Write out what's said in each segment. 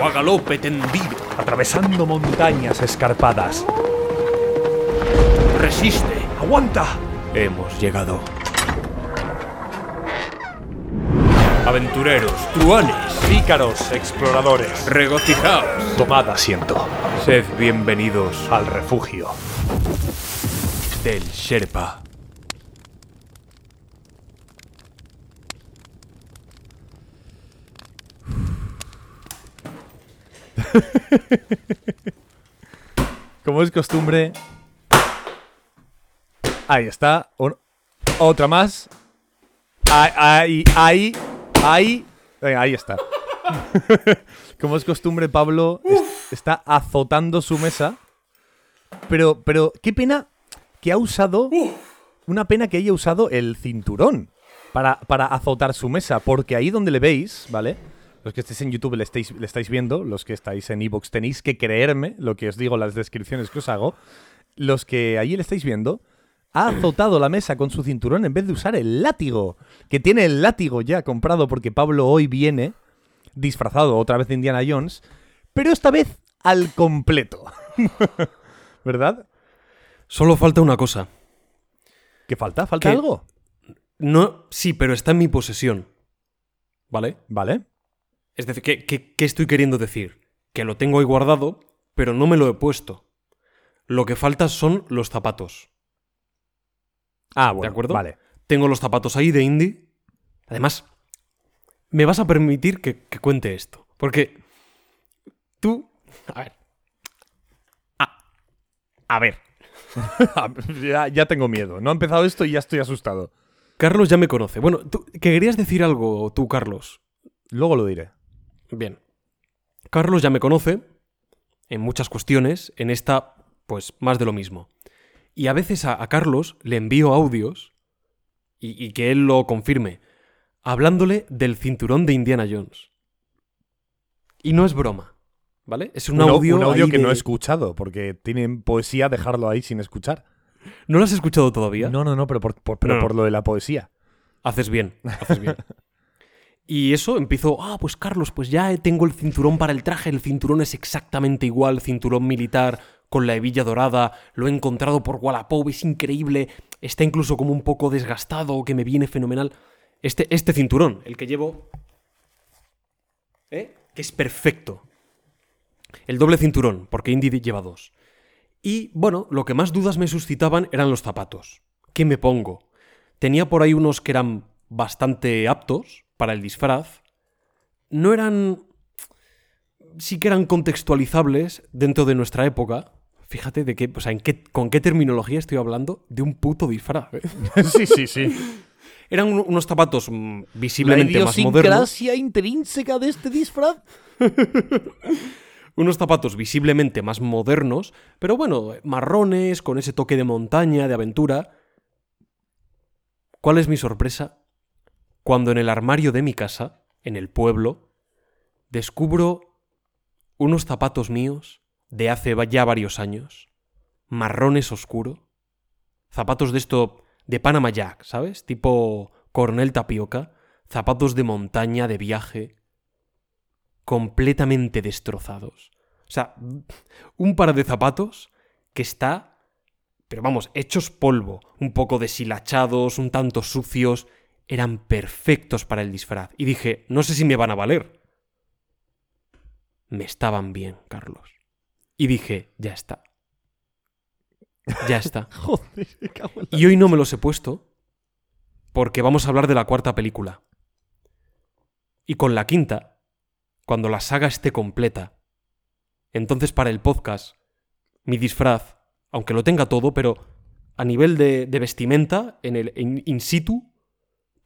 O a galope tendido. Atravesando montañas escarpadas. Resiste. ¡Aguanta! Hemos llegado. Aventureros, truanes, Pícaros, exploradores. regocijaos. Tomad asiento. Sed bienvenidos Al refugio. del Sherpa. Como es costumbre. Ahí está. Otra más. Ahí, ahí, ahí. ahí. Venga, ahí está. Como es costumbre, Pablo es- está azotando su mesa. Pero, pero, qué pena que ha usado. Una pena que haya usado el cinturón para, para azotar su mesa. Porque ahí donde le veis, ¿vale? Los que estéis en YouTube le estáis, le estáis viendo, los que estáis en Evox tenéis que creerme lo que os digo las descripciones que os hago. Los que ahí le estáis viendo, ha azotado la mesa con su cinturón en vez de usar el látigo. Que tiene el látigo ya comprado porque Pablo hoy viene disfrazado otra vez de Indiana Jones, pero esta vez al completo. ¿Verdad? Solo falta una cosa. ¿Qué falta? ¿Falta ¿Qué? algo? No, sí, pero está en mi posesión. ¿Vale? Vale. Es decir, ¿qué, qué- qué estoy queriendo decir? Que lo tengo ahí guardado, pero no me lo he puesto. Lo que falta son los zapatos. Ah, bueno. acuerdo? Vale. Tengo los zapatos ahí de indie. Además, me vas a permitir que, que cuente esto. Porque tú... A ver. A, a ver. ya, ya tengo miedo. No ha empezado esto y ya estoy asustado. Carlos ya me conoce. Bueno, ¿tú, que querías decir algo tú, Carlos? Luego lo diré. Bien. Carlos ya me conoce en muchas cuestiones, en esta, pues más de lo mismo. Y a veces a, a Carlos le envío audios, y, y que él lo confirme, hablándole del cinturón de Indiana Jones. Y no es broma, ¿vale? Es un, audio, un audio que no he escuchado, porque tienen poesía dejarlo ahí sin escuchar. ¿No lo has escuchado todavía? No, no, no, pero por, por- pero no. por lo de la poesía. Haces bien, haces bien. Y eso empiezo, ah, pues Carlos, pues ya tengo el cinturón para el traje, el cinturón es exactamente igual, cinturón militar con la hebilla dorada, lo he encontrado por Wallapop, es increíble, está incluso como un poco desgastado, que me viene fenomenal. Este, este cinturón, el que llevo, ¿eh? que es perfecto. El doble cinturón, porque Indy lleva dos. Y bueno, lo que más dudas me suscitaban eran los zapatos. ¿Qué me pongo? Tenía por ahí unos que eran bastante aptos para el disfraz. No eran... Sí que eran contextualizables dentro de nuestra época. Fíjate de qué, o sea, en qué, con qué terminología estoy hablando de un puto disfraz. ¿eh? sí, sí, sí. Eran un- unos zapatos mm, La visiblemente más modernos. intrínseca de este disfraz. Unos zapatos visiblemente más modernos, pero bueno, marrones, con ese toque de montaña, de aventura. ¿Cuál es mi sorpresa? Cuando en el armario de mi casa, en el pueblo, descubro unos zapatos míos de hace ya varios años, marrones oscuro, zapatos de esto de Panama Jack, ¿sabes? Tipo Cornell Tapioca, zapatos de montaña, de viaje, completamente destrozados. O sea, un par de zapatos que está, pero vamos, hechos polvo, un poco deshilachados, un tanto sucios, eran perfectos para el disfraz. Y dije, no sé si me van a valer. Me estaban bien, Carlos. Y dije, ya está. Ya está. Joder, Y hoy no me los he puesto porque vamos a hablar de la cuarta película. Y con la quinta, cuando la saga esté completa, entonces para el podcast, mi disfraz, aunque lo tenga todo, pero a nivel de, de vestimenta, en el in situ,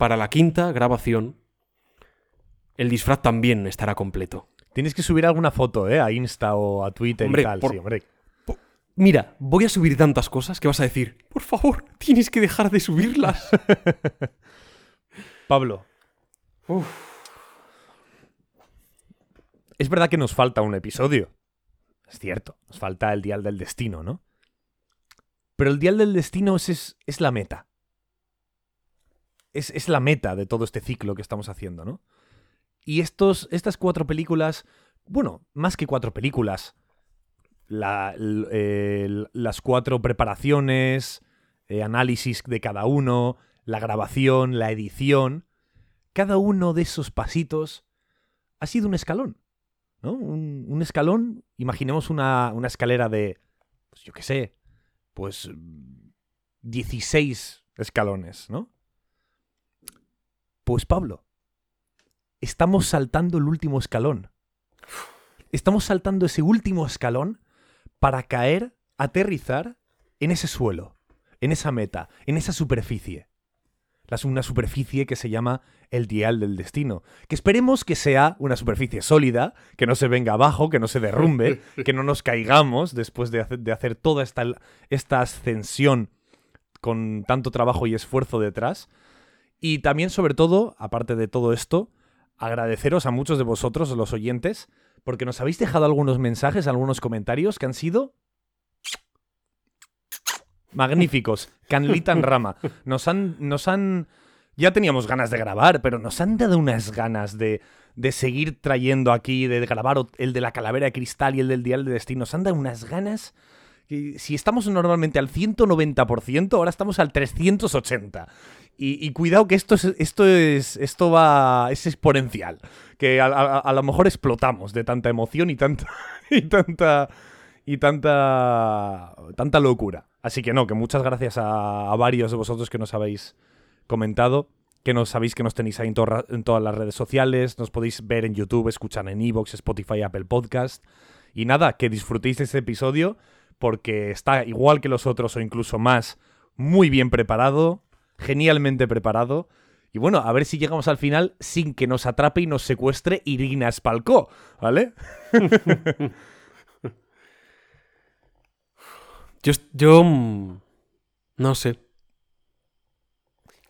para la quinta grabación, el disfraz también estará completo. Tienes que subir alguna foto, ¿eh? A Insta o a Twitter Hombre, y tal. por- Sí, hombre. Mira, voy a subir tantas cosas que vas a decir, por favor, tienes que dejar de subirlas. Pablo. Es verdad que nos falta un episodio. Es cierto, nos falta el Dial del Destino, ¿no? Pero el Dial del Destino es, es, es la meta. Es, es la meta de todo este ciclo que estamos haciendo, ¿no? Y estos, estas cuatro películas, bueno, más que cuatro películas, la- el- las cuatro preparaciones, eh, análisis de cada uno, la grabación, la edición, cada uno de esos pasitos ha sido un escalón. ¿no? Un, un escalón, imaginemos una, una escalera de, pues yo qué sé, pues mm, 16 escalones, ¿no? Pues Pablo, estamos saltando el último escalón. Estamos saltando ese último escalón para caer, aterrizar en ese suelo, en esa meta, en esa superficie. La, una superficie que se llama el dial del destino. Que esperemos que sea una superficie sólida, que no se venga abajo, que no se derrumbe, que no nos caigamos después de hacer, de hacer toda esta, esta ascensión con tanto trabajo y esfuerzo detrás. Y también, sobre todo, aparte de todo esto, agradeceros a muchos de vosotros, los oyentes, porque nos habéis dejado algunos mensajes, algunos comentarios que han sido magníficos. Canlita en rama. Nos han, nos han. Ya teníamos ganas de grabar, pero nos han dado unas ganas de, de seguir trayendo aquí, de grabar el de la calavera de cristal y el del dial de destino. Nos han dado unas ganas. si estamos normalmente al 190%, ahora estamos al 380%. Y, cuidado que esto es, esto es esto va es exponencial, que a, lo mejor explotamos de tanta emoción y tanta y tanta y tanta tanta locura. Así que no, que muchas gracias a, a varios de vosotros que nos habéis comentado, que nos sabéis que nos tenéis ahí en, en todas las redes sociales, nos podéis ver en YouTube, escuchar en Evox, Spotify, Apple Podcast. Y nada, que disfrutéis de este episodio porque está igual que los otros o incluso más, muy bien preparado, genialmente preparado. Y bueno, a ver si llegamos al final sin que nos atrape y nos secuestre Irina Spalco, ¿vale? Yo, yo mm, no sé.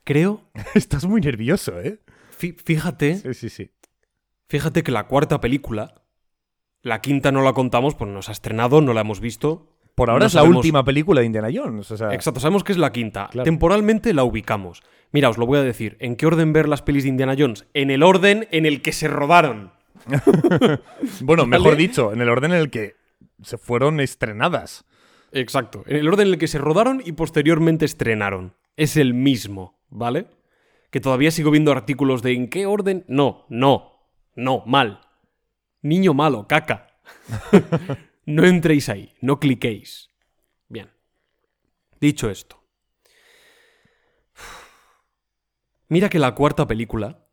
Creo, Estás muy nervioso, ¿eh? fí- fíjate, Sí, sí, sí. fíjate que la cuarta película, la quinta no la contamos, pues nos ha estrenado, no la hemos visto. Por ahora No es la sabemos- última película de Indiana Jones. O sea, Exacto, sabemos que es la quinta. Claro. Temporalmente la ubicamos. Mira, os lo voy a decir. ¿En qué orden ver las pelis de Indiana Jones? En el orden en el que se rodaron. bueno, ¿Vale? mejor dicho, en el orden en el que se fueron estrenadas. Exacto. En el orden en el que se rodaron y posteriormente estrenaron. Es el mismo, ¿vale? Que todavía sigo viendo artículos de ¿en qué orden? No, no, no, mal. Niño malo, caca. no entréis ahí, no cliquéis. Bien. Dicho esto. Mira que la cuarta película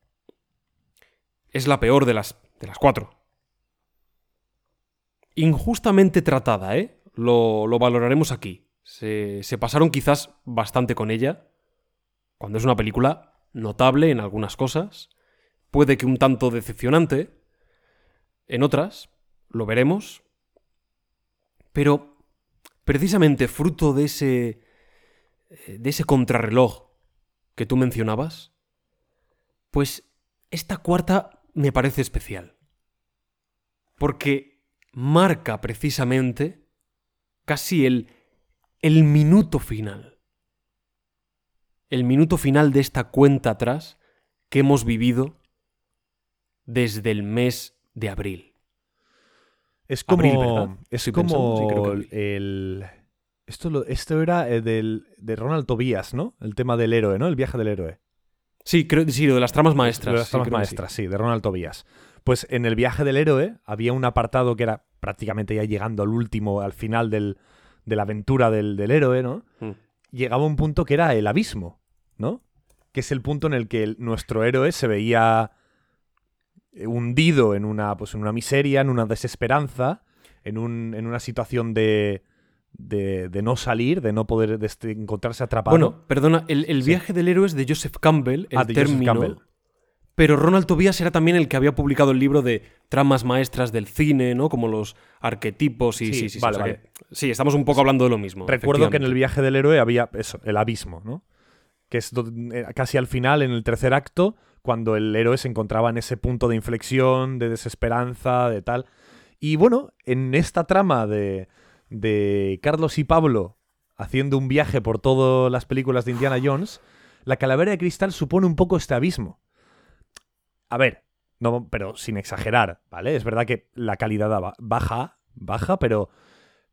es la peor de las, de las cuatro. Injustamente tratada, ¿eh? Lo, lo valoraremos aquí. Se, se pasaron quizás bastante con ella, cuando es una película notable en algunas cosas, puede que un tanto decepcionante, en otras, lo veremos, pero precisamente fruto de ese, eh, de ese contrarreloj que tú mencionabas, pues esta cuarta me parece especial. Porque marca precisamente casi el, el minuto final. El minuto final de esta cuenta atrás que hemos vivido desde el mes de abril. Es como. Abril. Es Estoy pensando, sí, como el. Esto, lo- esto era eh, del, de Ronald Tobias, ¿no? El tema del héroe, ¿no? El viaje del héroe. Sí, creo sí, lo de las tramas maestras. De las sí, tramas que maestras, sí. de Ronald Tobias. Pues en el viaje del héroe había un apartado que era prácticamente ya llegando al último, al final del, de la aventura del, del héroe, ¿no? Mm. Llegaba un punto que era el abismo, ¿no? Que es el punto en el que el- nuestro héroe se veía hundido en una, pues, en una miseria, en una desesperanza, en, un, en una situación de, de, de no salir, de no poder de este- encontrarse atrapado. Bueno, perdona, el, el Sí. viaje del héroe es de Joseph Campbell, el Ah, de Joseph término. Campbell. Pero Ronald Tobias era también el que había publicado el libro de tramas maestras del cine, ¿no? Como los arquetipos y Sí, sí, sí, vale, o sea vale. que- sí, estamos un poco hablando de lo mismo. Recuerdo que en el viaje del héroe había eso, el abismo, ¿no? Que es eh, casi al final, en el tercer acto, cuando el héroe se encontraba en ese punto de inflexión, de desesperanza, de tal. Y bueno, en esta trama de, de Carlos y Pablo haciendo un viaje por todas las películas de Indiana Jones, la calavera de cristal supone un poco este abismo. A ver, no, pero sin exagerar, ¿vale? Es verdad que la calidad ba- baja, baja, pero,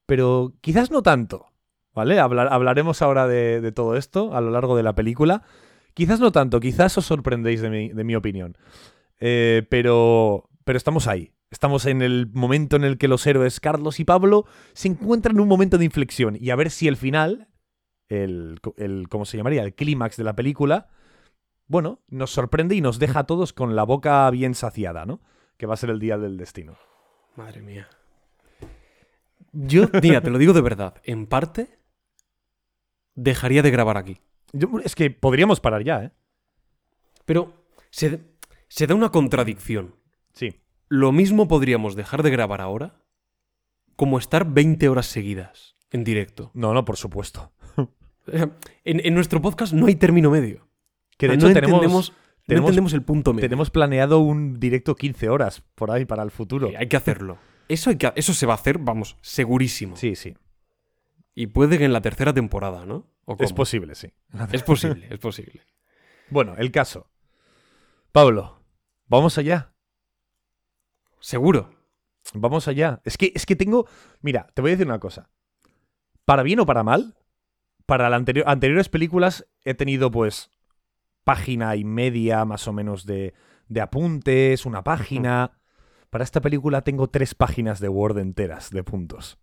pero quizás no tanto, ¿vale? Hablar- hablaremos ahora de, de todo esto a lo largo de la película. Quizás no tanto, quizás os sorprendéis de mi, de mi opinión. Eh, pero, pero estamos ahí. Estamos en el momento en el que los héroes Carlos y Pablo se encuentran en un momento de inflexión. Y a ver si el final, el, el ¿cómo se llamaría? El clímax de la película, bueno, nos sorprende y nos deja a todos con la boca bien saciada, ¿no? Que va a ser el día del destino. Madre mía. Yo, mira, te lo digo de verdad. En parte, dejaría de grabar aquí. Yo- es que podríamos parar ya, ¿eh? Pero se, se da una contradicción. Sí. Lo mismo podríamos dejar de grabar ahora como estar 20 horas seguidas en directo. No, no, por supuesto. En, en nuestro podcast no hay término medio. Que de hecho no tenemos, entendemos, no entendemos el punto medio. tenemos planeado un directo 15 horas por ahí para el futuro. Sí, hay que hacerlo. Eso, hay que, eso se va a hacer, vamos, segurísimo. Sí, sí. Y puede que en la tercera temporada, ¿no? ¿O Es posible, sí. Es posible, es posible. Bueno, el caso. Pablo, vamos allá. Seguro. Vamos allá. Es que, es que tengo. Mira, te voy a decir una cosa. Para bien o para mal, para las anterior, anteriores películas he tenido, pues, página y media más o menos de, de apuntes, una página. Para esta película tengo tres páginas de Word enteras de puntos.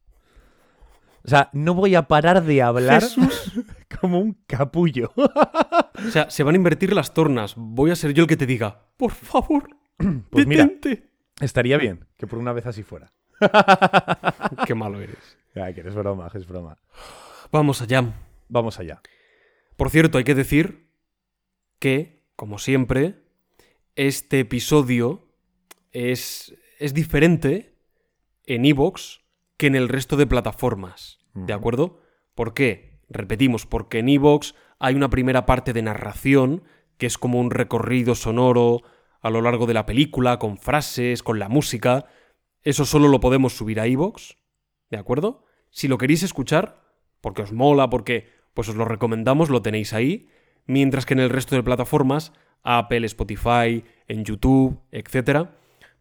O sea, no voy a parar de hablar como un capullo. O sea, se van a invertir las tornas. Voy a ser yo el que te diga, por favor, Pues mira, estaría bien que por una vez así fuera. Qué malo eres. Ay, que es broma, es broma. Vamos allá. Vamos allá. Por cierto, hay que decir que, como siempre, este episodio es, es diferente en Evox que en el resto de plataformas. ¿De acuerdo? ¿Por qué? Repetimos, porque en Evox hay una primera parte de narración que es como un recorrido sonoro a lo largo de la película, con frases, con la música. Eso solo lo podemos subir a Evox. ¿De acuerdo? Si lo queréis escuchar, porque os mola, porque pues os lo recomendamos, lo tenéis ahí. Mientras que en el resto de plataformas, Apple, Spotify, en YouTube, etc.,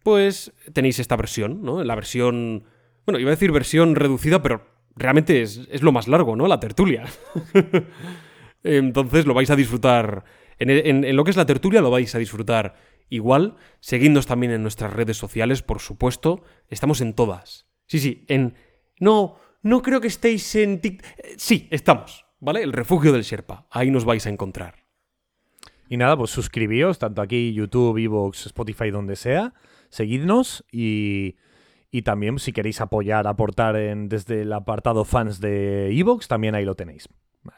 pues tenéis esta versión, ¿no? La versión. Bueno, iba a decir versión reducida, pero realmente es, es lo más largo, ¿no? La tertulia. Entonces lo vais a disfrutar. En, lo que es la tertulia lo vais a disfrutar igual. Seguidnos también en nuestras redes sociales, por supuesto. Estamos en todas. Sí, sí, en. No, no creo que estéis en Tik- eh, Sí, estamos, ¿vale? El refugio del Sherpa. Ahí nos vais a encontrar. Y nada, pues suscribíos, tanto aquí, YouTube, Evox, Spotify, donde sea. Seguidnos y, y también si queréis apoyar, aportar en, desde el apartado fans de Evox, también ahí lo tenéis.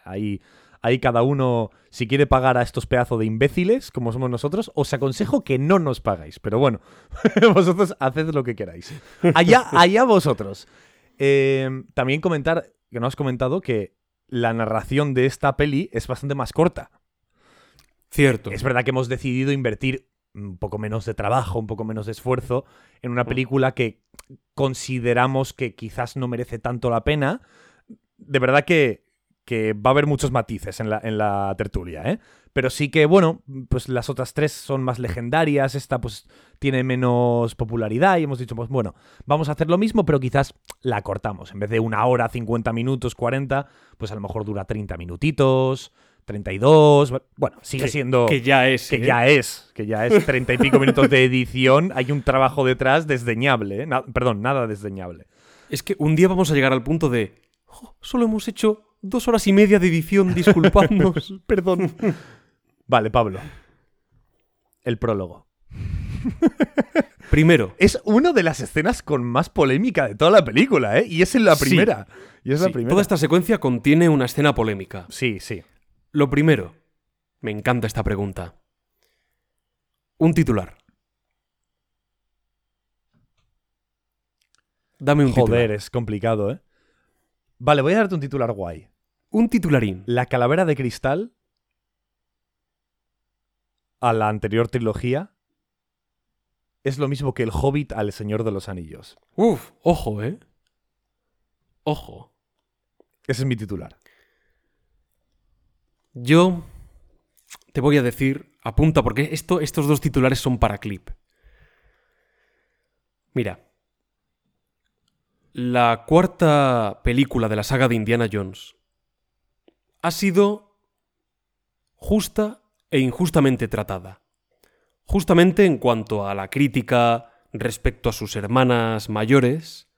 Ahí, ahí cada uno, si quiere pagar a estos pedazos de imbéciles, como somos nosotros, os aconsejo que no nos pagáis. Pero bueno, vosotros haced lo que queráis. Allá, allá vosotros. Eh, también comentar, que no has comentado, que la narración de esta peli es bastante más corta. Cierto. Es verdad que hemos decidido invertir un poco menos de trabajo, un poco menos de esfuerzo en una Mm. película que consideramos que quizás no merece tanto la pena. De verdad que, que va a haber muchos matices en la, en la tertulia, ¿eh? Pero sí que, bueno, pues las otras tres son más legendarias, esta pues tiene menos popularidad y hemos dicho, pues bueno, vamos a hacer lo mismo, pero quizás la cortamos. En vez de una hora, 50 minutos, 40, pues a lo mejor dura 30 minutitos, 32, bueno, sigue Que- siendo... Que ya es. Que ¿eh? ya es, que ya es treinta y pico minutos de edición. Hay un trabajo detrás desdeñable, ¿eh? Na- perdón, nada desdeñable. Es que un día vamos a llegar al punto de. Oh, solo hemos hecho dos horas y media de edición, disculpadnos. Perdón. Vale, Pablo. El prólogo. Primero, Es una de las escenas con más polémica de toda la película, ¿eh? Y es en la Sí. primera. Y es la primera. toda esta secuencia contiene una escena polémica. Sí, sí. Lo primero, me encanta esta pregunta. Un titular. Dame un Joder, titular. es complicado, ¿eh? Vale, voy a darte un titular guay. Un titularín. La calavera de cristal a la anterior trilogía es lo mismo que el Hobbit al Señor de los Anillos. Uf, ojo, ¿eh? Ojo. Ese es mi titular. Yo te voy a decir, apunta, porque esto, estos dos titulares son para clip. Mira, la cuarta película de la saga de Indiana Jones ha sido justa e injustamente tratada. Justamente en cuanto a la crítica respecto a sus hermanas mayores,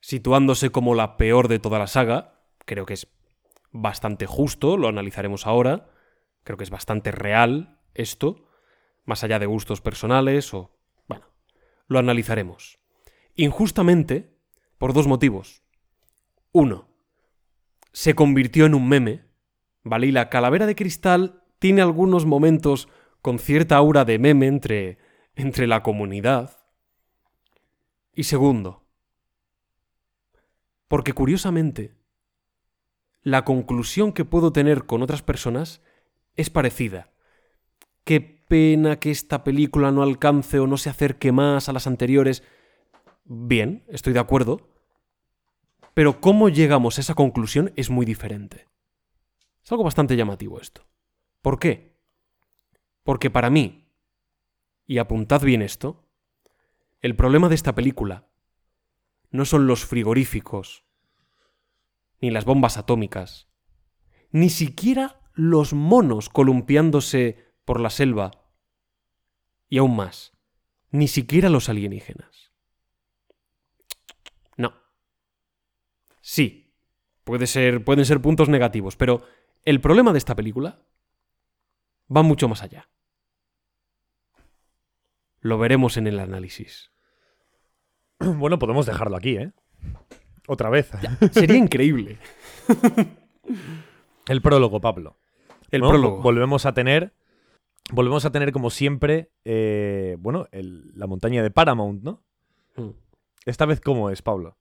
situándose como la peor de toda la saga, creo que es bastante justo, lo analizaremos ahora. Creo que es bastante real esto, más allá de gustos personales o... Bueno, lo analizaremos. Injustamente, por dos motivos. Uno, se convirtió en un meme, ¿vale? Y la calavera de cristal tiene algunos momentos con cierta aura de meme entre, entre la comunidad. Y segundo, porque curiosamente, la conclusión que puedo tener con otras personas es parecida. Qué pena que esta película no alcance o no se acerque más a las anteriores. Bien, estoy de acuerdo. Pero cómo llegamos a esa conclusión es muy diferente. Es algo bastante llamativo esto. ¿Por qué? Porque para mí, y apuntad bien esto, el problema de esta película no son los frigoríficos, ni las bombas atómicas, ni siquiera los monos columpiándose por la selva, y aún más, ni siquiera los alienígenas. No. Sí, pueden ser puntos negativos, pero el problema de esta película va mucho más allá. Lo veremos en el análisis. Bueno, podemos dejarlo aquí, ¿eh? Otra vez. Sería increíble. El prólogo, Pablo. El prólogo. Volvemos a tener. Volvemos a tener, como siempre, eh, bueno, el- la montaña de Paramount, ¿no? Mm. Esta vez, ¿cómo es, Pablo?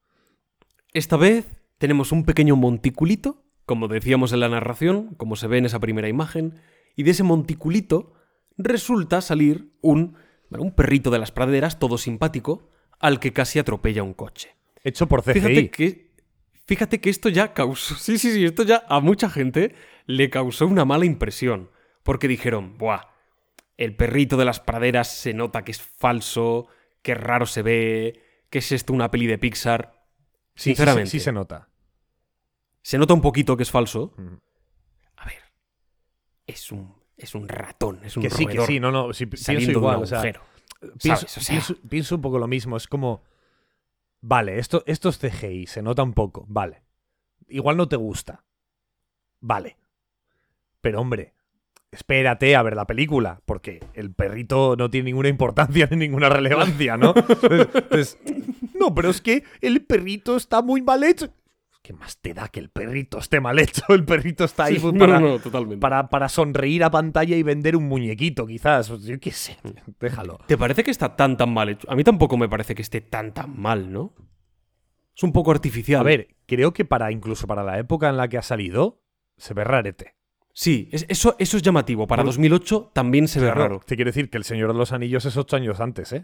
Esta vez tenemos un pequeño monticulito, como decíamos en la narración, como se ve en esa primera imagen, y de ese monticulito resulta salir un, bueno, un perrito de las praderas, todo simpático, al que casi atropella un coche. Hecho por CGI. Fíjate que, fíjate que esto ya causó. Sí, sí, sí, esto ya a mucha gente le causó una mala impresión. Porque dijeron, ¡buah! El perrito de las praderas se nota que es falso, que raro se ve, que es esto una peli de Pixar. Sí, sí, Sinceramente, sí, sí se nota. se nota un poquito que es falso. A ver, es un, es un ratón, es un Que sí, que sí, no, no. sí, pienso de igual. un o sea, agujero. pienso, ¿sabes? O sea- pienso- pienso un poco lo mismo. Es como. Vale, esto, esto es CGI, se nota un poco. Vale. Igual no te gusta. Vale. Pero hombre, espérate a ver la película, porque el perrito no tiene ninguna importancia ni ninguna relevancia, ¿no? Entonces- no, pero es que el perrito está muy mal hecho. ¿Qué más te da que el perrito esté mal hecho? El perrito está ahí Sí, pues, para, no, no, totalmente. para, para sonreír a pantalla y vender un muñequito, quizás. Yo qué sé, déjalo. ¿Te parece que está tan tan mal hecho? A mí tampoco me parece que esté tan tan mal, ¿no? Es un poco artificial. A ver, creo que para incluso para la época en la que ha salido, se ve rarete. Sí, es- eso, eso es llamativo. Para Bueno, 2008 también se ve Claro, raro. Te quiero decir que El Señor de los Anillos es ocho años antes, ¿eh?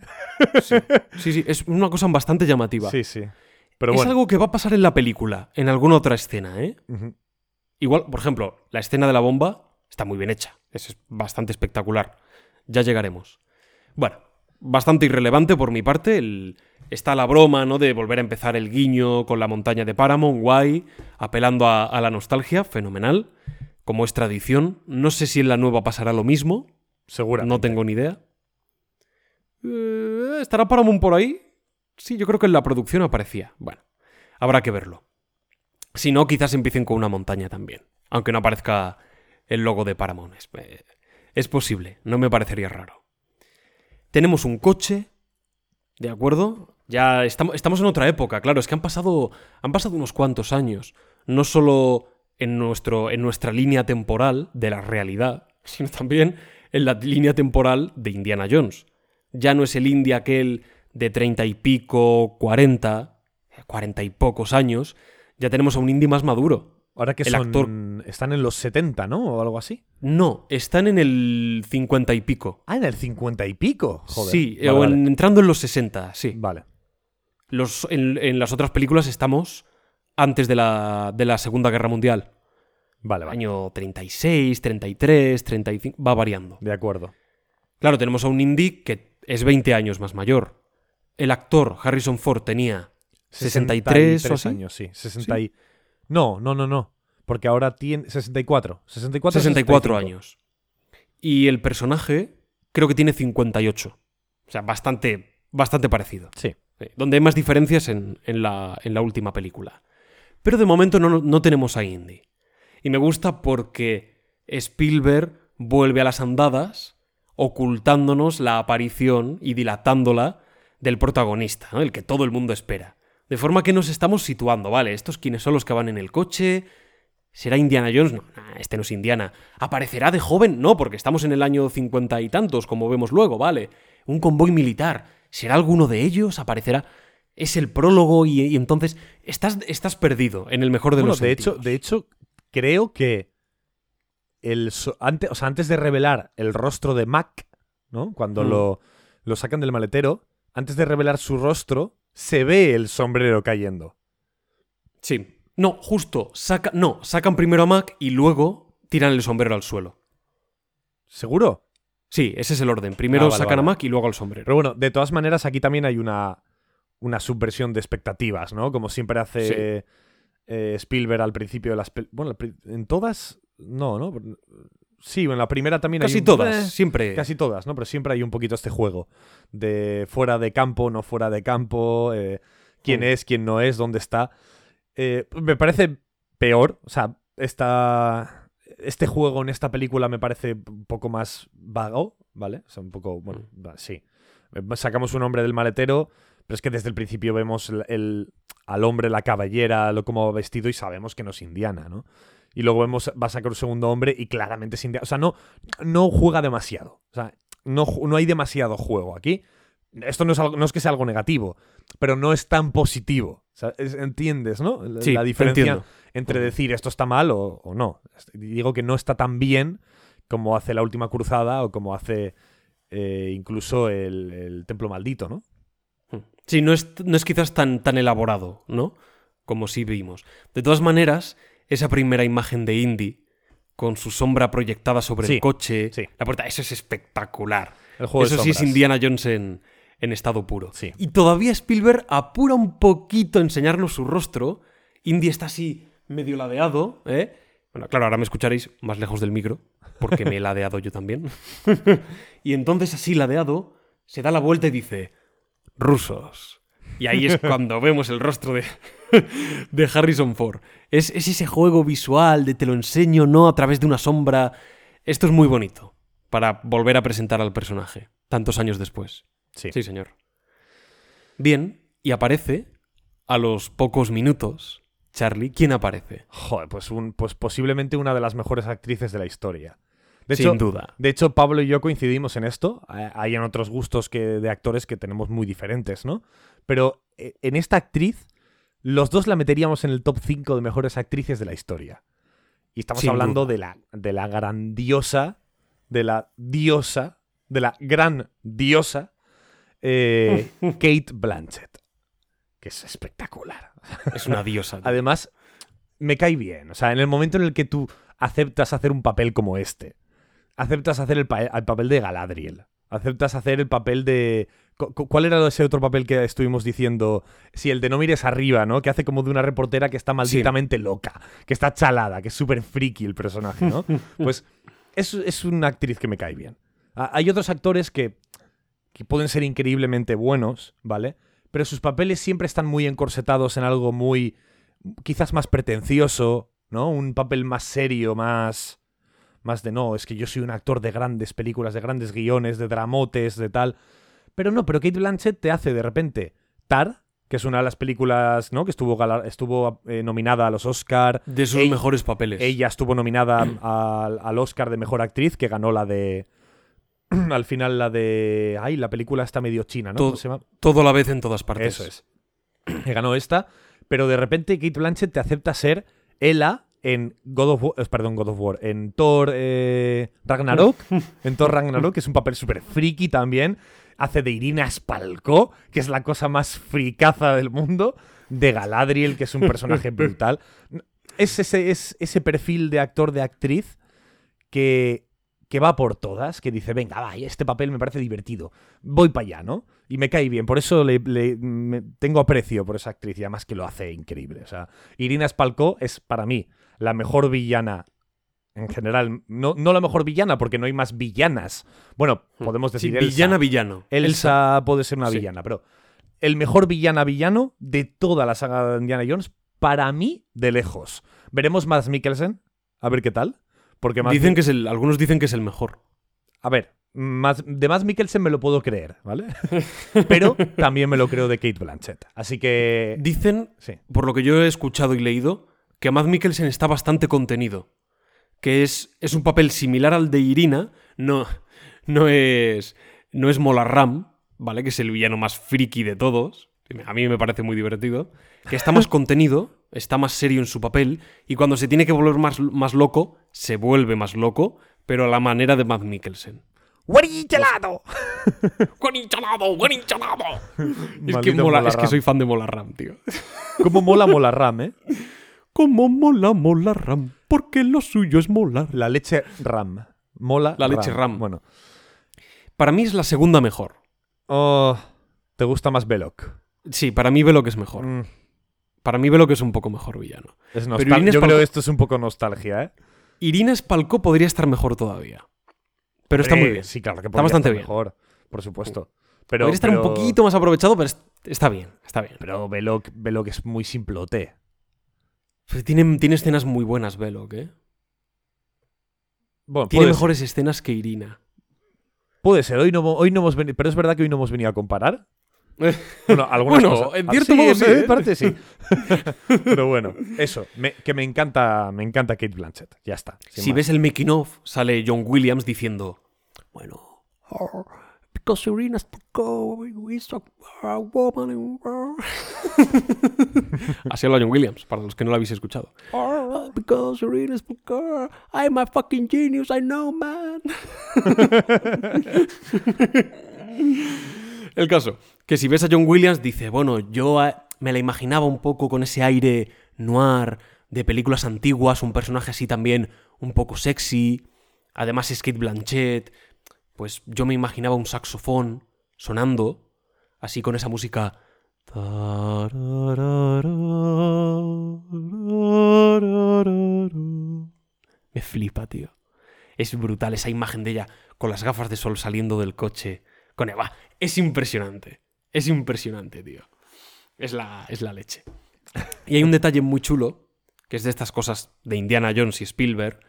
Sí, sí, es una cosa bastante llamativa. Sí, sí. Pero es bueno. algo que va a pasar en la película, en alguna otra escena, ¿eh? Igual, por ejemplo, la escena de la bomba está muy bien hecha. Es bastante espectacular. Ya llegaremos. Bueno, bastante irrelevante por mi parte. el- Está la broma, ¿no? De volver a empezar el guiño con la montaña de Paramount, guay, apelando a, a la nostalgia, fenomenal. Como es tradición. No sé si en la nueva pasará lo mismo. Segura. No tengo ni idea. Eh, ¿Estará Paramount por ahí? Sí, yo creo que en la producción aparecía. Bueno, habrá que verlo. Si no, quizás empiecen con una montaña también. Aunque no aparezca el logo de Paramount. Es, eh, posible, no me parecería raro. Tenemos un coche, ¿de acuerdo? Ya estamos, estamos en otra época, claro, es que han pasado, han pasado unos cuantos años. No solo en, nuestro, en nuestra línea temporal de la realidad, sino también en la línea temporal de Indiana Jones. Ya no es el Indy aquel de treinta y pico, cuarenta, cuarenta y pocos años, ya tenemos a un Indy más maduro. Ahora que El son, actor- están en los 70, ¿no? O algo así. No, están en el cincuenta y pico. Ah, en el 50 y pico. Joder. Sí, Vale, o vale. en- entrando en los 60, sí. Vale. Los, en, en las otras películas estamos antes de la, de la Segunda Guerra Mundial. Vale, vale. Año 36, 33, 35, va variando. De acuerdo. Claro, tenemos a un Indy que es 20 años más mayor. El actor Harrison Ford tenía 63 o así. años, sí. 60 y... No, no, no, no. Porque ahora tiene 64. 64, 64 65. años. Y el personaje creo que tiene 58. O sea, bastante, bastante parecido. Sí. Donde hay más diferencias en, en la, en la última película. Pero de momento no, no tenemos a Indy. Y me gusta porque Spielberg vuelve a las andadas ocultándonos la aparición y dilatándola del protagonista, ¿no? el que todo el mundo espera. De forma que nos estamos situando, ¿vale? ¿Estos quiénes son los que van en el coche? ¿Será Indiana Jones? No, nah, este no es Indiana. ¿Aparecerá de joven? No, porque estamos en el año cincuenta y tantos, como vemos luego, ¿vale? Un convoy militar. ¿Será alguno de ellos? ¿Aparecerá? Es el prólogo y, y entonces estás, estás perdido, en el mejor de Bueno, los de hecho, de hecho, creo que el so- antes, o sea, antes de revelar el rostro de Mac, ¿no? Cuando Mm. lo, lo sacan del maletero, antes de revelar su rostro, se ve el sombrero cayendo. Sí. No, justo. Saca, no, sacan primero a Mac y luego tiran el sombrero al suelo. ¿Seguro? Sí, ese es el orden. Primero Ah, vale, sacan a. Mac y luego al sombrero. Pero bueno, de todas maneras, aquí también hay una, una subversión de expectativas, ¿no? Como siempre hace eh, Spielberg al principio de las... Bueno, en todas... No, ¿no? Sí, en la primera también hay Casi todas, eh, siempre. Casi todas, ¿no? Pero siempre hay un poquito este juego de fuera de campo, no fuera de campo, eh, quién Mm. es, quién no es, dónde está. Eh, me parece peor, o sea, esta, este juego en esta película me parece un poco más vago, ¿vale? O sea, un poco, bueno, va, sí. Eh, Sacamos un hombre del maletero, pero es que desde el principio vemos el, el- al hombre, la cabellera, lo como vestido y sabemos que no es indiana, ¿no? Y luego vemos, va a sacar un segundo hombre y claramente indiana. O sea, no, no juega demasiado. O sea, no, no hay demasiado juego aquí. Esto no es, algo- no es que sea algo negativo, pero no es tan positivo. O sea, es- ¿Entiendes, no? La, Sí, la diferencia entiendo. entre decir esto está mal o, o no. Digo que no está tan bien como hace la última cruzada o como hace eh, incluso el, el templo maldito, ¿no? Sí, no es, no es quizás tan, tan elaborado, ¿no? Como sí vimos. De todas maneras, esa primera imagen de Indy, con su sombra proyectada sobre Sí, el coche, sí. la puerta, eso es espectacular. El juego de Eso sí es. Indiana Jones en, en estado puro. Sí. Y todavía Spielberg apura un poquito a enseñarnos su rostro. Indy está así medio ladeado, ¿eh? Bueno, claro, ahora me escucharéis más lejos del micro, porque me he ladeado yo también. y entonces así ladeado, se da la vuelta y dice, rusos. Y ahí es cuando vemos el rostro de, de Harrison Ford. Es, es ese juego visual de te lo enseño, no a través de una sombra. Esto es muy bonito para volver a presentar al personaje, tantos años después. Sí. Sí, señor. Bien, y aparece, a los pocos minutos, Charlie, ¿quién aparece? Joder, pues, un, pues posiblemente una de las mejores actrices de la historia. De Sin hecho, duda. De hecho, Pablo y yo coincidimos en esto. Hay en otros gustos que, de actores que tenemos muy diferentes, ¿no? Pero eh, en esta actriz, los dos la meteríamos en el top 5 de mejores actrices de la historia. Y estamos Sin hablando duda. de la, de la grandiosa, de la diosa, de la gran diosa, eh, Kate Blanchett. Que es espectacular. Es una diosa. Además, me cae bien. O sea, en el momento en el que tú aceptas hacer un papel como este, aceptas hacer el, pa- el papel de Galadriel, aceptas hacer el papel de... cu- cu- ¿Cuál era ese otro papel que estuvimos diciendo? Sí, el de No mires arriba, ¿no? Que hace como de una reportera que está malditamente loca, que está chalada, que es súper friki el personaje, ¿no? Pues es, es una actriz que me cae bien. Ah, Hay otros actores que, que pueden ser increíblemente buenos, ¿vale? Pero sus papeles siempre están muy encorsetados en algo muy quizás más pretencioso, ¿no? Un papel más serio, más más de no, es que yo soy un actor de grandes películas, de grandes guiones, de dramotes, de tal. Pero no, pero Kate Blanchett te hace de repente Tar, que es una de las películas, ¿no? Que estuvo, estuvo eh, nominada a los Oscar. De sus Ella- mejores papeles. Ella estuvo nominada al, al Oscar de Mejor Actriz, que ganó la de... al final la de... Ay, la película está medio china, ¿no? Todo- ¿Cómo se llama? Todo la vez en todas partes. Eso es. Que ganó esta, pero de repente Kate Blanchett te acepta ser Ella en God of War, perdón, God of War, en Thor eh, Ragnarok, en Thor Ragnarok, que es un papel súper friki también, hace de Irina Spalko, que es la cosa más fricaza del mundo, de Galadriel, que es un personaje brutal. Es ese, es ese perfil de actor, de actriz, que, que va por todas, que dice, venga, va, este papel me parece divertido, voy para allá, ¿no? Y me cae bien, por eso le, le- me- tengo aprecio por esa actriz y además que lo hace increíble. O sea, Irina Spalko es para mí la mejor villana en general. No, no la mejor villana porque no hay más villanas. Bueno, podemos Hmm. Sí, decir Elsa. villana, villano. Elsa puede ser una Sí. villana, pero el mejor villana villano de toda la saga de Indiana Jones, para mí, de lejos. Veremos más Mikkelsen, a ver qué tal. Porque Dicen que es el, algunos dicen que es el mejor. a ver, más, de más Mikkelsen me lo puedo creer, ¿vale? Pero también me lo creo de Kate Blanchett. Así que. Dicen, Sí. por lo que yo he escuchado y leído, que Matt Mikkelsen está bastante contenido. Que es, es un papel similar al de Irina. No, no es. No es Molarram, ¿vale? Que es el villano más friki de todos. A mí me parece muy divertido. Que está más contenido, está más serio en su papel. Y cuando se tiene que volver más, más loco, se vuelve más loco, pero a la manera de Matt Mikkelsen. ¡Buen hinchalado! ¡Buen hinchalado! Es que, Maldito mola, es que Molarram. soy fan de Molarram, tío. Como mola mola Ram, ¿eh? Como mola, mola Ram, porque lo suyo es molar. La leche Ram. Mola. La leche Ram. Bueno. Para mí es la segunda mejor. Oh, ¿Te gusta más Belloc? Sí, para mí Belloc es mejor. Mm, Para mí Belloc es un poco mejor villano. es Pero Yo creo que esto es un poco nostalgia, ¿eh? Irina Spalko podría estar mejor todavía. Pero está muy bien. Sí, claro que Está podría bastante estar bien. mejor, por supuesto. Pero, podría estar pero- un poquito más aprovechado, pero es- está bien, está bien. Pero Belloc es muy simplote. Pues tiene, tiene escenas muy buenas Belloc, ¿eh? Bueno, Tiene mejores escenas que Irina. Puede ser, hoy no, hoy no hemos venido, pero es verdad que hoy no hemos venido a comparar. Bueno, algunas Bueno, cosas. en Ah, cierto sí, modo sí, ¿eh? parte sí. pero bueno, eso, me- que me encanta, me encanta Kate Blanchett. Ya está. Si más. ves el making of, sale John Williams diciendo, bueno, because is a, woman. in- Así habla John Williams, para los que no lo habéis escuchado. "Oh, because Spalko, I'm a fucking genius, I know, man. El caso, que si ves a John Williams, dice, bueno, yo eh, me la imaginaba un poco con ese aire noir de películas antiguas, un personaje así también un poco sexy. Además es Kate Blanchett. Pues yo me imaginaba un saxofón sonando, así con esa música. Me flipa, tío. Es brutal esa imagen de ella con las gafas de sol saliendo del coche. Con Eva. Es impresionante. Es impresionante, tío. Es la, es la leche. Y hay un detalle muy chulo, que es de estas cosas de Indiana Jones y Spielberg,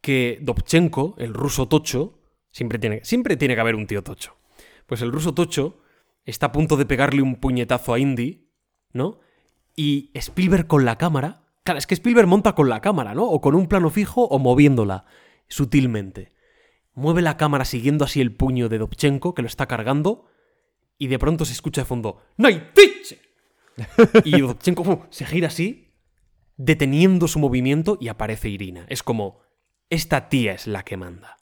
que Dobchenko, el ruso tocho, siempre tiene, siempre tiene que haber un tío tocho. Pues el ruso tocho está a punto de pegarle un puñetazo a Indy, ¿no? Y Spielberg con la cámara. Claro, es que Spielberg monta con la cámara, ¿no? O con un plano fijo o moviéndola sutilmente. Mueve la cámara siguiendo así el puño de Dobchenko, que lo está cargando, y de pronto se escucha de fondo ¡Naitiche! Y Dobchenko se gira así, deteniendo su movimiento, y aparece Irina. Es como, esta tía es la que manda.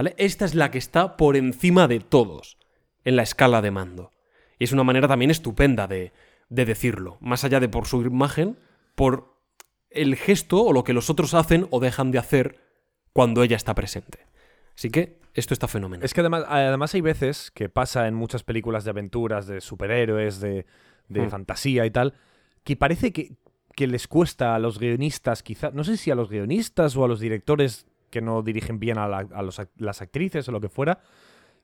¿Vale? Esta es la que está por encima de todos en la escala de mando. Y es una manera también estupenda de, de decirlo. Más allá de por su imagen, por el gesto o lo que los otros hacen o dejan de hacer cuando ella está presente. Así que esto está fenomenal. Es que además, además hay veces que pasa en muchas películas de aventuras, de superhéroes, de, de Hmm. fantasía y tal, que parece que, que les cuesta a los guionistas, quizá, no sé si a los guionistas o a los directores que no dirigen bien a, la- a los ac- las actrices o lo que fuera,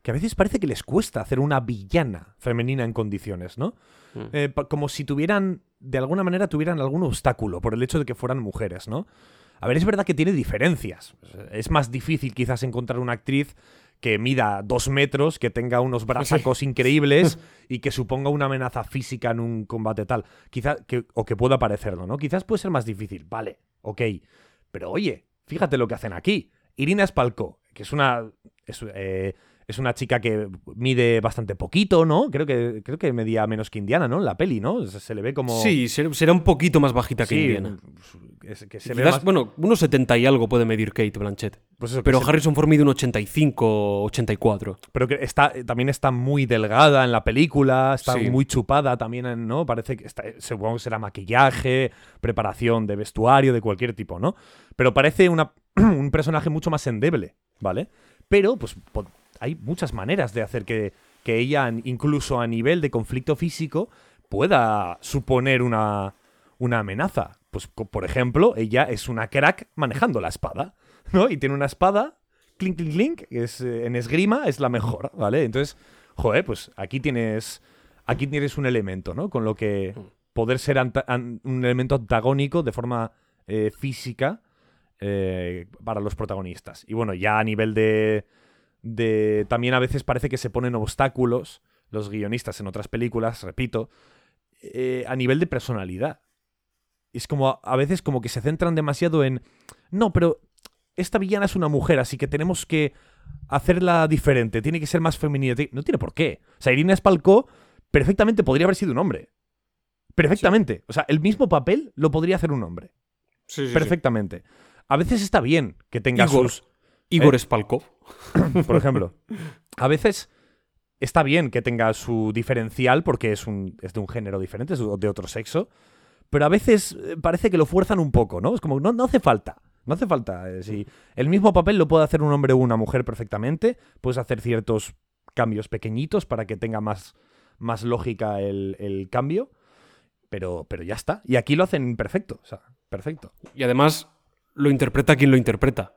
que a veces parece que les cuesta hacer una villana femenina en condiciones, ¿no? Mm. Eh, como si tuvieran, de alguna manera, tuvieran algún obstáculo por el hecho de que fueran mujeres, ¿no? A ver, es verdad que tiene diferencias. Es más difícil quizás encontrar una actriz que mida dos metros, que tenga unos brazacos increíbles y que suponga una amenaza física en un combate tal. Quizás, que, o que pueda parecerlo, ¿no? Quizás puede ser más difícil, vale, ok. Pero oye, fíjate lo que hacen aquí. Irina Spalko, que es una. Eh, es una chica que mide bastante poquito, ¿no? Creo que, creo que medía menos que Indiana, ¿no? En la peli, ¿no? Se, se le ve como. Sí, ser- será un poquito más bajita que Indiana. es que se ve más- bueno, unos 70 y algo puede medir Kate Blanchett. pues eso, Pero se- Harrison Ford mide un 85, 84. pero que está, también está muy delgada en la película, está Sí. muy chupada también, en- ¿no? Parece que está, supongo que será maquillaje, preparación de vestuario, de cualquier tipo, ¿no? Pero parece una, un personaje mucho más endeble, ¿vale? Pero, pues, hay muchas maneras de hacer que, que ella, incluso a nivel de conflicto físico, pueda suponer una, una amenaza. Pues, por ejemplo, ella es una crack manejando la espada, ¿no? Y tiene una espada, clink, clink, clink, es, eh, en esgrima es la mejor, ¿vale? Entonces, joder, pues aquí tienes, aquí tienes un elemento, ¿no? Con lo que poder ser un elemento antagónico de forma eh, física eh, para los protagonistas. Y bueno, ya a nivel de, de... También a veces parece que se ponen obstáculos los guionistas en otras películas, repito, eh, a nivel de personalidad. Es como a, veces como que se centran demasiado en... No, pero esta villana es una mujer, así que tenemos que hacerla diferente, tiene que ser más femenina. No tiene por qué. O sea, Irina Spalko perfectamente podría haber sido un hombre. Perfectamente. O sea, el mismo papel lo podría hacer un hombre. Perfectamente. A veces está bien que tenga Igor. sus... Igor Eh. Spalkov. Por ejemplo. A veces está bien que tenga su diferencial porque es, un, es de un género diferente, es de otro sexo. Pero a veces eh, parece que lo fuerzan un poco, ¿no? Es como, no, no hace falta. No hace falta. eh, si el mismo papel lo puede hacer un hombre o una mujer perfectamente. Puedes hacer ciertos cambios pequeñitos para que tenga más, más lógica el, el cambio. Pero, pero ya está. Y aquí lo hacen perfecto. O sea, perfecto. Y además lo interpreta quien lo interpreta.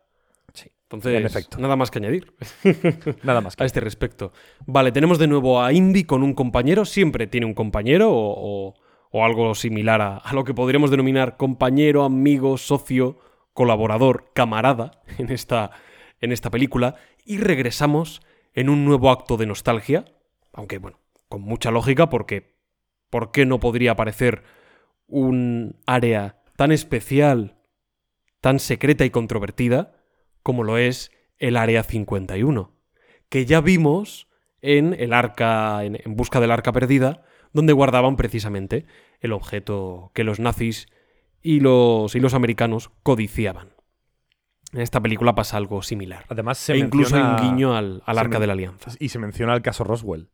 Sí. Entonces, En nada más que añadir Nada más que a este respecto. Vale, tenemos de nuevo a Indy con un compañero. Siempre tiene un compañero o, o- o algo similar a, a lo que podríamos denominar compañero, amigo, socio, colaborador, camarada en esta, en esta película. Y regresamos en un nuevo acto de nostalgia. Aunque, bueno, con mucha lógica porque ¿por qué no podría aparecer un área tan especial, tan secreta y controvertida como lo es el Área 51? Que ya vimos en el arca, en, en busca del arca perdida, donde guardaban precisamente el objeto que los nazis y los, y los americanos codiciaban. En esta película pasa algo similar. Además, se e incluso hay un guiño al, al arca de la alianza. Y se menciona el caso Roswell.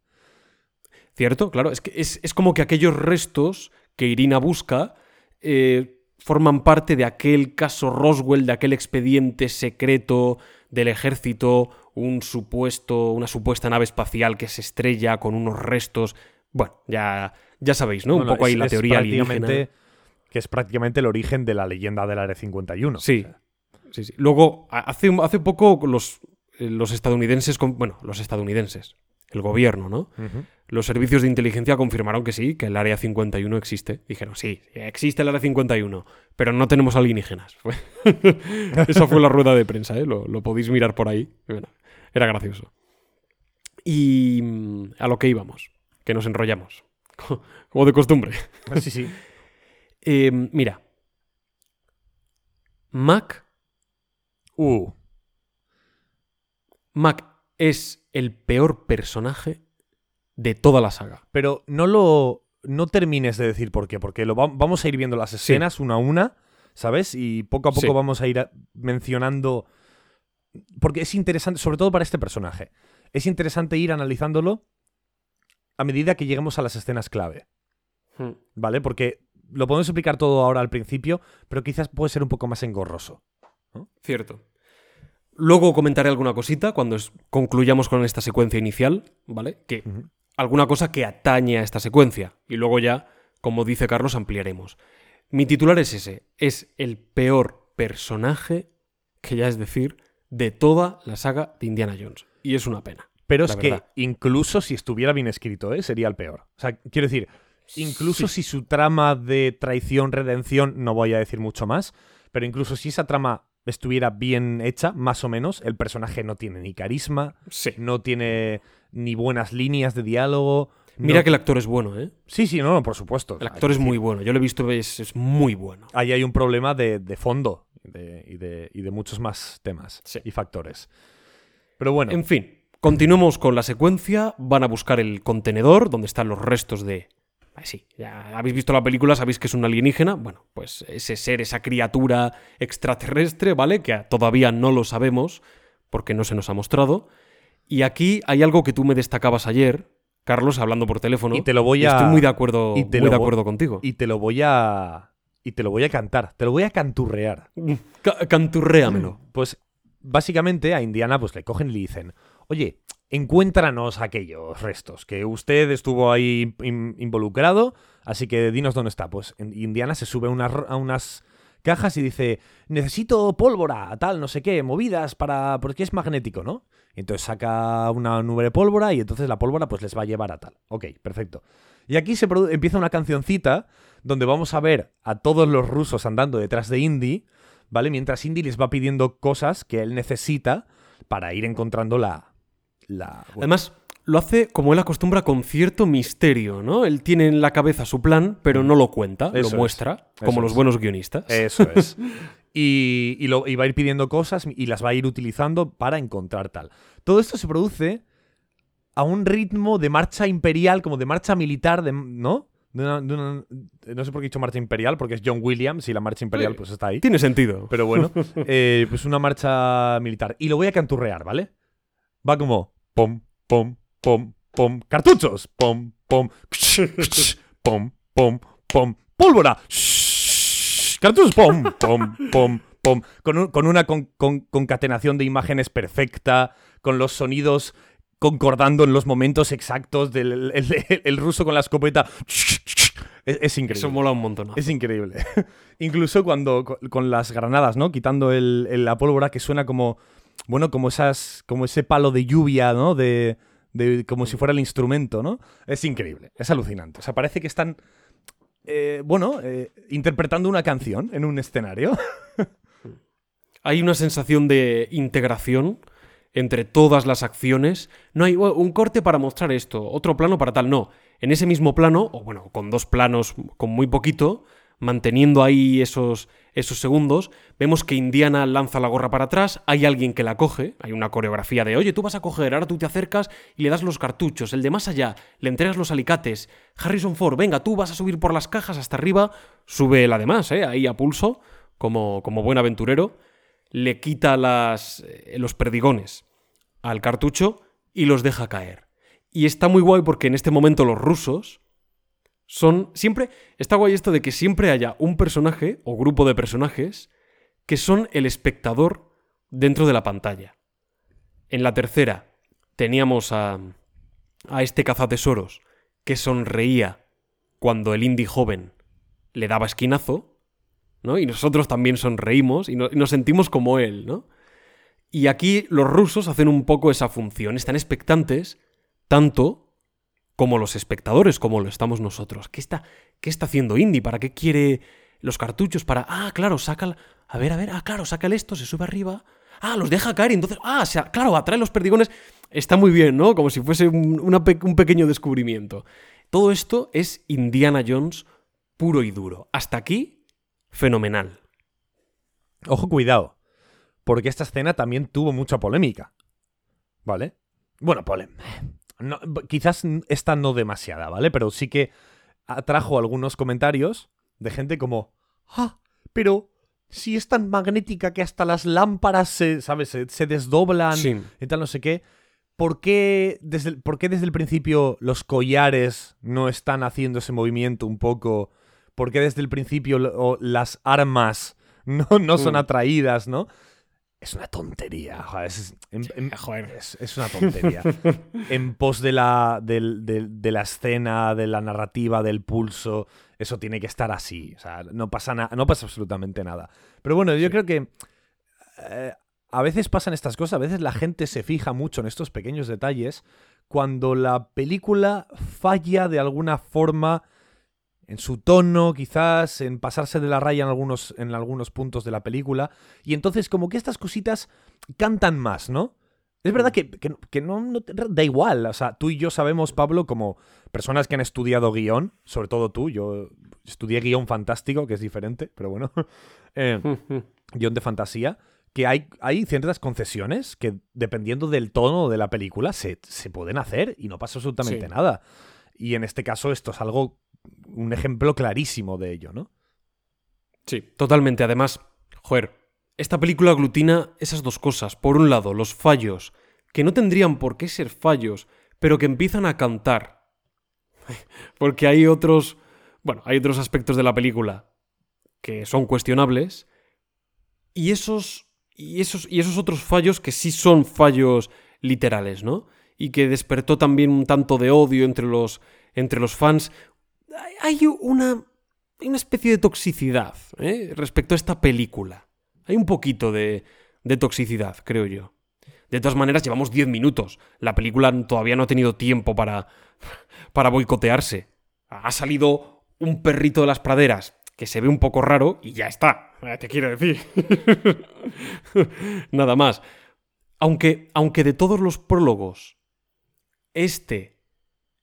¿Cierto? Claro, es que es, es como que aquellos restos que Irina busca eh, forman parte de aquel caso Roswell, de aquel expediente secreto del ejército, un supuesto, una supuesta nave espacial que se estrella con unos restos. Bueno, ya, ya sabéis, ¿no? Bueno, un poco ahí la teoría alienígena. Que es prácticamente el origen de la leyenda del Área 51. Sí, sí, sí. Luego, hace, hace poco los, eh, los estadounidenses, con- bueno, los estadounidenses, el gobierno, ¿no? Los servicios de inteligencia confirmaron que sí, que el Área 51 existe. Dijeron, sí, existe el Área 51, pero no tenemos alienígenas. Esa fue la rueda de prensa, ¿eh? Lo, lo podéis mirar por ahí. Bueno, era gracioso. Y mm, a lo que íbamos, que nos enrollamos, como de costumbre. Sí, sí. Eh, mira, Mac, Uh, Mac es el peor personaje de toda la saga. pero no lo. No termines de decir por qué, porque lo va- vamos a ir viendo las escenas una a una, ¿sabes? Y poco a poco Sí. vamos a ir a- mencionando. Porque es interesante, sobre todo para este personaje. Es interesante ir analizándolo a medida que lleguemos a las escenas clave. ¿Vale? Porque lo podemos explicar todo ahora al principio, pero quizás puede ser un poco más engorroso. Cierto. Luego comentaré alguna cosita cuando concluyamos con esta secuencia inicial, ¿vale? Que alguna cosa que atañe a esta secuencia. Y luego ya, como dice Carlos, ampliaremos. Mi titular es ese. Es el peor personaje, que ya es decir, de toda la saga de Indiana Jones. Y es una pena. Pero es que incluso si estuviera bien escrito, ¿eh? sería el peor. O sea, quiero decir, incluso si su trama de traición, redención, no voy a decir mucho más, pero incluso si esa trama estuviera bien hecha, más o menos, el personaje no tiene ni carisma, Sí. no tiene ni buenas líneas de diálogo. Mira no- que el actor es bueno, ¿eh? Sí, sí, no, no, por supuesto. El actor es muy bueno. Yo lo he visto, es, es muy bueno. Ahí hay un problema de, de fondo de- y, de, y de muchos más temas Sí. y factores. Pero bueno, En fin, continuemos con la secuencia. Van a buscar el contenedor donde están los restos de. Sí, ya habéis visto la película, sabéis que es un alienígena. Bueno, pues ese ser, esa criatura extraterrestre, ¿vale? Que todavía no lo sabemos porque no se nos ha mostrado. Y aquí hay algo que tú me destacabas ayer, Carlos, hablando por teléfono. y te lo voy a... estoy muy de acuerdo, y te muy de acuerdo contigo. Y te lo voy a... Y te lo voy a cantar. Te lo voy a canturrear. Ca- canturréamelo. Pues básicamente a Indiana pues le cogen y le dicen, oye, encuéntranos aquellos restos, que usted estuvo ahí in- involucrado, así que dinos dónde está. Pues Indiana se sube a unas, cajas y dice, necesito pólvora, tal, no sé qué, movidas para... porque es magnético, ¿no? Entonces saca una nube de pólvora y entonces la pólvora pues les va a llevar a tal. Ok, perfecto. Y aquí se empieza una cancioncita donde vamos a ver a todos los rusos andando detrás de Indy, ¿vale? Mientras Indy les va pidiendo cosas que él necesita para ir encontrando la... la Además, lo hace como él acostumbra con cierto misterio, ¿no? Él tiene en la cabeza su plan, pero no lo cuenta, Eso lo muestra, como Eso los es. buenos guionistas. Eso es. Y, y lo, y va a ir pidiendo cosas y las va a ir utilizando para encontrar tal. Todo esto se produce a un ritmo de marcha imperial, como de marcha militar, de, ¿no? De una- de una- no sé por qué he dicho marcha imperial, porque es John Williams y la marcha imperial pues está ahí. Tiene sentido. Pero bueno, eh, pues una marcha militar. Y lo voy a canturrear, ¿vale? Va como pom, pom, pom, pom, cartuchos, pom, pom, pom, pom, pom, pólvora, cartuchos, pom, pom, pom, pom, con, un- con una con- con- concatenación de imágenes perfecta, con los sonidos concordando en los momentos exactos del el, el- el ruso con la escopeta. Es, es increíble. Eso mola un montón. Es increíble. Incluso cuando co- con, las granadas, ¿no? Quitando la pólvora que suena como. Bueno, como esas. como ese palo de lluvia, ¿no? De. de- como si fuera el instrumento, ¿no? Es increíble. Es alucinante. O sea, parece que están. eh, bueno, eh, interpretando una canción en un escenario. Hay una sensación de integración entre todas las acciones. No hay "Oh, un corte para mostrar esto, otro plano para tal. No. En ese mismo plano, o bueno, con dos planos, con muy poquito, manteniendo ahí esos, esos segundos, vemos que Indiana lanza la gorra para atrás, hay alguien que la coge, hay una coreografía de, oye, tú vas a coger, ahora tú te acercas y le das los cartuchos, el de más allá, le entregas los alicates, Harrison Ford, venga, tú vas a subir por las cajas hasta arriba, sube el además, ¿eh? ahí a pulso, como, como buen aventurero, le quita las, eh, los perdigones al cartucho y los deja caer. Y está muy guay porque en este momento los rusos son siempre está guay esto de que siempre haya un personaje o grupo de personajes que son el espectador dentro de la pantalla. En la tercera teníamos a a este cazatesoros que sonreía cuando el indie joven le daba esquinazo, ¿no? Y nosotros también sonreímos y, y nos sentimos como él, ¿no? Y aquí los rusos hacen un poco esa función, están expectantes tanto como los espectadores, como lo estamos nosotros. ¿Qué está, qué está haciendo Indy? ¿Para qué quiere los cartuchos? Para, ah, claro, saca, a ver, a ver, ah, claro, saca esto, se sube arriba, ah, los deja caer y entonces, ah, o sea, claro, atrae los perdigones. Está muy bien, ¿no? Como si fuese un pequeño descubrimiento. Todo esto es Indiana Jones puro y duro. Hasta aquí, fenomenal. Ojo, cuidado. Porque esta escena también tuvo mucha polémica. ¿Vale? Bueno, polémica. quizás esta no demasiada, ¿vale? Pero sí que atrajo algunos comentarios de gente como. ¡Ah! Pero si es tan magnética que hasta las lámparas se, ¿sabes? Se, se desdoblan Sí. y tal, no sé qué. ¿Por qué, desde el, por qué desde el principio los collares no están haciendo ese movimiento un poco? ¿Por qué desde el principio lo- las armas no, no son Mm. atraídas, no? Es una tontería. joder, es, en- en- Joder. es- es una tontería. en pos de la, del- del- de la escena, de la narrativa, del pulso, eso tiene que estar así. O sea, no pasa, no pasa absolutamente nada. Pero bueno, yo creo que eh, a veces pasan estas cosas, a veces la gente se fija mucho en estos pequeños detalles cuando la película falla de alguna forma en su tono, quizás, en pasarse de la raya en algunos, en algunos puntos de la película. Y entonces como que estas cositas cantan más, ¿no? Es verdad que, que- que no, no te- da igual. O sea, tú y yo sabemos, Pablo, como personas que han estudiado guion, sobre todo tú, yo estudié guion fantástico, que es diferente, pero bueno, eh, guion de fantasía, que hay, hay ciertas concesiones que dependiendo del tono de la película se, se pueden hacer y no pasa absolutamente Sí. nada. Y en este caso esto es algo, un ejemplo clarísimo de ello, ¿no? Sí, totalmente. Además, joder, esta película aglutina esas dos cosas. Por un lado, los fallos, que no tendrían por qué ser fallos, pero que empiezan a cantar. Porque hay otros. Bueno, hay otros aspectos de la película que son cuestionables. Y esos. Y esos, y esos otros fallos que sí son fallos literales, ¿no? Y que despertó también un tanto de odio entre los, entre los fans. Hay- una, una especie de toxicidad ¿eh? respecto a esta película. Hay un poquito de, toxicidad, creo yo. De todas maneras, llevamos 10 minutos. La película todavía no ha tenido tiempo para, para boicotearse. Ha salido un perrito de las praderas que se ve un poco raro y ya está. Eh, Te quiero decir. Nada más. Aunque, aunque de todos los prólogos, este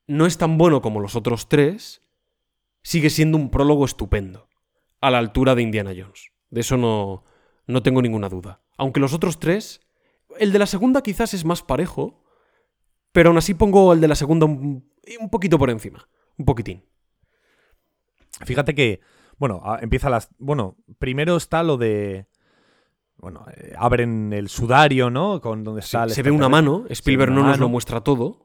no es tan bueno como los otros tres, sigue siendo un prólogo estupendo, a la altura de Indiana Jones. De eso no, no tengo ninguna duda. Aunque los otros tres, el de la segunda quizás es más parejo, pero aún así pongo el de la segunda un, un poquito por encima, un poquitín. Fíjate que, bueno, empieza las... Bueno, primero está lo de... Bueno, eh, abren el sudario, ¿no? Con donde está el se ve una mano, Spielberg una no nos mano. lo muestra todo.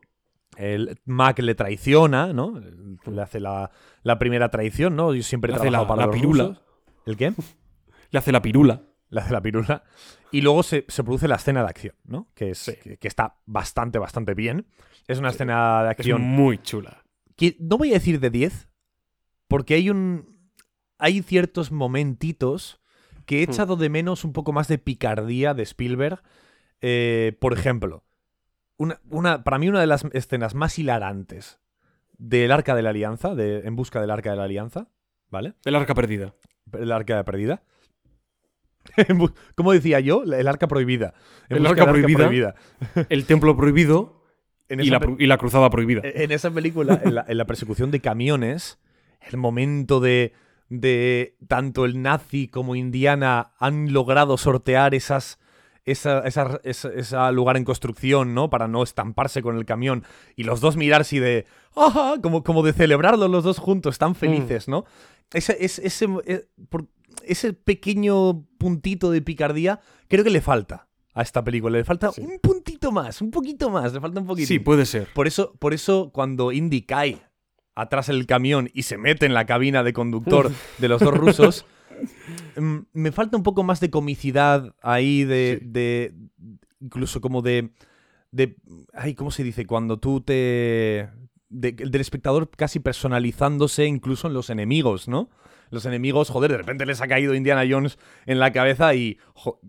El Mac le traiciona, ¿no? Le hace la, la primera traición, ¿no? Yo siempre he Le hace trabajado la- para la los pirula. rusos. ¿El qué? Le hace la pirula. Le hace la pirula. Y luego se, se produce la escena de acción, ¿no? Que, es, Sí. que, que está bastante, bastante bien. Es una escena de Es acción muy chula. que no voy a decir de 10, porque hay un. Hay ciertos momentitos que he Hmm. echado de menos un poco más de picardía de Spielberg. Eh, por ejemplo, una, una, para mí una de las escenas más hilarantes del Arca de la Alianza, de En busca del Arca de la Alianza, ¿vale? El arca perdida. El Arca perdida. ¿Cómo decía yo? El Arca prohibida. En El Arca prohibida. El templo prohibido En y la, y cruzada prohibida. En esa película, en la, en la persecución de camiones, el momento de, de tanto el nazi como Indiana han logrado sortear esas, esa, esa- lugar en construcción, ¿no? Para no estamparse con el camión. Y los dos mirarse y de. ¡Ajá! Como, como de celebrarlo los dos juntos, tan felices, ¿no? Ese, ese, ese, eh, por- ese pequeño puntito de picardía creo que le falta a esta película. Le falta Sí. un puntito más, un poquito más, le falta un poquito. Sí, puede ser. Por eso, por eso cuando Indy cae atrás del camión y se mete en la cabina de conductor de los dos rusos, mm, me falta un poco más de comicidad ahí, de, Sí. de- incluso como de, de, ay, ¿cómo se dice? Cuando tú te, de- del espectador casi personalizándose incluso en los enemigos, ¿no? Los enemigos, joder, de repente les ha caído Indiana Jones en la cabeza y jo-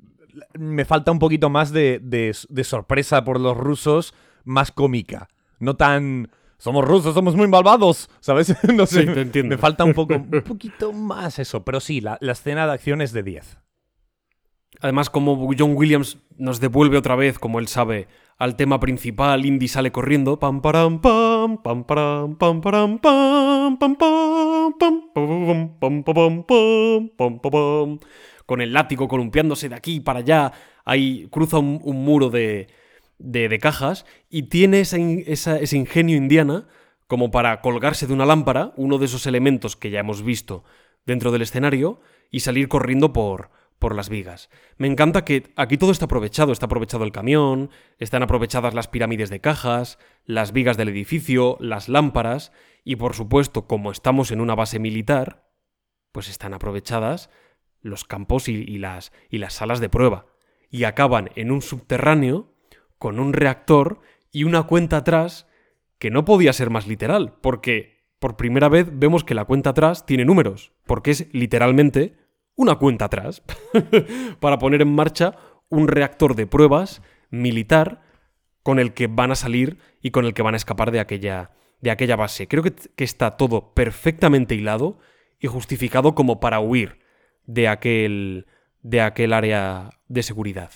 me falta un poquito más de, de- de sorpresa por los rusos, más cómica. No tan. Somos rusos, somos muy malvados, ¿sabes? no sé. Sí, te entiendo. Me falta un poco, un poquito más eso. Pero sí, la, la escena de acción es de 10. Además, como John Williams nos devuelve otra vez, como él sabe, al tema principal, Indy sale corriendo. Pam param pam, pam param pam param pam, pam pam pam, pam pam pam pam pam, pam. Con el látigo columpiándose de aquí para allá. Ahí cruza un, muro de, de, cajas y tiene esa- ese ingenio indiana como para colgarse de una lámpara, uno de esos elementos que ya hemos visto dentro del escenario, y salir corriendo por, por las vigas. Me encanta que aquí todo está aprovechado. Está aprovechado el camión, están aprovechadas las pirámides de cajas, las vigas del edificio, las lámparas, y por supuesto, como estamos en una base militar, pues están aprovechadas los campos y, las, y las salas de prueba. Y acaban en un subterráneo con un reactor y una cuenta atrás que no podía ser más literal, porque por primera vez vemos que la cuenta atrás tiene números, porque es literalmente una cuenta atrás para poner en marcha un reactor de pruebas militar con el que van a salir y con el que van a escapar de aquella, de aquella base. Creo que, que está todo perfectamente hilado y justificado como para huir de aquel, de aquel área de seguridad.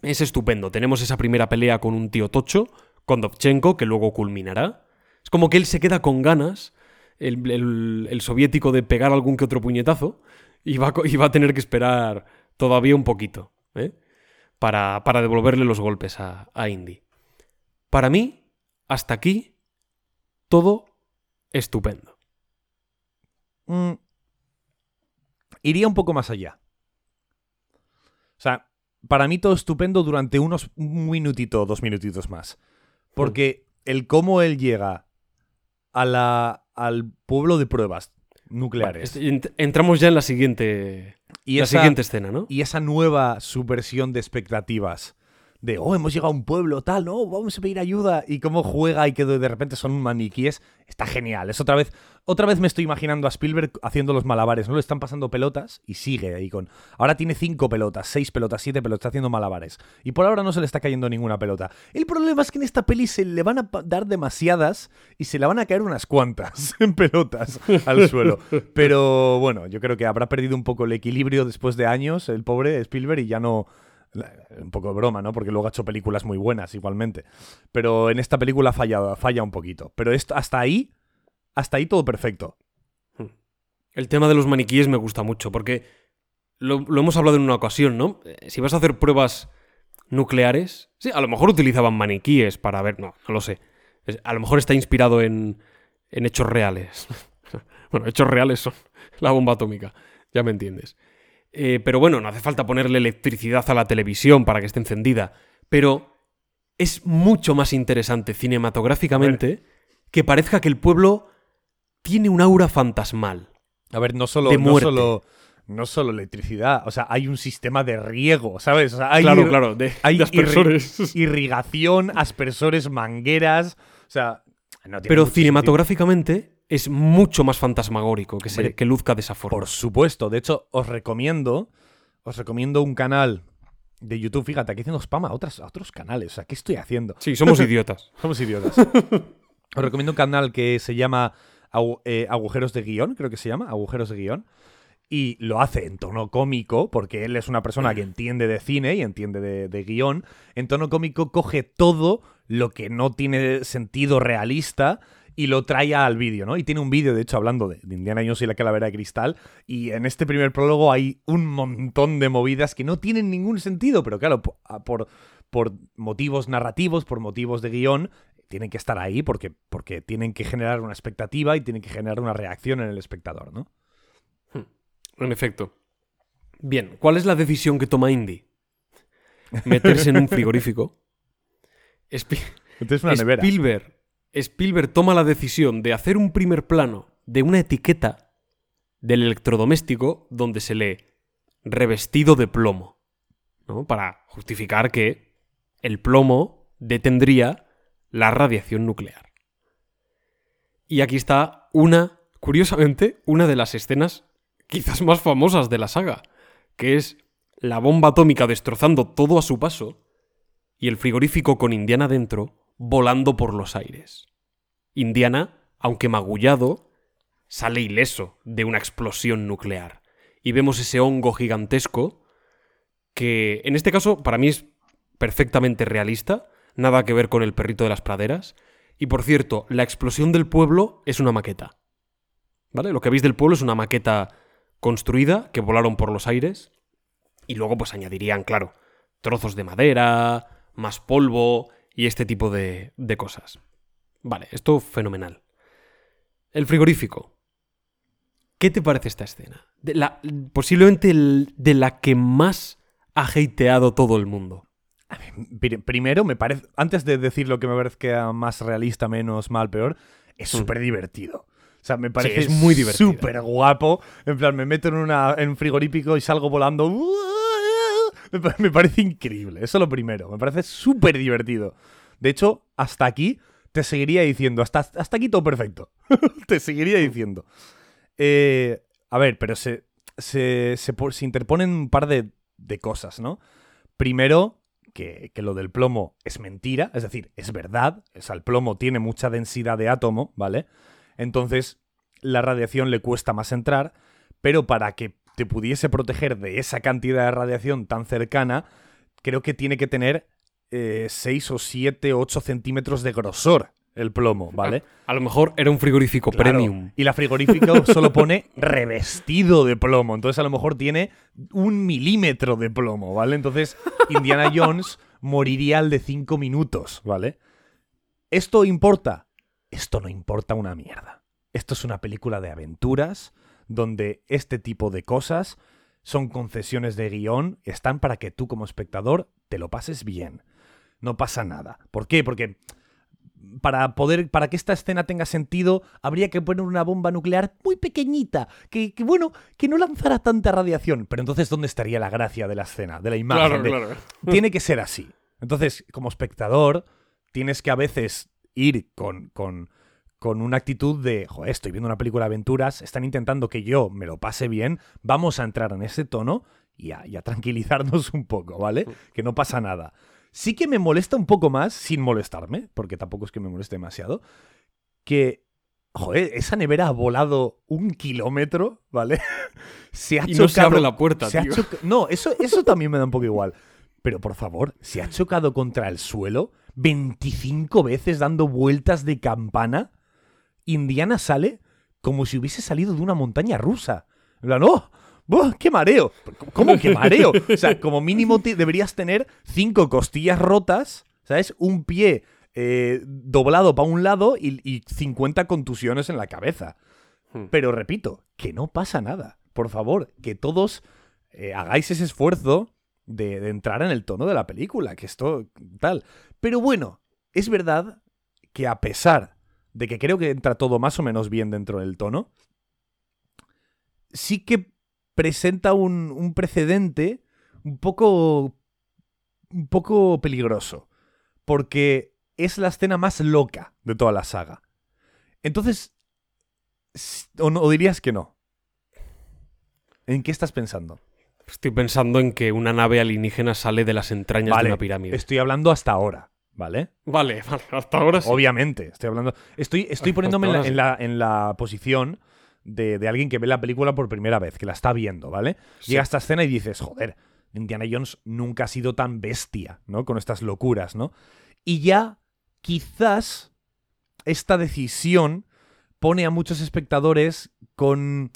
Es estupendo. Tenemos esa primera pelea con un tío tocho, con Dovchenko, que luego culminará. Es como que él se queda con ganas, el, el- el soviético, de pegar algún que otro puñetazo, y va, a co- y va a tener que esperar todavía un poquito, ¿eh? para, para devolverle los golpes a, a Indy. Para mí, hasta aquí, todo estupendo. Mm, iría un poco más allá. O sea, para mí todo estupendo durante unos un minutito, dos minutitos más. Porque el cómo él llega a la, al pueblo de pruebas nucleares Vale, ent- entramos ya en la siguiente, y, la esa, siguiente escena, ¿no? y esa nueva subversión de expectativas. De, oh, hemos llegado a un pueblo, tal, no, vamos a pedir ayuda. Y cómo juega y que de de repente son maniquíes. Está genial. Es otra vez, otra vez me estoy imaginando a Spielberg haciendo los malabares. No le están pasando pelotas y sigue ahí con. Ahora tiene cinco pelotas, seis pelotas, siete pelotas, está haciendo malabares. Y por ahora no se le está cayendo ninguna pelota. El problema es que en esta peli se le van a dar demasiadas y se le van a caer unas cuantas en pelotas al suelo. Pero bueno, yo creo que habrá perdido un poco el equilibrio después de años, el pobre Spielberg, y ya no. Un poco de broma, ¿no? Porque luego ha hecho películas muy buenas igualmente. Pero en esta película ha fallado, falla un poquito. Pero esto, hasta ahí, hasta ahí todo perfecto. El tema de los maniquíes me gusta mucho porque lo, lo hemos hablado en una ocasión, ¿no? Eh, Si vas a hacer pruebas nucleares, sí, a lo mejor utilizaban maniquíes para ver, no, no lo sé. A lo mejor está inspirado en, en hechos reales. bueno, hechos reales son la bomba atómica, ya me entiendes. Eh, pero bueno, no hace falta ponerle electricidad a la televisión para que esté encendida. Pero es mucho más interesante cinematográficamente que parezca que el pueblo tiene un aura fantasmal. A ver, no solo, De no solo, no solo electricidad, o sea, hay un sistema de riego, ¿sabes? O sea, hay claro, claro, de, hay de aspersores. irrigación, aspersores, mangueras, o sea, no tiene Pero cinematográficamente es mucho más fantasmagórico que, se, Hombre, que luzca de esa forma. Por supuesto. De hecho, os recomiendo. Os recomiendo un canal de YouTube. Fíjate, aquí haciendo spam a, otras, a otros canales. O sea, ¿qué estoy haciendo? Sí, somos idiotas. Somos idiotas. os recomiendo un canal que se llama Eh, Agujeros de Guión, creo que se llama, Agujeros de Guión. Y lo hace en tono cómico, porque él es una persona que entiende de cine y entiende de, guion. En tono cómico coge todo lo que no tiene sentido realista y lo trae al vídeo, ¿no? Y tiene un vídeo, de hecho, hablando de, Indiana Jones y la calavera de cristal. Y en este primer prólogo hay un montón de movidas que no tienen ningún sentido, pero claro, po- a- por, por motivos narrativos, por motivos de guion, tienen que estar ahí porque, porque tienen que generar una expectativa y tienen que generar una reacción en el espectador, ¿no? En efecto. Bien, ¿cuál es la decisión que toma Indy? Meterse en un frigorífico. Entonces una nevera. Spielberg, Spielberg toma la decisión de hacer un primer plano de una etiqueta del electrodoméstico donde se lee revestido de plomo, ¿no? Para justificar que el plomo detendría la radiación nuclear. Y aquí está una, curiosamente, una de las escenas quizás más famosas de la saga, que es la bomba atómica destrozando todo a su paso y el frigorífico con Indiana dentro volando por los aires. Indiana, aunque magullado, sale ileso de una explosión nuclear. Y vemos ese hongo gigantesco que, en este caso, para mí es perfectamente realista, nada que ver con el perrito de las praderas. Y por cierto, la explosión del pueblo es una maqueta. ¿Vale? Lo que veis del pueblo es una maqueta construida que volaron por los aires. Y luego, pues añadirían, claro, trozos de madera, más polvo y este tipo de, de cosas. Vale, esto fenomenal. El frigorífico. ¿Qué te parece esta escena? De la, posiblemente de la que más ha hateado todo el mundo. Pri- Primero, me parece. Antes de decir lo que me parezca más realista, menos mal, peor, es Mm. súper divertido. O sea, me parece es muy divertido. súper guapo. En plan, me meto en, una, en un frigorífico y salgo volando. Me, pa- me parece increíble. Eso lo primero. Me parece súper divertido. De hecho, hasta aquí te seguiría diciendo. Hasta, hasta aquí todo perfecto. te seguiría diciendo. Eh, a ver, pero se, se, se, se interponen un par de, de cosas, ¿no? Primero, que, lo del plomo es mentira, es decir, es verdad. O el plomo tiene mucha densidad de átomo, ¿vale? Entonces, la radiación le cuesta más entrar, pero para que te pudiese proteger de esa cantidad de radiación tan cercana, creo que tiene que tener 6 o 7 o 8 centímetros de grosor el plomo, ¿vale? A lo mejor era un frigorífico Claro, premium. Y la frigorífico solo pone revestido de plomo. Entonces a lo mejor tiene un milímetro de plomo, ¿vale? Entonces Indiana Jones moriría al de 5 minutos, ¿vale? ¿Esto importa? Esto no importa una mierda. Esto es una película de aventuras donde este tipo de cosas son concesiones de guion, están para que tú como espectador te lo pases bien. No pasa nada. ¿Por qué? Porque para poder, para que esta escena tenga sentido, habría que poner una bomba nuclear muy pequeñita, que, que, bueno, que no lanzara tanta radiación. Pero entonces, ¿dónde estaría la gracia de la escena, de la imagen? de- Tiene que ser así. Entonces, como espectador, tienes que a veces ir con, con, con una actitud de, joder, estoy viendo una película de aventuras, están intentando que yo me lo pase bien, vamos a entrar en ese tono y a, y a tranquilizarnos un poco, ¿vale? Que no pasa nada. Sí que me molesta un poco más, sin molestarme, porque tampoco es que me moleste demasiado, que, joder, esa nevera ha volado un kilómetro, ¿vale? se ha Y no se chocado- abre la puerta, se ha tío. choca- No, eso, eso también me da un poco igual. Pero por favor, se ha chocado contra el suelo 25 veces dando vueltas de campana. Indiana sale como si hubiese salido de una montaña rusa. En plan, ¡oh! ¡Buah, ¡Qué mareo! ¿Cómo que mareo? O sea, como mínimo te- deberías tener cinco costillas rotas, ¿sabes? Un pie eh, doblado para un lado y, y 50 contusiones en la cabeza. Hmm. Pero repito, que no pasa nada. Por favor, que todos eh, hagáis ese esfuerzo de, de entrar en el tono de la película, que esto tal. Pero bueno, es verdad que a pesar de que creo que entra todo más o menos bien dentro del tono, sí que presenta un, un precedente un poco un poco peligroso, porque es la escena más loca de toda la saga. Entonces, o, no, o dirías que no. ¿En qué estás pensando? Estoy pensando en que una nave alienígena sale de las entrañas Vale, de una pirámide. Estoy hablando hasta ahora, ¿vale? Vale, vale, hasta ahora sí. Obviamente, estoy hablando. Estoy, estoy poniéndome en la, ahora en la- en la posición de, de alguien que ve la película por primera vez, que la está viendo, ¿vale? Sí. Llega a esta escena y dices, joder, Indiana Jones nunca ha sido tan bestia, ¿no? Con estas locuras, ¿no? Y ya, quizás, esta decisión pone a muchos espectadores con.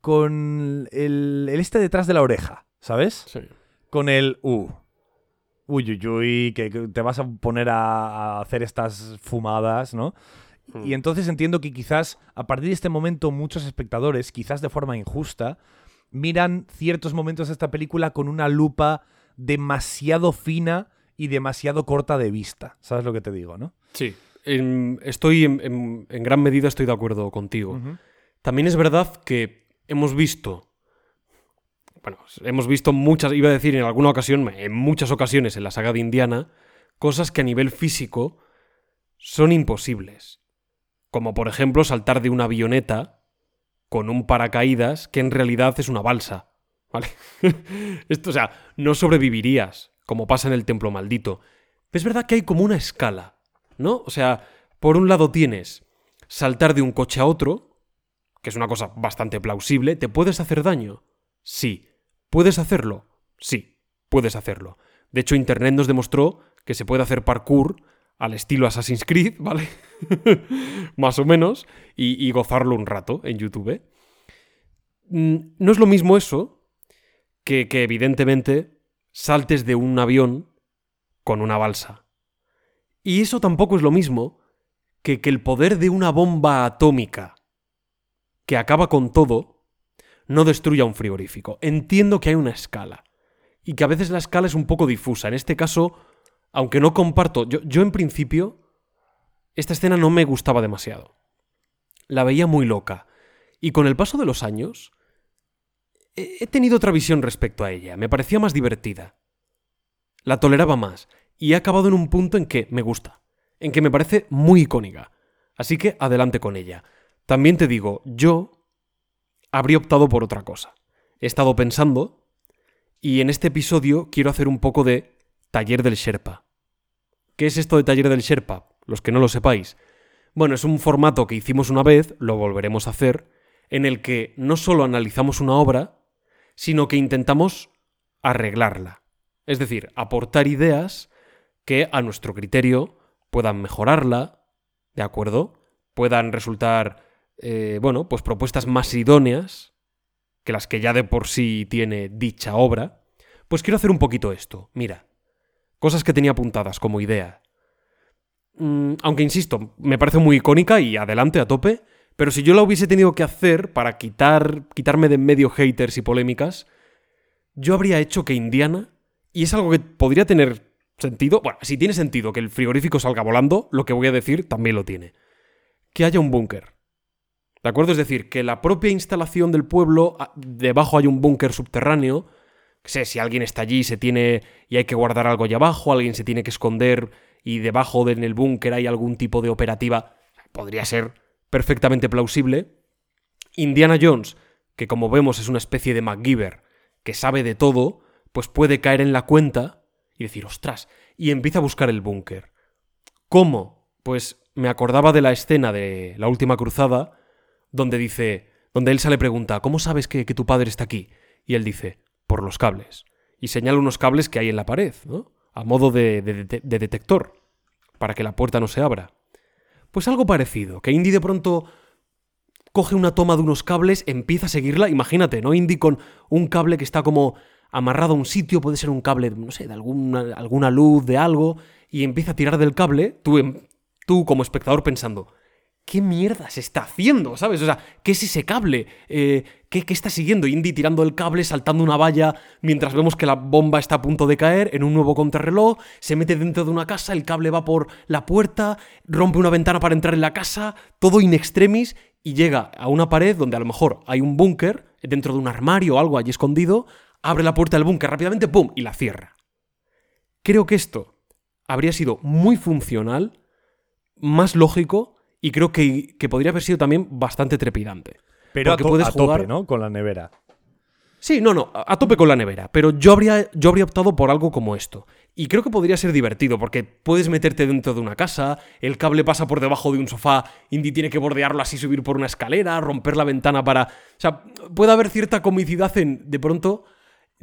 con el, el este detrás de la oreja, ¿sabes? Sí. con el uh. Uy, uy, uy, que, que te vas a poner a, a hacer estas fumadas, ¿no? Y entonces entiendo que quizás a partir de este momento muchos espectadores, quizás de forma injusta, miran ciertos momentos de esta película con una lupa demasiado fina y demasiado corta de vista. ¿Sabes lo que te digo, no? Sí. En- estoy en, en- en gran medida estoy de acuerdo contigo. También es verdad que hemos visto. Bueno, hemos visto muchas, iba a decir en alguna ocasión, en muchas ocasiones en la saga de Indiana, cosas que a nivel físico son imposibles. Como por ejemplo saltar de una avioneta con un paracaídas que en realidad es una balsa. ¿Vale? Esto, o sea, no sobrevivirías, como pasa en el templo maldito. Es verdad que hay como una escala, ¿no? O sea, por un lado tienes saltar de un coche a otro, que es una cosa bastante plausible. ¿Te puedes hacer daño? Sí. ¿Puedes hacerlo? Sí, puedes hacerlo. De hecho, Internet nos demostró que se puede hacer parkour al estilo Assassin's Creed, ¿vale? Más o menos, y, gozarlo un rato en YouTube. Mm, No es lo mismo eso que, que evidentemente saltes de un avión con una balsa. Y eso tampoco es lo mismo que que el poder de una bomba atómica que acaba con todo no destruya un frigorífico. Entiendo que hay una escala y que a veces la escala es un poco difusa. En este caso, aunque no comparto, yo, en principio, esta escena no me gustaba demasiado. La veía muy loca. Y con el paso de los años, he he tenido otra visión respecto a ella. Me parecía más divertida. La toleraba más. Y he acabado en un punto en que me gusta. En que me parece muy icónica. Así que adelante con ella. También te digo, yo habría optado por otra cosa. He estado pensando Y en este episodio quiero hacer un poco de taller del Sherpa. ¿Qué es esto de taller del Sherpa? Los que no lo sepáis. Bueno, es un formato que hicimos una vez, lo volveremos a hacer, en el que no solo analizamos una obra, sino que intentamos arreglarla. Es decir, aportar ideas que a nuestro criterio puedan mejorarla, ¿de acuerdo? Puedan resultar, eh, bueno, pues propuestas más idóneas que las que ya de por sí tiene dicha obra. Pues quiero hacer un poquito esto. Mira, cosas que tenía apuntadas como idea. Mm, aunque insisto, me parece muy icónica y adelante a tope, pero si yo la hubiese tenido que hacer para quitar, quitarme de en medio haters y polémicas, yo habría hecho que Indiana, y es algo que podría tener sentido, bueno, si tiene sentido que el frigorífico salga volando, lo que voy a decir también lo tiene. Que haya un búnker. ¿De acuerdo? Es decir, que la propia instalación del pueblo, ah, debajo hay un búnker subterráneo, sé, si alguien está allí se tiene y hay que guardar algo allá abajo, alguien se tiene que esconder y debajo en el búnker hay algún tipo de operativa, podría ser perfectamente plausible. Indiana Jones, que como vemos es una especie de MacGyver, que sabe de todo, pues puede caer en la cuenta y decir, ostras, y empieza a buscar el búnker. ¿Cómo? Pues me acordaba de la escena de La Última Cruzada, donde dice, donde Elsa le pregunta, ¿cómo sabes que, que tu padre está aquí? Y él dice, por los cables. Y señala unos cables que hay en la pared, ¿no? A modo de, de, de detector, para que la puerta no se abra. Pues algo parecido, que Indy de pronto coge una toma de unos cables, empieza a seguirla, imagínate, ¿no? Indy con un cable que está como amarrado a un sitio, puede ser un cable, no sé, de alguna, alguna luz, de algo, y empieza a tirar del cable, tú, em, tú como espectador pensando, ¿qué mierda se está haciendo? ¿Sabes? O sea, ¿qué es ese cable? Eh, ¿qué, ¿qué, está siguiendo? Indy tirando el cable, saltando una valla, mientras vemos que la bomba está a punto de caer en un nuevo contrarreloj, se mete dentro de una casa, el cable va por la puerta, rompe una ventana para entrar en la casa, todo in extremis, y llega a una pared donde a lo mejor hay un búnker, dentro de un armario o algo allí escondido, abre la puerta del búnker rápidamente, ¡pum! y la cierra. Creo que esto habría sido muy funcional, más lógico y creo que podría haber sido también bastante trepidante. Pero a, to- puedes a jugar- tope, ¿no? Con la nevera. Sí, no, no, a tope con la nevera, pero yo habría, yo habría optado por algo como esto. Y creo que podría ser divertido, porque puedes meterte dentro de una casa, el cable pasa por debajo de un sofá, Indy tiene que bordearlo así, subir por una escalera, romper la ventana para... O sea, puede haber cierta comicidad en, de pronto,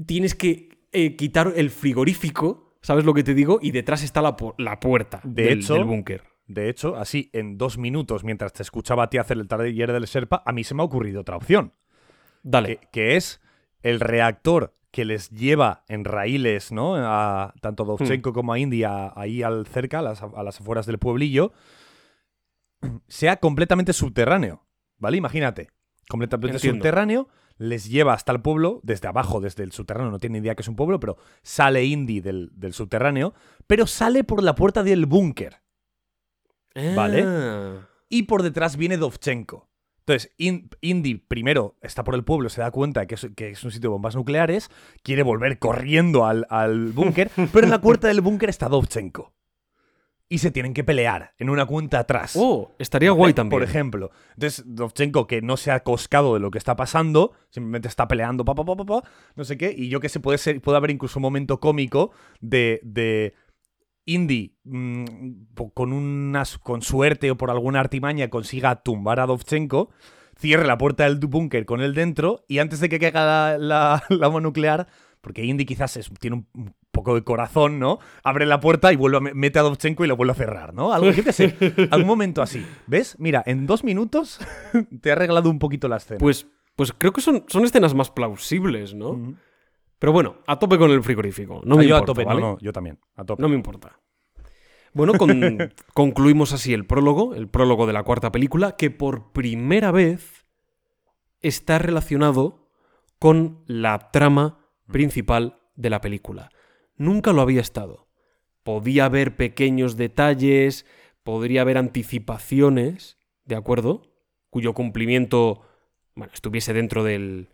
tienes que eh, quitar el frigorífico, ¿sabes lo que te digo? Y detrás está la, pu- la puerta De del, del búnker. De hecho, así, en dos minutos, mientras te escuchaba a ti hacer el taller del Serpa, a mí se me ha ocurrido otra opción. Dale. que, que es el reactor que les lleva en raíles, ¿no? A, tanto a Hmm. Dovchenko como a India, ahí al cerca, a las, a las afueras del pueblillo, sea completamente subterráneo, ¿vale? Imagínate, completamente Entiendo. subterráneo, les lleva hasta el pueblo, desde abajo, desde el subterráneo, no tiene idea que es un pueblo, pero sale Indy del, del subterráneo, pero sale por la puerta del búnker. Vale. Ah. Y por detrás viene Dovchenko. Entonces, In- Indy primero está por el pueblo, se da cuenta que es, que es un sitio de bombas nucleares, quiere volver corriendo al, al búnker, pero en la puerta del búnker está Dovchenko. Y se tienen que pelear en una cuenta atrás. Oh, estaría guay también. Por ejemplo. Entonces, Dovchenko, que no se ha coscado de lo que está pasando, simplemente está peleando, pa, pa, pa, pa, pa, no sé qué, y yo que sé, puede, ser, puede haber incluso un momento cómico de, de Indy, mm, con, unas, con suerte o por alguna artimaña, consiga tumbar a Dovchenko, cierre la puerta del búnker con él dentro, y antes de que caiga la, la, la bomba nuclear, porque Indy quizás es- tiene un, poco de corazón, ¿no? Abre la puerta y vuelve a, me- mete a Dovchenko y lo vuelve a cerrar, ¿no? Algo, yo qué sé, algún momento así. ¿Ves? Mira, en dos minutos te ha arreglado un poquito la escena. Pues, pues creo que son, son escenas más plausibles, ¿no? Pero bueno, a tope con el frigorífico. No me Ah, yo importa, a tope, ¿vale? no, no, yo también, a tope. No me importa. Bueno, con- concluimos así el prólogo, el prólogo de la cuarta película, que por primera vez está relacionado con la trama principal de la película. Nunca lo había estado. Podía haber pequeños detalles, podría haber anticipaciones, ¿de acuerdo? Cuyo cumplimiento bueno, estuviese dentro del,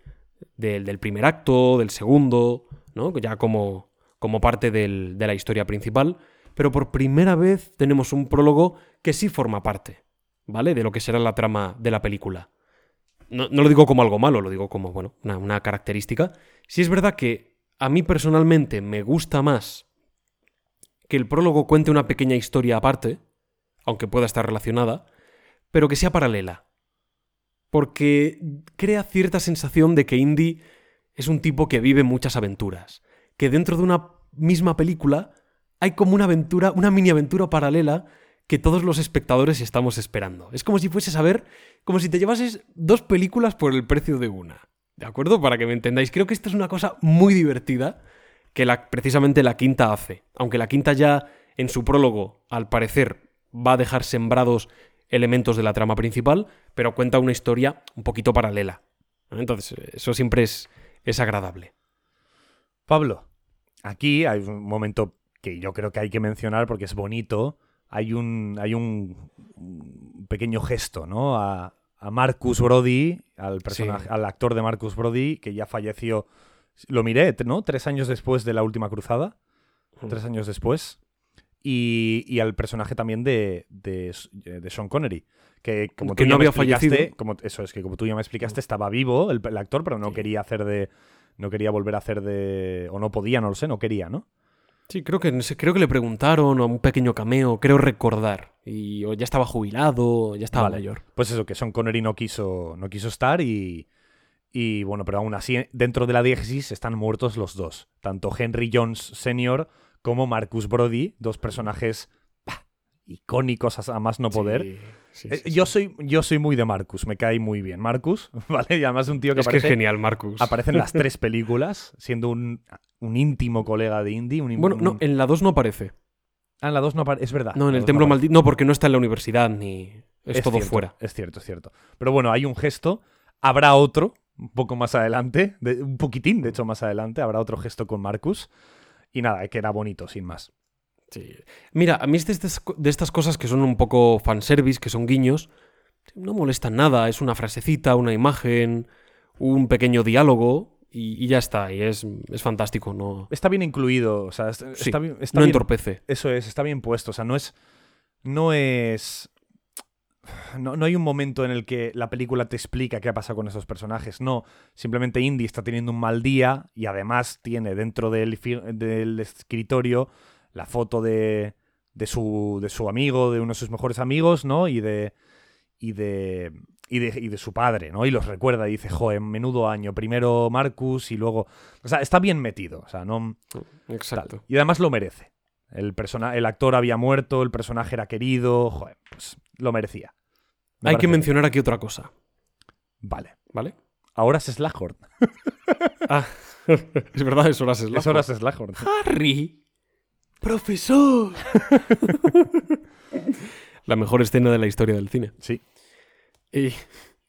del, primer acto, del segundo, ¿no? Ya como, como parte de la historia principal. Pero por primera vez tenemos un prólogo que sí forma parte, ¿vale? De lo que será la trama de la película. No, lo digo como algo malo, lo digo como, bueno, una, característica. Sí es verdad que a mí personalmente me gusta más que el prólogo cuente una pequeña historia aparte, aunque pueda estar relacionada, pero que sea paralela. Porque crea cierta sensación de que Indy es un tipo que vive muchas aventuras, que dentro de una misma película hay como una aventura, una mini aventura paralela que todos los espectadores estamos esperando. Es como si fueses a ver, como si te llevases dos películas por el precio de una. ¿De acuerdo? Para que me entendáis. Creo que esto es una cosa muy divertida que precisamente la quinta hace. Aunque la quinta ya en su prólogo, al parecer, va a dejar sembrados elementos de la trama principal, pero cuenta una historia un poquito paralela. Entonces, eso siempre es, es agradable. Pablo, aquí hay un momento que yo creo que hay que mencionar porque es bonito hay un, hay un, pequeño gesto, ¿no? A, Marcus Brody, al, personaje, al actor de Marcus Brody, que ya falleció, lo miré, ¿no? Tres años después de la última cruzada, tres años después, y, al personaje también de, de, Sean Connery, que como tú no había fallecido. Como, eso es que como tú ya me explicaste, estaba vivo el, actor, pero no quería hacer de... No quería volver a hacer de... O no podía, no lo sé, no quería, ¿no? Sí, creo que, creo que le preguntaron a un pequeño cameo, creo recordar. Y ya estaba jubilado, ya estaba mayor. Pues eso, que Sean Connery no quiso, no quiso estar y, y bueno, pero aún así, dentro de la diégesis están muertos los dos. Tanto Henry Jones Sr. como Marcus Brody, dos personajes icónicos a más no poder. Eh, yo, soy, yo soy muy de Marcus, me cae muy bien. Marcus, ¿vale? Y además un tío que es que es genial, Marcus. Aparece en las tres películas, siendo un, íntimo colega de Indy. bueno, no, en la dos no aparece. Ah, en la 2 no aparece, es verdad. No, en el Templo Maldito. No, porque no está en la universidad ni. Es, todo fuera. Es cierto, es cierto. Pero bueno, hay un gesto. Habrá otro, un poco más adelante, un poquitín, de hecho, más adelante. Habrá otro gesto con Marcus. Y nada, que era bonito, sin más. Mira, a mí de estas cosas que son un poco fanservice, que son guiños, no molestan nada. Es una frasecita, una imagen, un pequeño diálogo y, ya está. Y es, fantástico. No... Está bien incluido. O sea, está, bien, no entorpece. Eso es, está bien puesto. O sea, no es. No es. No, no, hay un momento en el que la película te explica qué ha pasado con esos personajes. No, simplemente Indy está teniendo un mal día y además tiene dentro del, del escritorio la foto de, de, su, de su amigo, de uno de sus mejores amigos, ¿no? Y de, y de, y de, y de su padre, ¿no? Y los recuerda y dice, joder, menudo año. Primero Marcus y luego... O sea, está bien metido, o sea, no... Exacto. Y además lo merece. El, persona el actor había muerto, el personaje era querido, joder, pues lo merecía. Hay que mencionar aquí otra cosa. Vale. ¿Vale? Ahora es Slahorn. ah, es verdad, es Horas Slahorn. Es Horas Slahorn. Harry. ¡Profesor! la mejor escena de la historia del cine. Sí. Y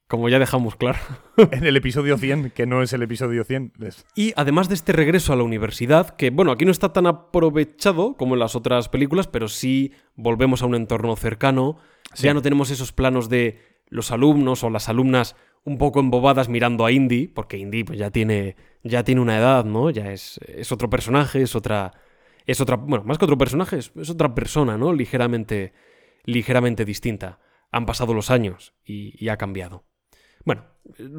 como ya dejamos claro. en el episodio 100, que no es el episodio 100. Y además de este regreso a la universidad, que bueno, aquí no está tan aprovechado como en las otras películas, pero sí volvemos a un entorno cercano. Ya no tenemos esos planos de los alumnos o las alumnas un poco embobadas mirando a Indy, porque Indy pues, ya, tiene, ya tiene una edad, ¿no? Ya es, es otro personaje, es otra, es otra, bueno, más que otro personaje, es, otra persona, ¿no? Ligeramente, ligeramente distinta. Han pasado los años y, ha cambiado. Bueno,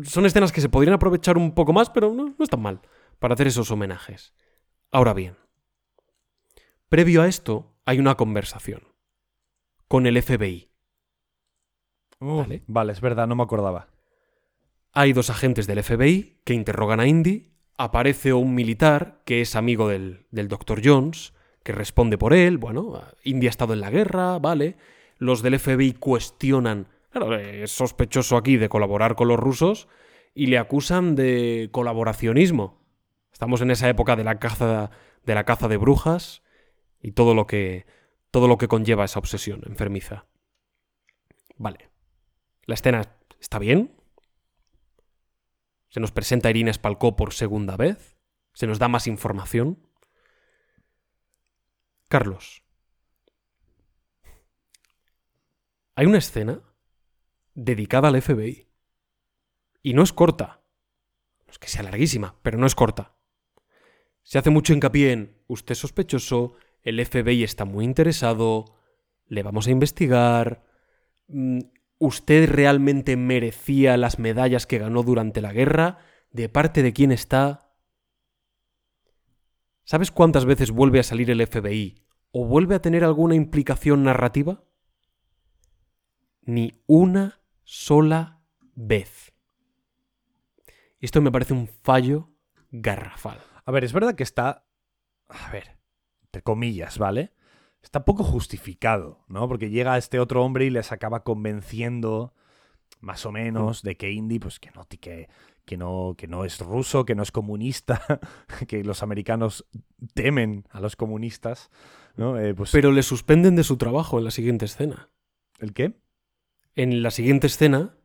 son escenas que se podrían aprovechar un poco más, pero no, no están mal para hacer esos homenajes. Ahora bien, previo a esto hay una conversación con el FBI. ¿Vale? vale, es verdad, no me acordaba. Hay dos agentes del FBI que interrogan a Indy aparece un militar que es amigo del, del Dr. Jones, que responde por él, bueno, India ha estado en la guerra, vale, los del FBI cuestionan, claro, es sospechoso aquí de colaborar con los rusos y le acusan de colaboracionismo. Estamos en esa época de la caza de brujas y todo lo que todo lo que conlleva esa obsesión enfermiza. Vale. La escena está bien, se nos presenta Irina Spalkó por segunda vez. Se nos da más información. Carlos. Hay una escena dedicada al FBI. Y no es corta. No es que sea larguísima, pero no es corta. Se hace mucho hincapié en usted es sospechoso, el FBI está muy interesado, le vamos a investigar, mm, ¿Usted realmente merecía las medallas que ganó durante la guerra? ¿De parte de quién está? ¿Sabes cuántas veces vuelve a salir el FBI o vuelve a tener alguna implicación narrativa? Ni una sola vez. Esto me parece un fallo garrafal. A ver, es verdad que está. A ver, entre comillas, ¿vale? Está poco justificado, ¿no? Porque llega este otro hombre y les acaba convenciendo, más o menos, de que Indy, pues que no, que, que no, que no es ruso, que no es comunista, que los americanos temen a los comunistas, ¿no? Eh, pues, Pero le suspenden de su trabajo en la siguiente escena. ¿El qué? En la siguiente escena,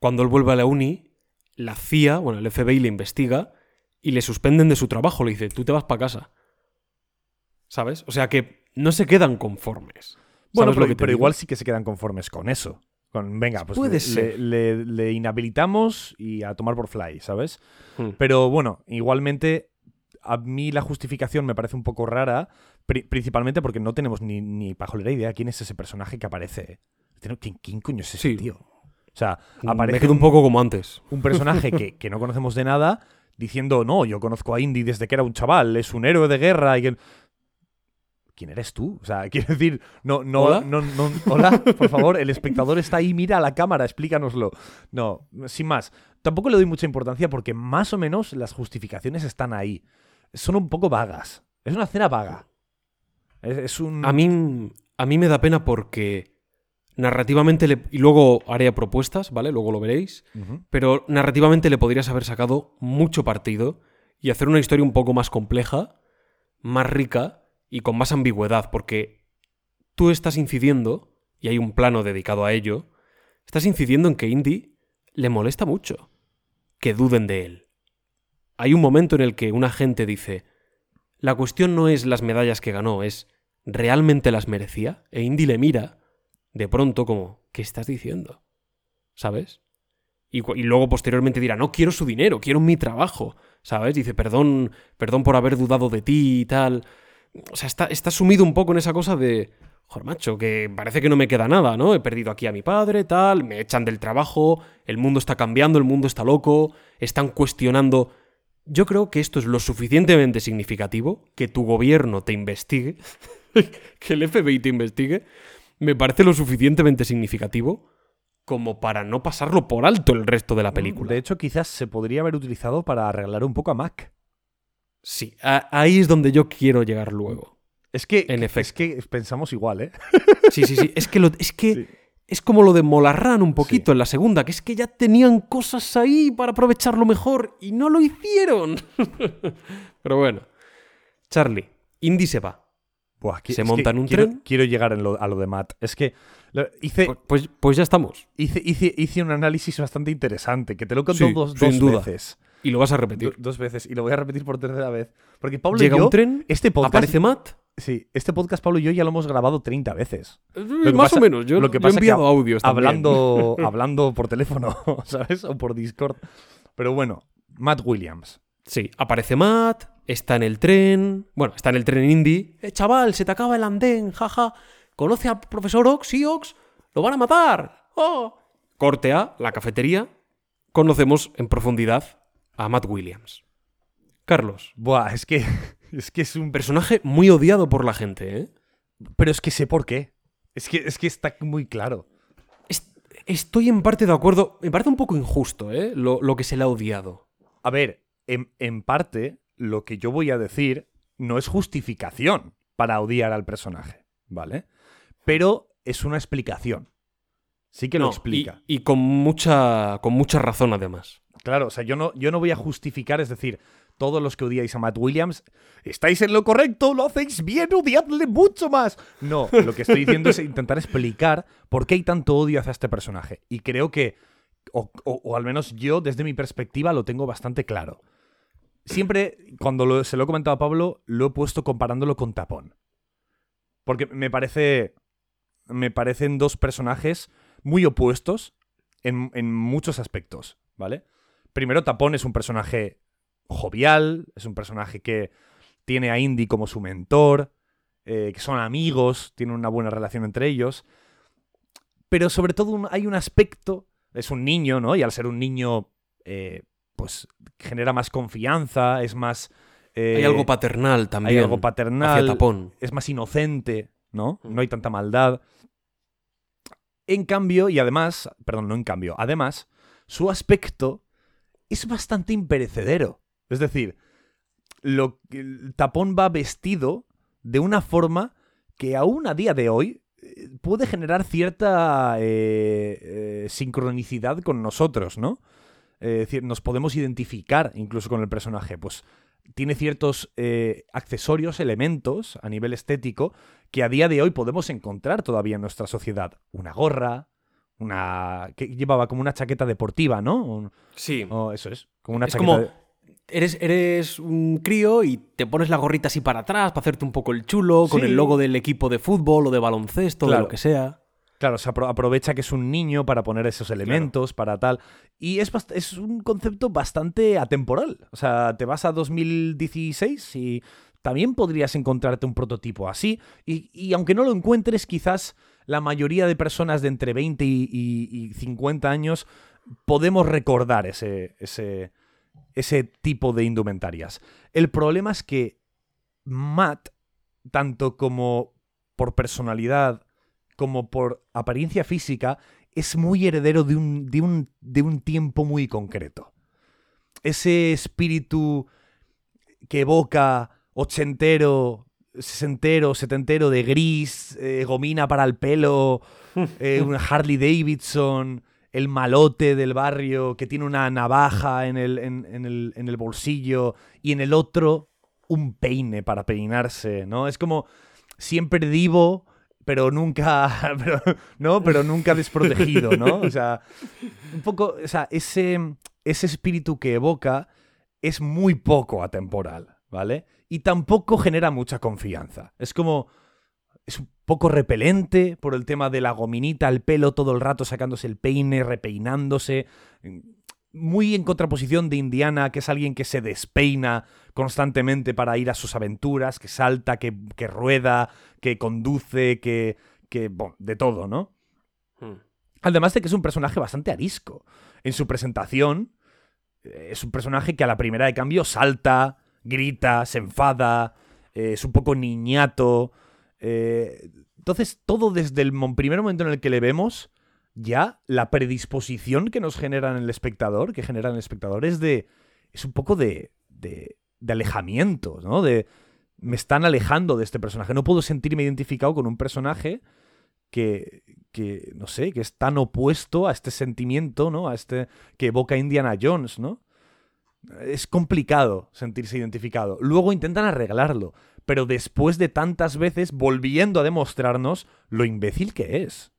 cuando él vuelve a la uni, la CIA, bueno, el FBI le investiga y le suspenden de su trabajo. Le dice, tú te vas para casa. ¿Sabes? O sea que no se quedan conformes. Bueno, ¿Sabes lo pero, igual sí que se quedan conformes con eso. Con, venga, pues Puede le, ser. le- le- le inhabilitamos y a tomar por fly, ¿sabes? Hmm. Pero bueno, igualmente a mí la justificación me parece un poco rara, pri- principalmente porque no tenemos ni, ni pajolera idea quién es ese personaje que aparece. ¿Quién, quién coño es ese Sí. tío? O sea, Me aparece quedo un poco como antes. un personaje que, que no conocemos de nada diciendo, no, yo conozco a Indy desde que era un chaval, es un héroe de guerra y. ¿Quién eres tú? O sea, quiero decir, no, no, ¿Hola? no, no, hola, por favor, el espectador está ahí, mira a la cámara, explícanoslo. No, sin más. Tampoco le doy mucha importancia porque más o menos las justificaciones están ahí. Son un poco vagas. Es una escena vaga. Es, es un... A mí, a mí me da pena porque narrativamente, le- y luego haré propuestas, ¿vale? Luego lo veréis. Pero narrativamente le podrías haber sacado mucho partido y hacer una historia un poco más compleja, más rica y con más ambigüedad, porque tú estás incidiendo, y hay un plano dedicado a ello, estás incidiendo en que Indy le molesta mucho que duden de él. Hay un momento en el que un agente dice, la cuestión no es las medallas que ganó, es ¿realmente las merecía? E Indy le mira de pronto como, ¿qué estás diciendo? ¿Sabes? Y, luego posteriormente dirá, no quiero su dinero, quiero mi trabajo, ¿sabes? Dice, perdón, perdón por haber dudado de ti y tal. O sea, está, está sumido un poco en esa cosa de, joder, macho, que parece que no me queda nada, ¿no? He perdido aquí a mi padre, tal, me echan del trabajo, el mundo está cambiando, el mundo está loco, están cuestionando... Yo creo que esto es lo suficientemente significativo, que tu gobierno te investigue, que el FBI te investigue, me parece lo suficientemente significativo como para no pasarlo por alto el resto de la película. De hecho, quizás se podría haber utilizado para arreglar un poco a Mac. Sí, a- ahí es donde yo quiero llegar luego. Es que, En es efecto. que pensamos igual, ¿eh? Sí, sí, sí. Es que, lo- es, que Sí. es como lo de Molarran un poquito en la segunda, que es que ya tenían cosas ahí para aprovecharlo mejor y no lo hicieron. Pero bueno. Charlie, Indy se va. Buah, que- Se es monta que en un quiero, tren. Quiero llegar en lo- a lo de Matt. Es que lo- hice, Pues, pues, pues ya estamos. hice, hice, hice un análisis bastante interesante, que te lo he contado Sí, dos, dos veces. Y lo vas a Do- repetir. dos veces. Y lo voy a repetir por tercera vez. Porque Pablo Llega y yo, un tren, este podcast, aparece Matt. sí, este podcast Pablo y yo ya lo hemos grabado 30 veces. Eh, que Más pasa- o menos. Yo, lo que yo he que enviado hab- audios también. Hablando, hablando por teléfono, ¿sabes? O por Discord. Pero bueno, Matt Williams. Sí, aparece Matt, está en el tren. Bueno, está en el tren Indy. Eh, chaval, se te acaba el andén, jaja. ¿Conoce al profesor Ox? Sí, Ox. Lo van a matar. Oh. Corte A, la cafetería. Conocemos en profundidad a Matt Williams. Carlos, Buah, es que, es que es un... personaje muy odiado por la gente, ¿eh? Pero es que sé por qué. Es que, es que está muy claro. Es- Estoy en parte de acuerdo. Me parece un poco injusto, ¿eh? Lo, lo que se le ha odiado. A ver, en, en parte, lo que yo voy a decir no es justificación para odiar al personaje, ¿vale? Pero es una explicación. Sí que lo explica. Y, y con, mucha, con mucha razón, además. Claro, o sea, yo no, yo no voy a justificar, es decir, todos los que odiáis a Matt Williams, estáis en lo correcto, lo hacéis bien, odiadle mucho más. No, lo que estoy diciendo es intentar explicar por qué hay tanto odio hacia este personaje. Y creo que, o, o- o al menos yo, desde mi perspectiva, lo tengo bastante claro. Siempre, cuando se lo he comentado a Pablo, lo he puesto comparándolo con Tapón. Porque me parece. Me parecen dos personajes muy opuestos en, muchos aspectos, ¿vale? Primero, Tapón es un personaje jovial, es un personaje que tiene a Indy como su mentor, eh, que son amigos, tienen una buena relación entre ellos. Pero sobre todo hay un aspecto, es un niño, ¿no? Y al ser un niño, eh, pues genera más confianza, es más eh, Hay algo paternal también. hay algo paternal. Hacia Tapón. es más inocente, ¿no? Mm. No hay tanta maldad. En cambio, y además, perdón, no en cambio, además, su aspecto es bastante imperecedero. Es decir, lo, el tapón va vestido de una forma que aún a día de hoy eh, puede generar cierta eh, eh, sincronicidad con nosotros, ¿no? Eh, Es decir, nos podemos identificar incluso con el personaje. Pues tiene ciertos eh, accesorios, elementos a nivel estético que a día de hoy podemos encontrar todavía en nuestra sociedad. Una gorra, una... que llevaba como una chaqueta deportiva, ¿no? Sí. o eso es, como una es chaqueta... como. de- Eres, eres un crío y te pones la gorrita así para atrás para hacerte un poco el chulo, con Sí. el logo del equipo de fútbol o de baloncesto, de Claro. lo que sea. Claro, se apro- aprovecha que es un niño para poner esos elementos, para tal. Y es, un concepto bastante atemporal. O sea, te vas a 2016 y también podrías encontrarte un prototipo así. Y, y aunque no lo encuentres, quizás la mayoría de personas de entre 20 y, y- y 50 años podemos recordar ese, ese, ese tipo de indumentarias. El problema es que Matt, tanto como por personalidad como por apariencia física, es muy heredero de un, de un, de un tiempo muy concreto. Ese espíritu que evoca ochentero, sesentero, setentero de gris, eh, gomina para el pelo, eh, un Harley Davidson, el malote del barrio que tiene una navaja en el, en- en el- en el bolsillo y en el otro un peine para peinarse, ¿no? Es como siempre divo, pero nunca, ¿no? Pero nunca desprotegido, ¿no? O sea, un poco, o sea, ese, ese espíritu que evoca es muy poco atemporal, ¿vale? Y tampoco genera mucha confianza. Es como, es un poco repelente por el tema de la gominita, el pelo todo el rato sacándose el peine, repeinándose. Muy en contraposición de Indiana, que es alguien que se despeina constantemente para ir a sus aventuras, que salta, que, que rueda, que conduce, que, que bueno, de todo, ¿no? Hmm. Además de que es un personaje bastante arisco. En su presentación, eh, es un personaje que a la primera de cambio salta, grita, se enfada, eh, es un poco niñato. eh, entonces, todo desde el primer momento en el que le vemos, ya la predisposición que nos genera en el espectador, que genera en el espectador, es de. es un poco de. de, de alejamiento, ¿no? De. Me están alejando de este personaje. No puedo sentirme identificado con un personaje que, que, no sé, que es tan opuesto a este sentimiento, ¿no? A este que evoca Indiana Jones, ¿no? Es complicado sentirse identificado. Luego intentan arreglarlo, pero después de tantas veces volviendo a demostrarnos lo imbécil que es.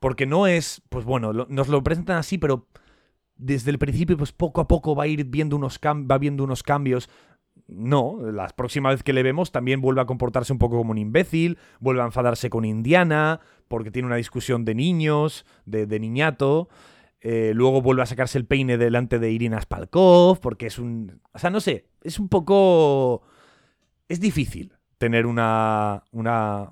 Porque no es, pues bueno, nos lo presentan así, pero desde el principio, pues poco a poco va a ir viendo unos, va viendo unos cambios. No, la próxima vez que le vemos también vuelve a comportarse un poco como un imbécil, vuelve a enfadarse con Indiana, porque tiene una discusión de niños, de, de niñato. Eh, luego vuelve a sacarse el peine delante de Irina Spalkov, porque es un... O sea, no sé, es un poco... Es difícil tener una... una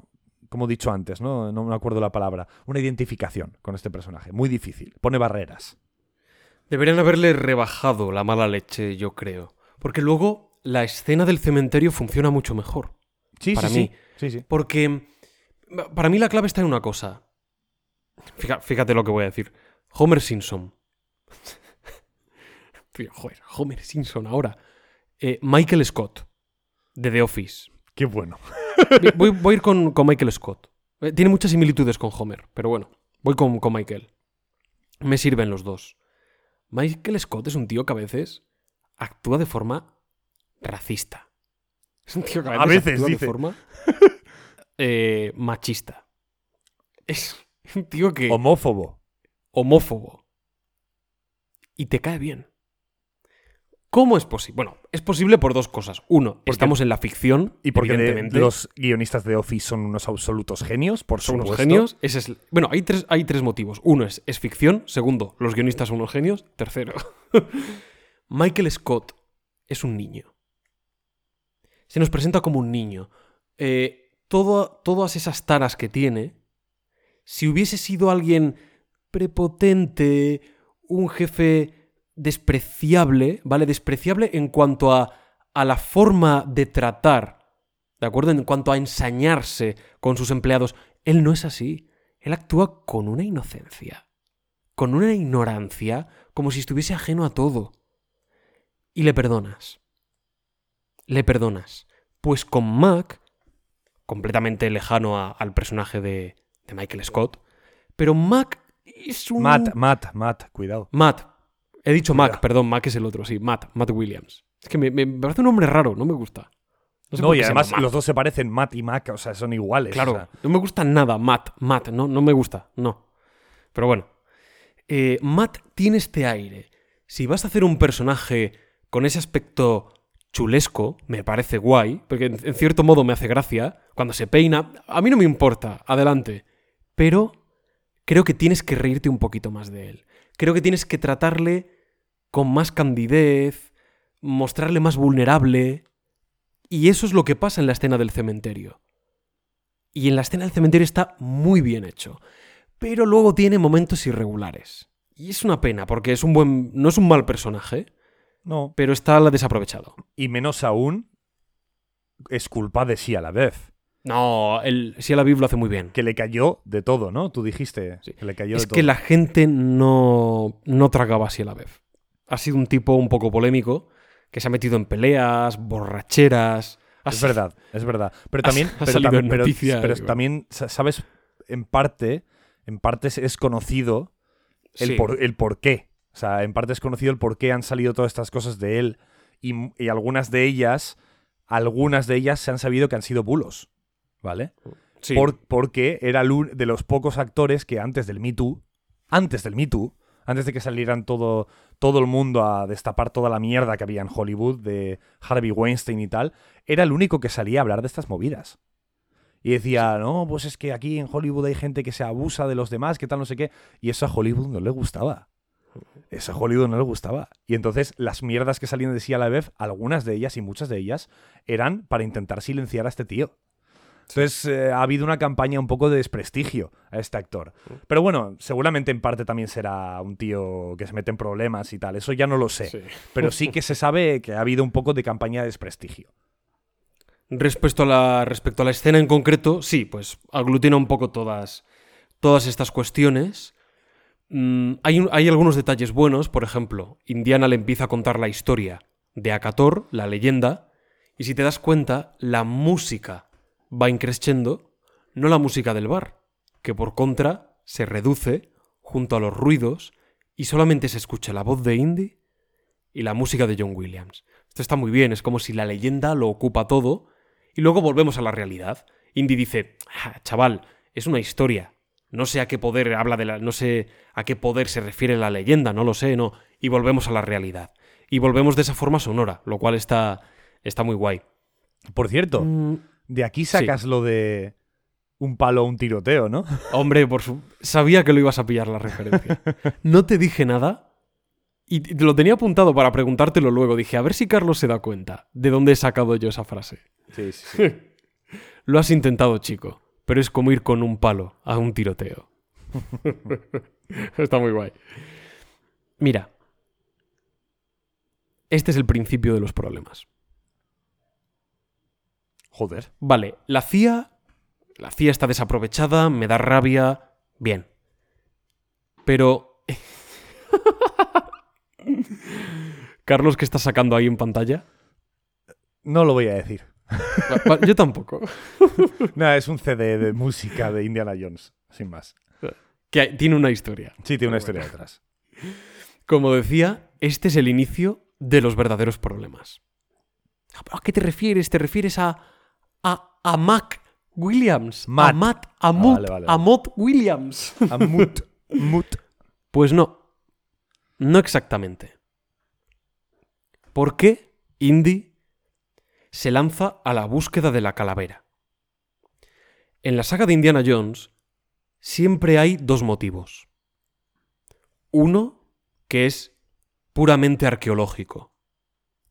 como he dicho antes, ¿no? No me acuerdo la palabra. Una identificación con este personaje. Muy difícil. Pone barreras. Deberían haberle rebajado la mala leche, yo creo. Porque luego la escena del cementerio funciona mucho mejor. Sí, Para sí, mí. sí. Sí, sí. Porque para mí la clave está en una cosa. Fíjate lo que voy a decir. Homer Simpson. Tío, joder, Homer Simpson ahora. Eh, Michael Scott, de The Office. Qué bueno. Voy, voy a ir con, con Michael Scott. Eh, tiene muchas similitudes con Homer, pero bueno, voy con, con Michael. Me sirven los dos. Michael Scott es un tío que a veces actúa de forma racista. Es un tío que a A veces, veces, actúa dice. de forma eh, machista. Es un tío que Homófobo. homófobo. Y te cae bien. ¿Cómo es posible? Bueno, es posible por dos cosas. Uno, estamos en la ficción. Y porque de- evidentemente. los guionistas de Office son unos absolutos genios, por son unos supuesto. genios. Ese es, bueno, hay tres, hay tres motivos. Uno es, es ficción. Segundo, los guionistas son unos genios. Tercero, Michael Scott es un niño. Se nos presenta como un niño. Eh, todo- todas esas taras que tiene, si hubiese sido alguien prepotente, un jefe despreciable, ¿vale? Despreciable en cuanto a a la forma de tratar, ¿de acuerdo? En cuanto a ensañarse con sus empleados, él no es así. Él actúa con una inocencia, con una ignorancia, como si estuviese ajeno a todo. Y le perdonas. Le perdonas. Pues con Mac, completamente lejano a- al personaje de, de Michael Scott, pero Mac es un... Matt, Matt, Matt, cuidado. Matt. He dicho Mac, perdón, Mac es el otro, sí, Matt, Matt Williams. Es que me, parece un nombre raro, no me gusta. No, sé No, por y además los dos se parecen, Matt y Mac, o sea, son iguales. Claro, o sea. no me gusta nada, Matt, Matt, no, no me gusta, no. Pero bueno, eh, Matt tiene este aire. Si vas a hacer un personaje con ese aspecto chulesco, me parece guay, porque en, en cierto modo me hace gracia, cuando se peina, a mí no me importa, adelante. Pero creo que tienes que reírte un poquito más de él. Creo que tienes que tratarle con más candidez, mostrarle más vulnerable. Y eso es lo que pasa en la escena del cementerio. Y en la escena del cementerio está muy bien hecho. Pero luego tiene momentos irregulares. Y es una pena, porque es un buen. no es un mal personaje, No. pero está desaprovechado. Y menos aún, es culpa de sí a la vez. No, el a la Biblia lo hace muy bien. Que le cayó de todo, ¿no? Tú dijiste que le cayó Es de todo. que la gente no, no tragaba así a la vez. Ha sido un tipo un poco polémico, que se ha metido en peleas, borracheras. Es verdad, es verdad. Pero también, ha pero, salido tam- en pero- noticias, pero y- también, sa- sabes, en parte, en parte es- es conocido el, Sí. por, el por qué. O sea, en parte es conocido el por qué han salido todas estas cosas de él. Y, y algunas de ellas, algunas de ellas se han sabido que han sido bulos. ¿Vale? Sí. Por- porque era de los pocos actores que antes del Me Too, antes del Me Too, antes de que salieran todo, todo el mundo a destapar toda la mierda que había en Hollywood de Harvey Weinstein y tal, era el único que salía a hablar de estas movidas. Y decía, no, pues es que aquí en Hollywood hay gente que se abusa de los demás, que tal, no sé qué. Y eso a Hollywood no le gustaba. Eso a Hollywood no le gustaba. Y entonces las mierdas que salían de sí a la vez, algunas de ellas y muchas de ellas, eran para intentar silenciar a este tío. Entonces eh, ha habido una campaña un poco de desprestigio a este actor. Pero bueno, seguramente en parte también será un tío que se mete en problemas y tal. Eso ya no lo sé. Sí. Pero sí que se sabe que ha habido un poco de campaña de desprestigio. Respecto a, la, respecto a la escena en concreto, sí, pues aglutina un poco todas, todas estas cuestiones. Mm, hay, hay algunos detalles buenos, por ejemplo, Indiana le empieza a contar la historia de Akator, la leyenda, y si te das cuenta, la música va increciendo, no la música del bar, que por contra se reduce junto a los ruidos y solamente se escucha la voz de Indy y la música de John Williams. Esto está muy bien, es como si la leyenda lo ocupa todo y luego volvemos a la realidad. Indy dice, "Ah, chaval, es una historia. No sé a qué poder habla de la. No sé a qué poder se refiere la leyenda, no lo sé, no. Y volvemos a la realidad. Y volvemos de esa forma sonora, lo cual está, está muy guay. Por cierto, Mm, de aquí sacas lo de un palo o un tiroteo, ¿no? hombre, por su... sabía que lo ibas a pillar la referencia. No te dije nada y te lo tenía apuntado para preguntártelo luego. Dije, a ver si Carlos se da cuenta de dónde he sacado yo esa frase. Sí, sí, sí. Lo has intentado, chico, pero es como ir con un palo a un tiroteo. Está muy guay. Mira, este es el principio de los problemas. Joder. Vale, la CIA, la CIA está desaprovechada, me da rabia, bien. Pero... Carlos, ¿qué estás sacando ahí en pantalla? No lo voy a decir. Yo tampoco. Nada, es un CD de música de Indiana Jones, sin más. Que tiene una historia. Sí, tiene una historia detrás. Como decía, este es el inicio de los verdaderos problemas. ¿A qué te refieres? ¿Te refieres a, a, a Mac Williams? Matt. A Matt, a Mut, vale, vale, a vale. Mott Williams. A Mut. Mut. Pues no. No exactamente. ¿Por qué Indy se lanza a la búsqueda de la calavera? En la saga de Indiana Jones siempre hay dos motivos. Uno, que es puramente arqueológico.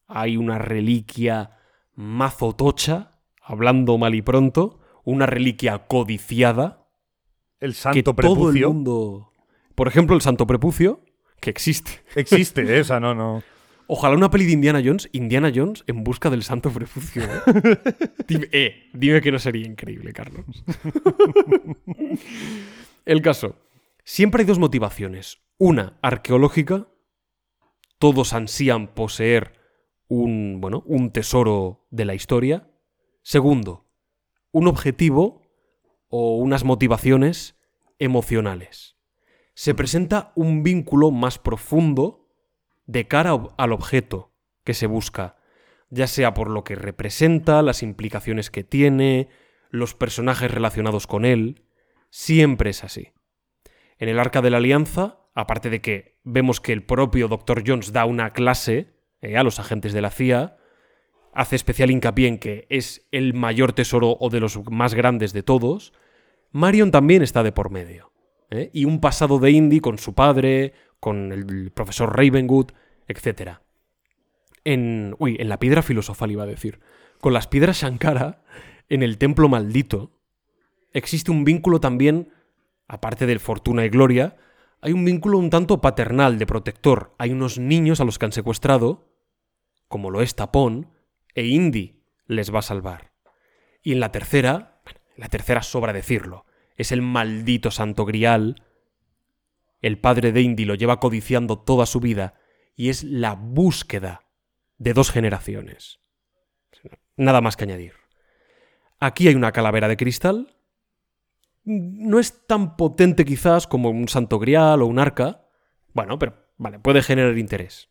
Hay una reliquia mazo tocha, hablando mal y pronto, una reliquia codiciada, El que santo todo el prepucio. mundo... Por ejemplo, el santo prepucio, que existe. Existe, ¿eh? O sea, no, no. Ojalá una peli de Indiana Jones, Indiana Jones en busca del santo prepucio. ¿eh? dime, eh, dime que no sería increíble, Carlos. El caso. Siempre hay dos motivaciones. Una, arqueológica. Todos ansían poseer un, bueno, un tesoro de la historia. Segundo, un objetivo o unas motivaciones emocionales. Se presenta un vínculo más profundo de cara al objeto que se busca, ya sea por lo que representa, las implicaciones que tiene, los personajes relacionados con él. Siempre es así. En el Arca de la Alianza, aparte de que vemos que el propio Dr. Jones da una clase eh, a los agentes de la CIA, hace especial hincapié en que es el mayor tesoro o de los más grandes de todos, Marion también está de por medio. ¿eh? Y un pasado de Indy con su padre, con el profesor Ravenwood, etc. En, uy, en la piedra filosofal iba a decir. Con las piedras Shankara, en el templo maldito, existe un vínculo también aparte del fortuna y gloria, hay un vínculo un tanto paternal, de protector. Hay unos niños a los que han secuestrado, como lo es Tapón, e Indy les va a salvar. Y en la tercera, la tercera sobra decirlo, es el maldito santo grial. El padre de Indy lo lleva codiciando toda su vida y es la búsqueda de dos generaciones. Nada más que añadir. Aquí hay una calavera de cristal no es tan potente quizás como un santo grial o un arca. Bueno, pero vale, puede generar interés.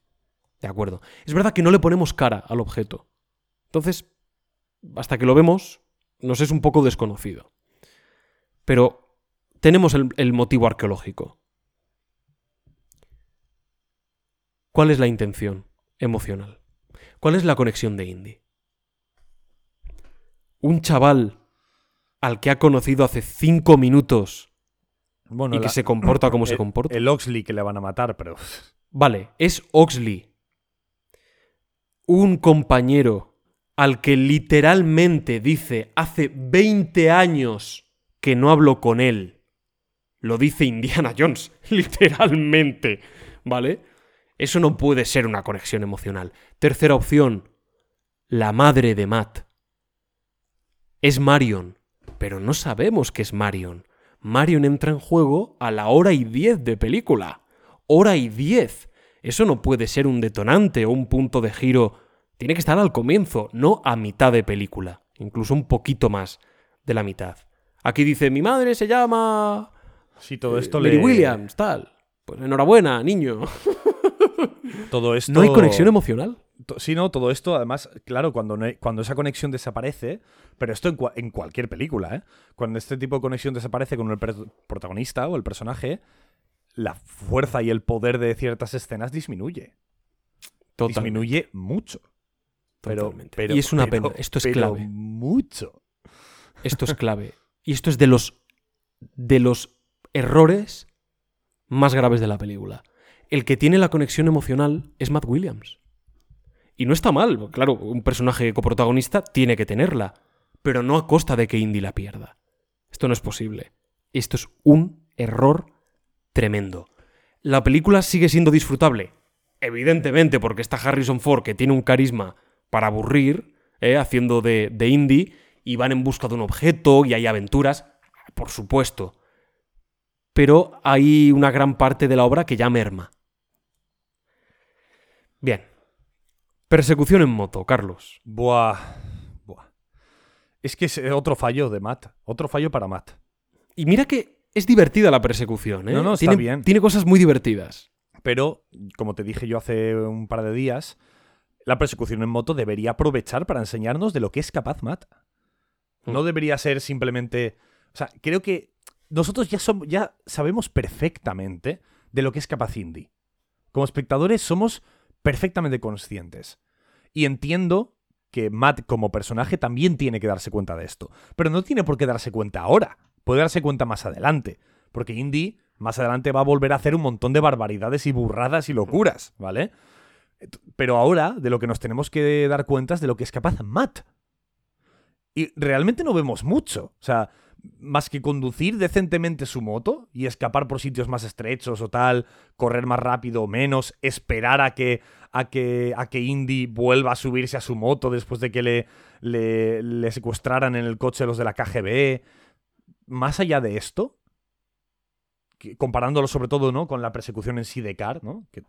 De acuerdo. Es verdad que no le ponemos cara al objeto. Entonces, hasta que lo vemos, nos es un poco desconocido. Pero tenemos el, el motivo arqueológico. ¿Cuál es la intención emocional? ¿Cuál es la conexión de Indy? Un chaval al que ha conocido hace cinco minutos Bueno, y que la- se comporta como se comporta. El Oxley que le van a matar, pero. Vale, es Oxley. Un compañero al que literalmente dice hace 20 años que no hablo con él. Lo dice Indiana Jones, literalmente. ¿Vale? Eso no puede ser una conexión emocional. Tercera opción, la madre de Matt. Es Marion, pero no sabemos que es Marion. Marion entra en juego a la hora y diez de película. Hora y diez. Eso no puede ser un detonante o un punto de giro. Tiene que estar al comienzo, no a mitad de película. Incluso un poquito más de la mitad. Aquí dice, mi madre se llama... Sí, todo eh, esto Mary le. Williams, tal. Pues enhorabuena, niño. Todo esto. ¿No hay conexión emocional? Sí, no, todo esto, además, claro, cuando, no hay- cuando esa conexión desaparece, pero esto en, cua- en cualquier película, ¿eh? Cuando este tipo de conexión desaparece con el protagonista o el personaje, la fuerza y el poder de ciertas escenas disminuye. Totalmente. Disminuye mucho. Pero, y es una pero- pena. Esto es pero clave. Mucho. Esto es clave. Y esto es de los, de los errores más graves de la película. El que tiene la conexión emocional es Matt Williams. Y no está mal, claro, un personaje coprotagonista tiene que tenerla, pero no a costa de que Indy la pierda. Esto no es posible. Esto es un error tremendo. La película sigue siendo disfrutable, evidentemente porque está Harrison Ford, que tiene un carisma para aburrir, ¿eh? haciendo de, de Indy, y van en busca de un objeto y hay aventuras, por supuesto. Pero hay una gran parte de la obra que ya merma. Bien. Persecución en moto, Carlos. Buah. Buah. Es que es eh, otro fallo de Matt. Otro fallo para Matt. Y mira que es divertida la persecución, ¿eh? No, no, está tiene, bien. Tiene cosas muy divertidas. Pero, como te dije yo hace un par de días, la persecución en moto debería aprovechar para enseñarnos de lo que es capaz Matt. No Mm. debería ser simplemente. O sea, creo que nosotros ya, somos, ya sabemos perfectamente de lo que es capaz Indy. Como espectadores somos perfectamente conscientes. Y entiendo que Matt como personaje también tiene que darse cuenta de esto. Pero no tiene por qué darse cuenta ahora. Puede darse cuenta más adelante. Porque Indy más adelante va a volver a hacer un montón de barbaridades y burradas y locuras, ¿vale? Pero ahora de lo que nos tenemos que dar cuenta es de lo que es capaz Matt. Y realmente no vemos mucho. O sea, más que conducir decentemente su moto y escapar por sitios más estrechos o tal, correr más rápido o menos, esperar a que, a que, a que Indy vuelva a subirse a su moto después de que le, le, le secuestraran en el coche los de la KGB. Más allá de esto, que- comparándolo sobre todo ¿no? con la persecución en sí de Car, ¿no? que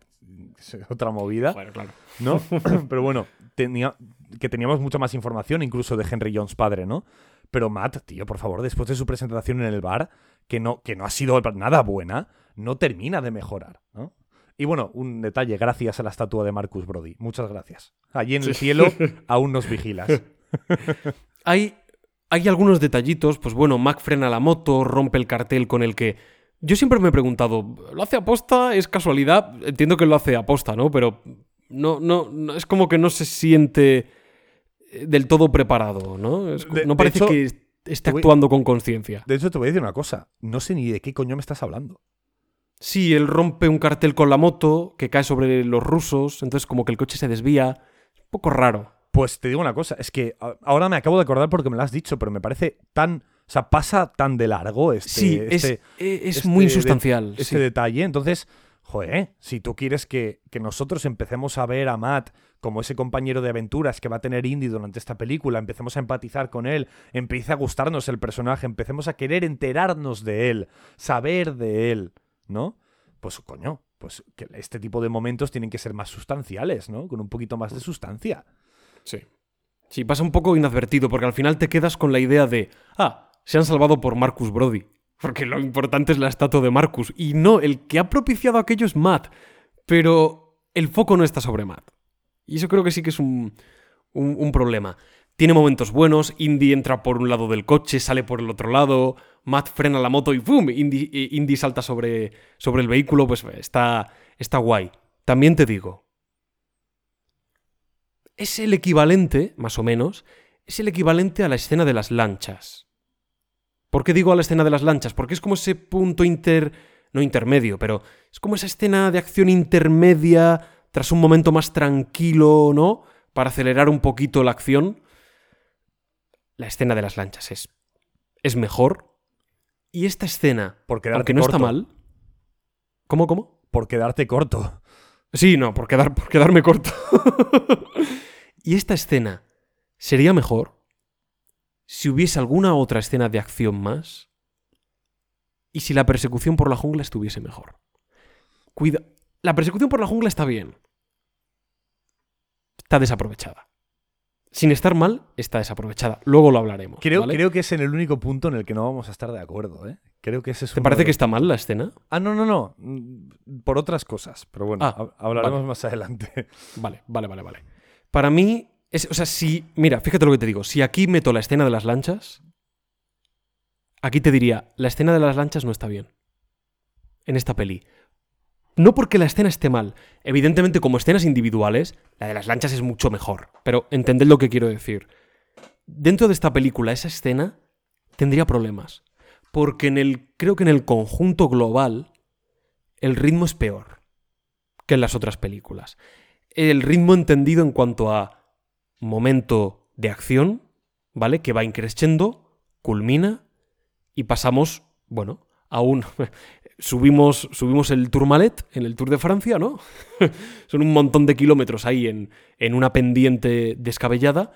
es otra movida. Bueno, claro. ¿no? Pero bueno, tenía, que teníamos mucha más información incluso de Henry Jones padre, ¿no? Pero Matt, tío, por favor, después de su presentación en el bar, que no, que no ha sido nada buena, no termina de mejorar, ¿no? Y bueno, un detalle, gracias a la estatua de Marcus Brody. Muchas gracias. Allí en el cielo aún nos vigilas. Hay, hay algunos detallitos, pues bueno, Mac frena la moto, rompe el cartel con el que... Yo siempre me he preguntado, ¿lo hace aposta? ¿Es casualidad? Entiendo que lo hace aposta, ¿no? Pero no, no, no- es como que no se siente eh, del todo preparado, ¿no? Es co- De- no parece hecho, que esté voy- actuando con conciencia. De hecho, te voy a decir una cosa. No sé ni de qué coño me estás hablando. Sí, él rompe un cartel con la moto que cae sobre los rusos, entonces como que el coche se desvía. Es un poco raro. Pues te digo una cosa, es que ahora me acabo de acordar porque me lo has dicho, pero me parece tan... O sea, pasa tan de largo este, sí, es, este- es este muy de- insustancial. ese sí. detalle. Entonces, joder, si tú quieres que, que nosotros empecemos a ver a Matt como ese compañero de aventuras que va a tener Indy durante esta película, empecemos a empatizar con él, empiece a gustarnos el personaje, empecemos a querer enterarnos de él, saber de él, ¿no? Pues coño, pues que este tipo de momentos tienen que ser más sustanciales, ¿no? Con un poquito más de sustancia. Sí. Sí, pasa un poco inadvertido, porque al final te quedas con la idea de, ah, se han salvado por Marcus Brody. Porque lo importante es la estatua de Marcus. Y no, el que ha propiciado aquello es Matt. Pero el foco no está sobre Matt. Y eso creo que sí que es un, un- un problema. Tiene momentos buenos, Indy entra por un lado del coche, sale por el otro lado, Matt frena la moto y ¡pum! Indy, eh, Indy salta sobre, sobre el vehículo, pues está, está guay. También te digo, es el equivalente, más o menos, es el equivalente a la escena de las lanchas. ¿Por qué digo a la escena de las lanchas? Porque es como ese punto inter... no intermedio, pero es como esa escena de acción intermedia tras un momento más tranquilo, ¿no? Para acelerar un poquito la acción. La escena de las lanchas es, es mejor. Y esta escena, Por quedarte aunque no está mal... ¿Cómo, cómo? Por quedarte corto. Sí, no, por, quedar, por quedarme corto. y esta escena sería mejor si hubiese alguna otra escena de acción más y si la persecución por la jungla estuviese mejor. Cuida. La persecución por la jungla está bien. Está desaprovechada. Sin estar mal, está desaprovechada. Luego lo hablaremos. Creo, ¿vale? creo que es en el único punto en el que no vamos a estar de acuerdo, ¿eh? Creo que ese es ¿Te parece de que está mal la escena? Ah, no, no, no. Mm, Por otras cosas. Pero bueno, Ah, hab- hablaremos vale. más adelante. Vale, vale, vale, vale. Para mí, es, o sea, si. Mira, fíjate lo que te digo. Si aquí meto la escena de las lanchas, aquí te diría, la escena de las lanchas no está bien. En esta peli. No porque la escena esté mal. Evidentemente, como escenas individuales, la de las lanchas es mucho mejor. Pero entended lo que quiero decir. Dentro de esta película, esa escena tendría problemas. Porque en el. Creo que en el conjunto global, el ritmo es peor que en las otras películas el ritmo entendido en cuanto a momento de acción, ¿vale? Que va increciendo, culmina y pasamos, bueno, a un... subimos, subimos el Tourmalet en el Tour de Francia, ¿no? Son un montón de kilómetros ahí en, en una pendiente descabellada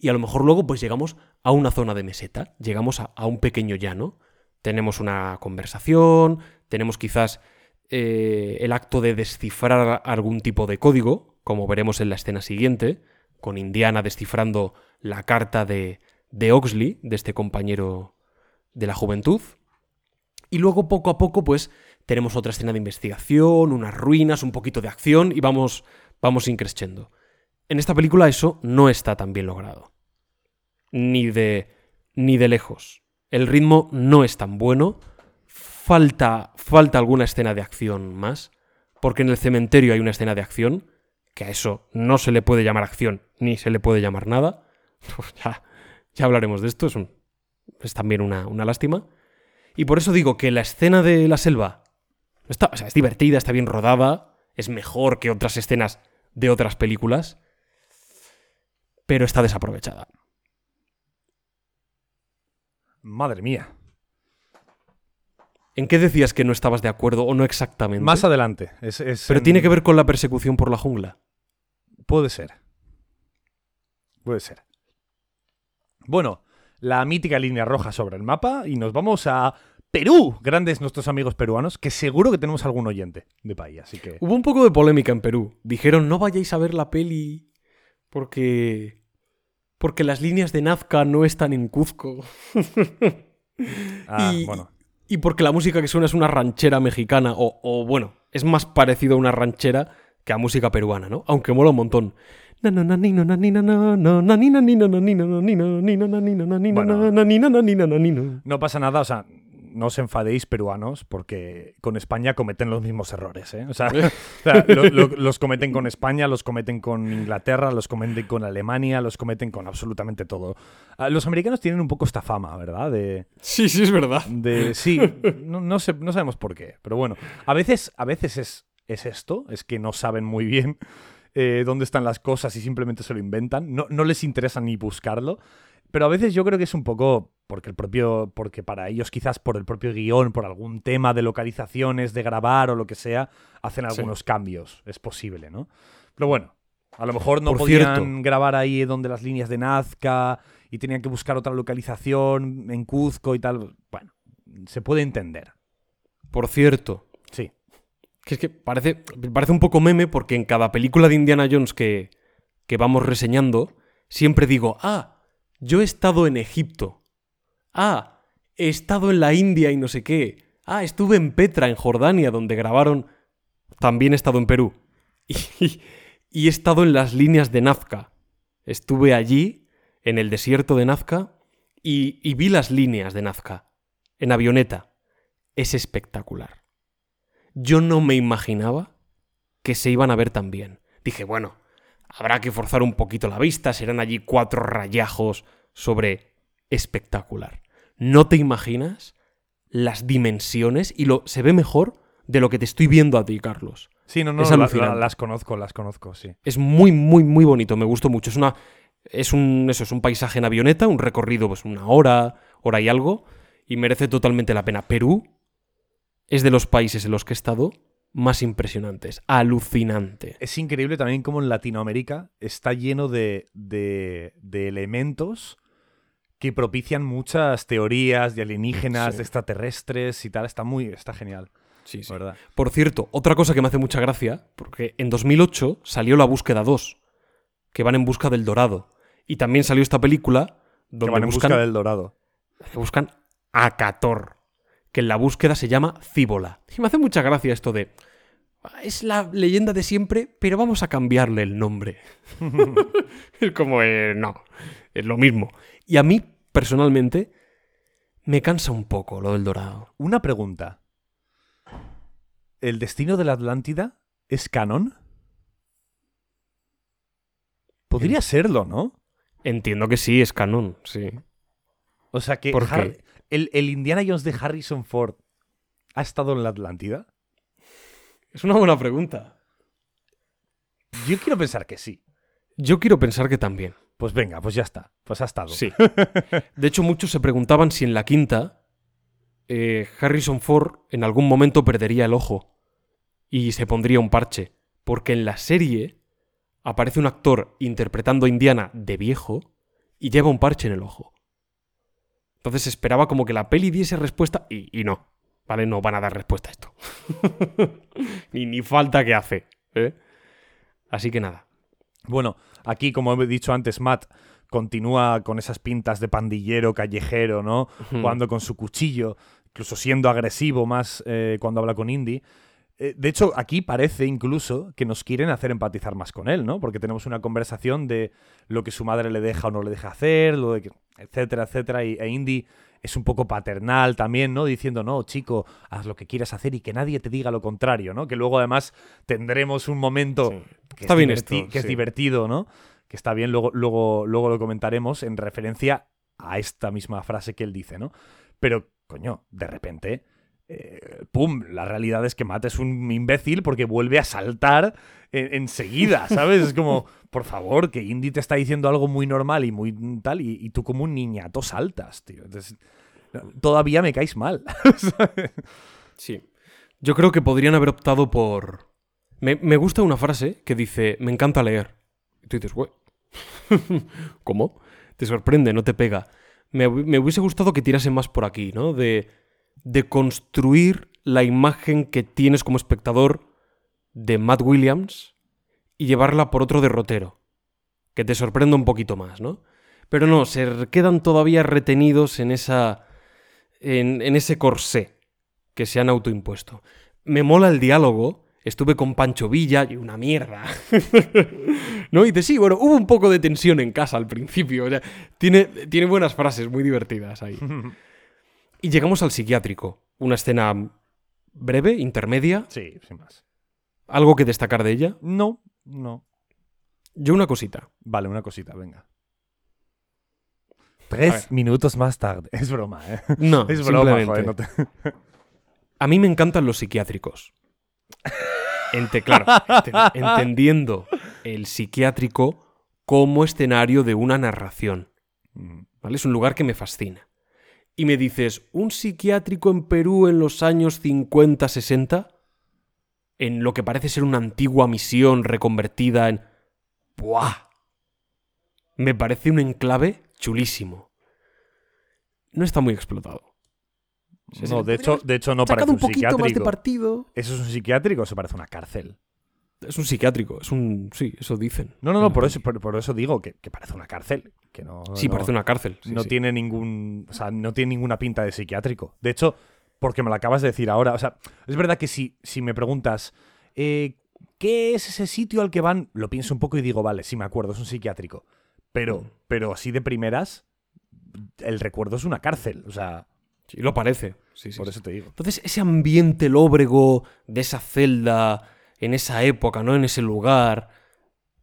y a lo mejor luego pues llegamos a una zona de meseta, llegamos a, un pequeño llano, tenemos una conversación, tenemos quizás eh, el acto de descifrar algún tipo de código, como veremos en la escena siguiente, con Indiana descifrando la carta de, de Oxley, de este compañero de la juventud. Y luego poco a poco, pues, tenemos otra escena de investigación, unas ruinas, un poquito de acción y vamos, vamos increciendo. En esta película eso no está tan bien logrado. Ni de, ni de lejos. El ritmo no es tan bueno. Falta, falta alguna escena de acción más. Porque en el cementerio hay una escena de acción. Que a eso no se le puede llamar acción, ni se le puede llamar nada. ya, ya hablaremos de esto. Es, también una, una lástima. Y por eso digo que la escena de la selva está, es divertida, está bien rodada, es mejor que otras escenas de otras películas, pero está desaprovechada. Madre mía. ¿En qué decías que no estabas de acuerdo o no exactamente? Más adelante. Es, es Pero en- tiene que ver con la persecución por la jungla. Puede ser. Puede ser. Bueno, la mítica línea roja sobre el mapa y nos vamos a Perú. Grandes nuestros amigos peruanos, que seguro que tenemos algún oyente de país, así que... Hubo un poco de polémica en Perú. Dijeron, no vayáis a ver la peli porque... Porque las líneas de Nazca no están en Cuzco. Ah, y, bueno. Y porque la música que suena es una ranchera mexicana. O, bueno, es más parecido a una ranchera que a música peruana, ¿no? Aunque mola un montón. No pasa nada, o sea, no os enfadéis peruanos porque con España cometen los mismos errores, ¿eh? O sea, o sea, lo- lo- los cometen con España, los cometen con Inglaterra, los cometen con Alemania, los cometen con absolutamente todo. Ah, Los americanos tienen un poco esta fama, ¿verdad? De, Sí, sí, es verdad. de sí, no, no sé, no sabemos por qué, pero bueno, a veces, a veces es, es esto, es que no saben muy bien eh, dónde están las cosas y simplemente se lo inventan, no, no les interesa ni buscarlo, pero a veces yo creo que es un poco porque el propio, porque para ellos quizás por el propio guion, por algún tema de localizaciones, de grabar o lo que sea, hacen Sí. algunos cambios, es posible, ¿no? Pero bueno. A lo mejor no Por podían cierto. grabar ahí donde las líneas de Nazca y tenían que buscar otra localización en Cuzco y tal. Bueno, se puede entender. Por cierto, Sí. que es que parece, parece un poco meme porque en cada película de Indiana Jones que, que vamos reseñando, siempre digo, ah, yo he estado en Egipto. Ah, he estado en la India y no sé qué. Ah, estuve en Petra, en Jordania, donde grabaron... También he estado en Perú. Y, he estado en las líneas de Nazca. Estuve allí, en el desierto de Nazca, y, y vi las líneas de Nazca, en avioneta. Es espectacular. Yo no me imaginaba que se iban a ver tan bien. Dije, bueno, habrá que forzar un poquito la vista, serán allí cuatro rayajos sobre espectacular. No te imaginas las dimensiones y lo se ve mejor de lo que te estoy viendo a ti, Carlos. Sí, no, no, Es la- la- alucinante. las conozco, las conozco, sí. Es muy, muy, muy bonito. Me gustó mucho. Es una. Es un. Eso, es un paisaje en avioneta, un recorrido, pues una hora, hora y algo. Y merece totalmente la pena. Perú es de los países en los que he estado más impresionantes. Alucinante. Es increíble también cómo en Latinoamérica está lleno de, de- de elementos que propician muchas teorías de alienígenas, Sí. de extraterrestres y tal. Está muy, está genial, Sí, sí. ¿verdad? Por cierto, otra cosa que me hace mucha gracia, porque en 2008 salió La Búsqueda 2, que van en busca del dorado. Y también salió esta película donde que van en buscan, busca del dorado. que buscan a Cator, que en la búsqueda se llama Cíbola. Y me hace mucha gracia esto de... "Ah, Es la leyenda de siempre, pero vamos a cambiarle el nombre. es como, eh, no, es lo mismo. Y a mí, personalmente, me cansa un poco lo del dorado. Una pregunta. ¿El destino de la Atlántida es canon? Podría serlo, ¿no? Entiendo que sí, es canon, sí. O sea que el, el Indiana Jones de Harrison Ford ha estado en la Atlántida. Es una buena pregunta. Yo quiero pensar que sí. Yo quiero pensar que también. Pues venga, pues ya está. Pues ha estado. Sí. De hecho, muchos se preguntaban si en la quinta eh, Harrison Ford en algún momento perdería el ojo y se pondría un parche. Porque en la serie aparece un actor interpretando a Indiana de viejo y lleva un parche en el ojo. Entonces esperaba como que la peli diese respuesta y, y no. ¿Vale? No van a dar respuesta a esto. ni, ni falta que hace. ¿eh? Así que nada. Bueno, aquí, como he dicho antes, Matt continúa con esas pintas de pandillero, callejero, ¿no? Jugando con su cuchillo, incluso siendo agresivo más eh, cuando habla con Indy. Eh, de hecho, aquí parece incluso que nos quieren hacer empatizar más con él, ¿no? Porque tenemos una conversación de lo que su madre le deja o no le deja hacer, lo de que- etcétera, etcétera. Y, e Indy es un poco paternal también, ¿no? Diciendo, no, chico, haz lo que quieras hacer y que nadie te diga lo contrario, ¿no? Que luego además tendremos un momento Sí. que, Está es, bien diverti- esto, que es divertido, ¿no? Que está bien, luego, luego, luego lo comentaremos en referencia a esta misma frase que él dice, ¿no? Pero, coño, de repente, eh, ¡pum! La realidad es que Matt es un imbécil porque vuelve a saltar en- enseguida, ¿sabes? Es como, por favor, que Indy te está diciendo algo muy normal y muy tal, y, y tú como un niñato saltas, tío. Entonces, todavía me caes mal. Sí. Yo creo que podrían haber optado por. Me, me gusta una frase que dice: Me encanta leer. Y tú dices, güey. ¿Cómo? Te sorprende, no te pega. Me, me hubiese gustado que tirasen más por aquí, ¿no? De, de construir la imagen que tienes como espectador de Matt Williams y llevarla por otro derrotero. Que te sorprenda un poquito más, ¿no? Pero no, se quedan todavía retenidos en esa. en, ese corsé que se han autoimpuesto. Me mola el diálogo. Estuve con Pancho Villa y una mierda. ¿No? Y dice, sí, bueno, hubo un poco de tensión en casa al principio. Tiene, tiene buenas frases muy divertidas ahí. Y llegamos al psiquiátrico. Una escena breve, intermedia. Sí, sin más. ¿Algo que destacar de ella? No, no. Yo una cosita. Vale, una cosita, venga. Tres minutos más tarde. Es broma, ¿eh? No, Es broma, joder. no te- A mí me encantan los psiquiátricos. Ente- claro, ente- entendiendo el psiquiátrico como escenario de una narración. Mm, ¿Vale? Es un lugar que me fascina. Y me dices, ¿un psiquiátrico en Perú en los años 50, 60? En lo que parece ser una antigua misión reconvertida en... ¡Buah! Me parece un enclave chulísimo. No está muy explotado. No, de hecho, de hecho no parece un un poquito más de psiquiátrico. partido. ¿Eso es un psiquiátrico o se parece a una cárcel? Es un psiquiátrico, es un... Sí, eso dicen. No, no, no, por eso, por, por eso digo que, que parece una cárcel. Que no, Sí, no- parece una cárcel. sí, no sí. tiene ningún. O sea, no tiene ninguna pinta de psiquiátrico. De hecho, porque me lo acabas de decir ahora. O sea, es verdad que si, si me preguntas. eh, ¿Qué es ese sitio al que van? Lo pienso un poco y digo, vale, sí me acuerdo, es un psiquiátrico. Pero, Mm. pero así de primeras, el recuerdo es una cárcel. O sea, Sí, lo parece. Sí, por eso te digo. Entonces, ese ambiente lóbrego de esa celda, en esa época, ¿no? En ese lugar,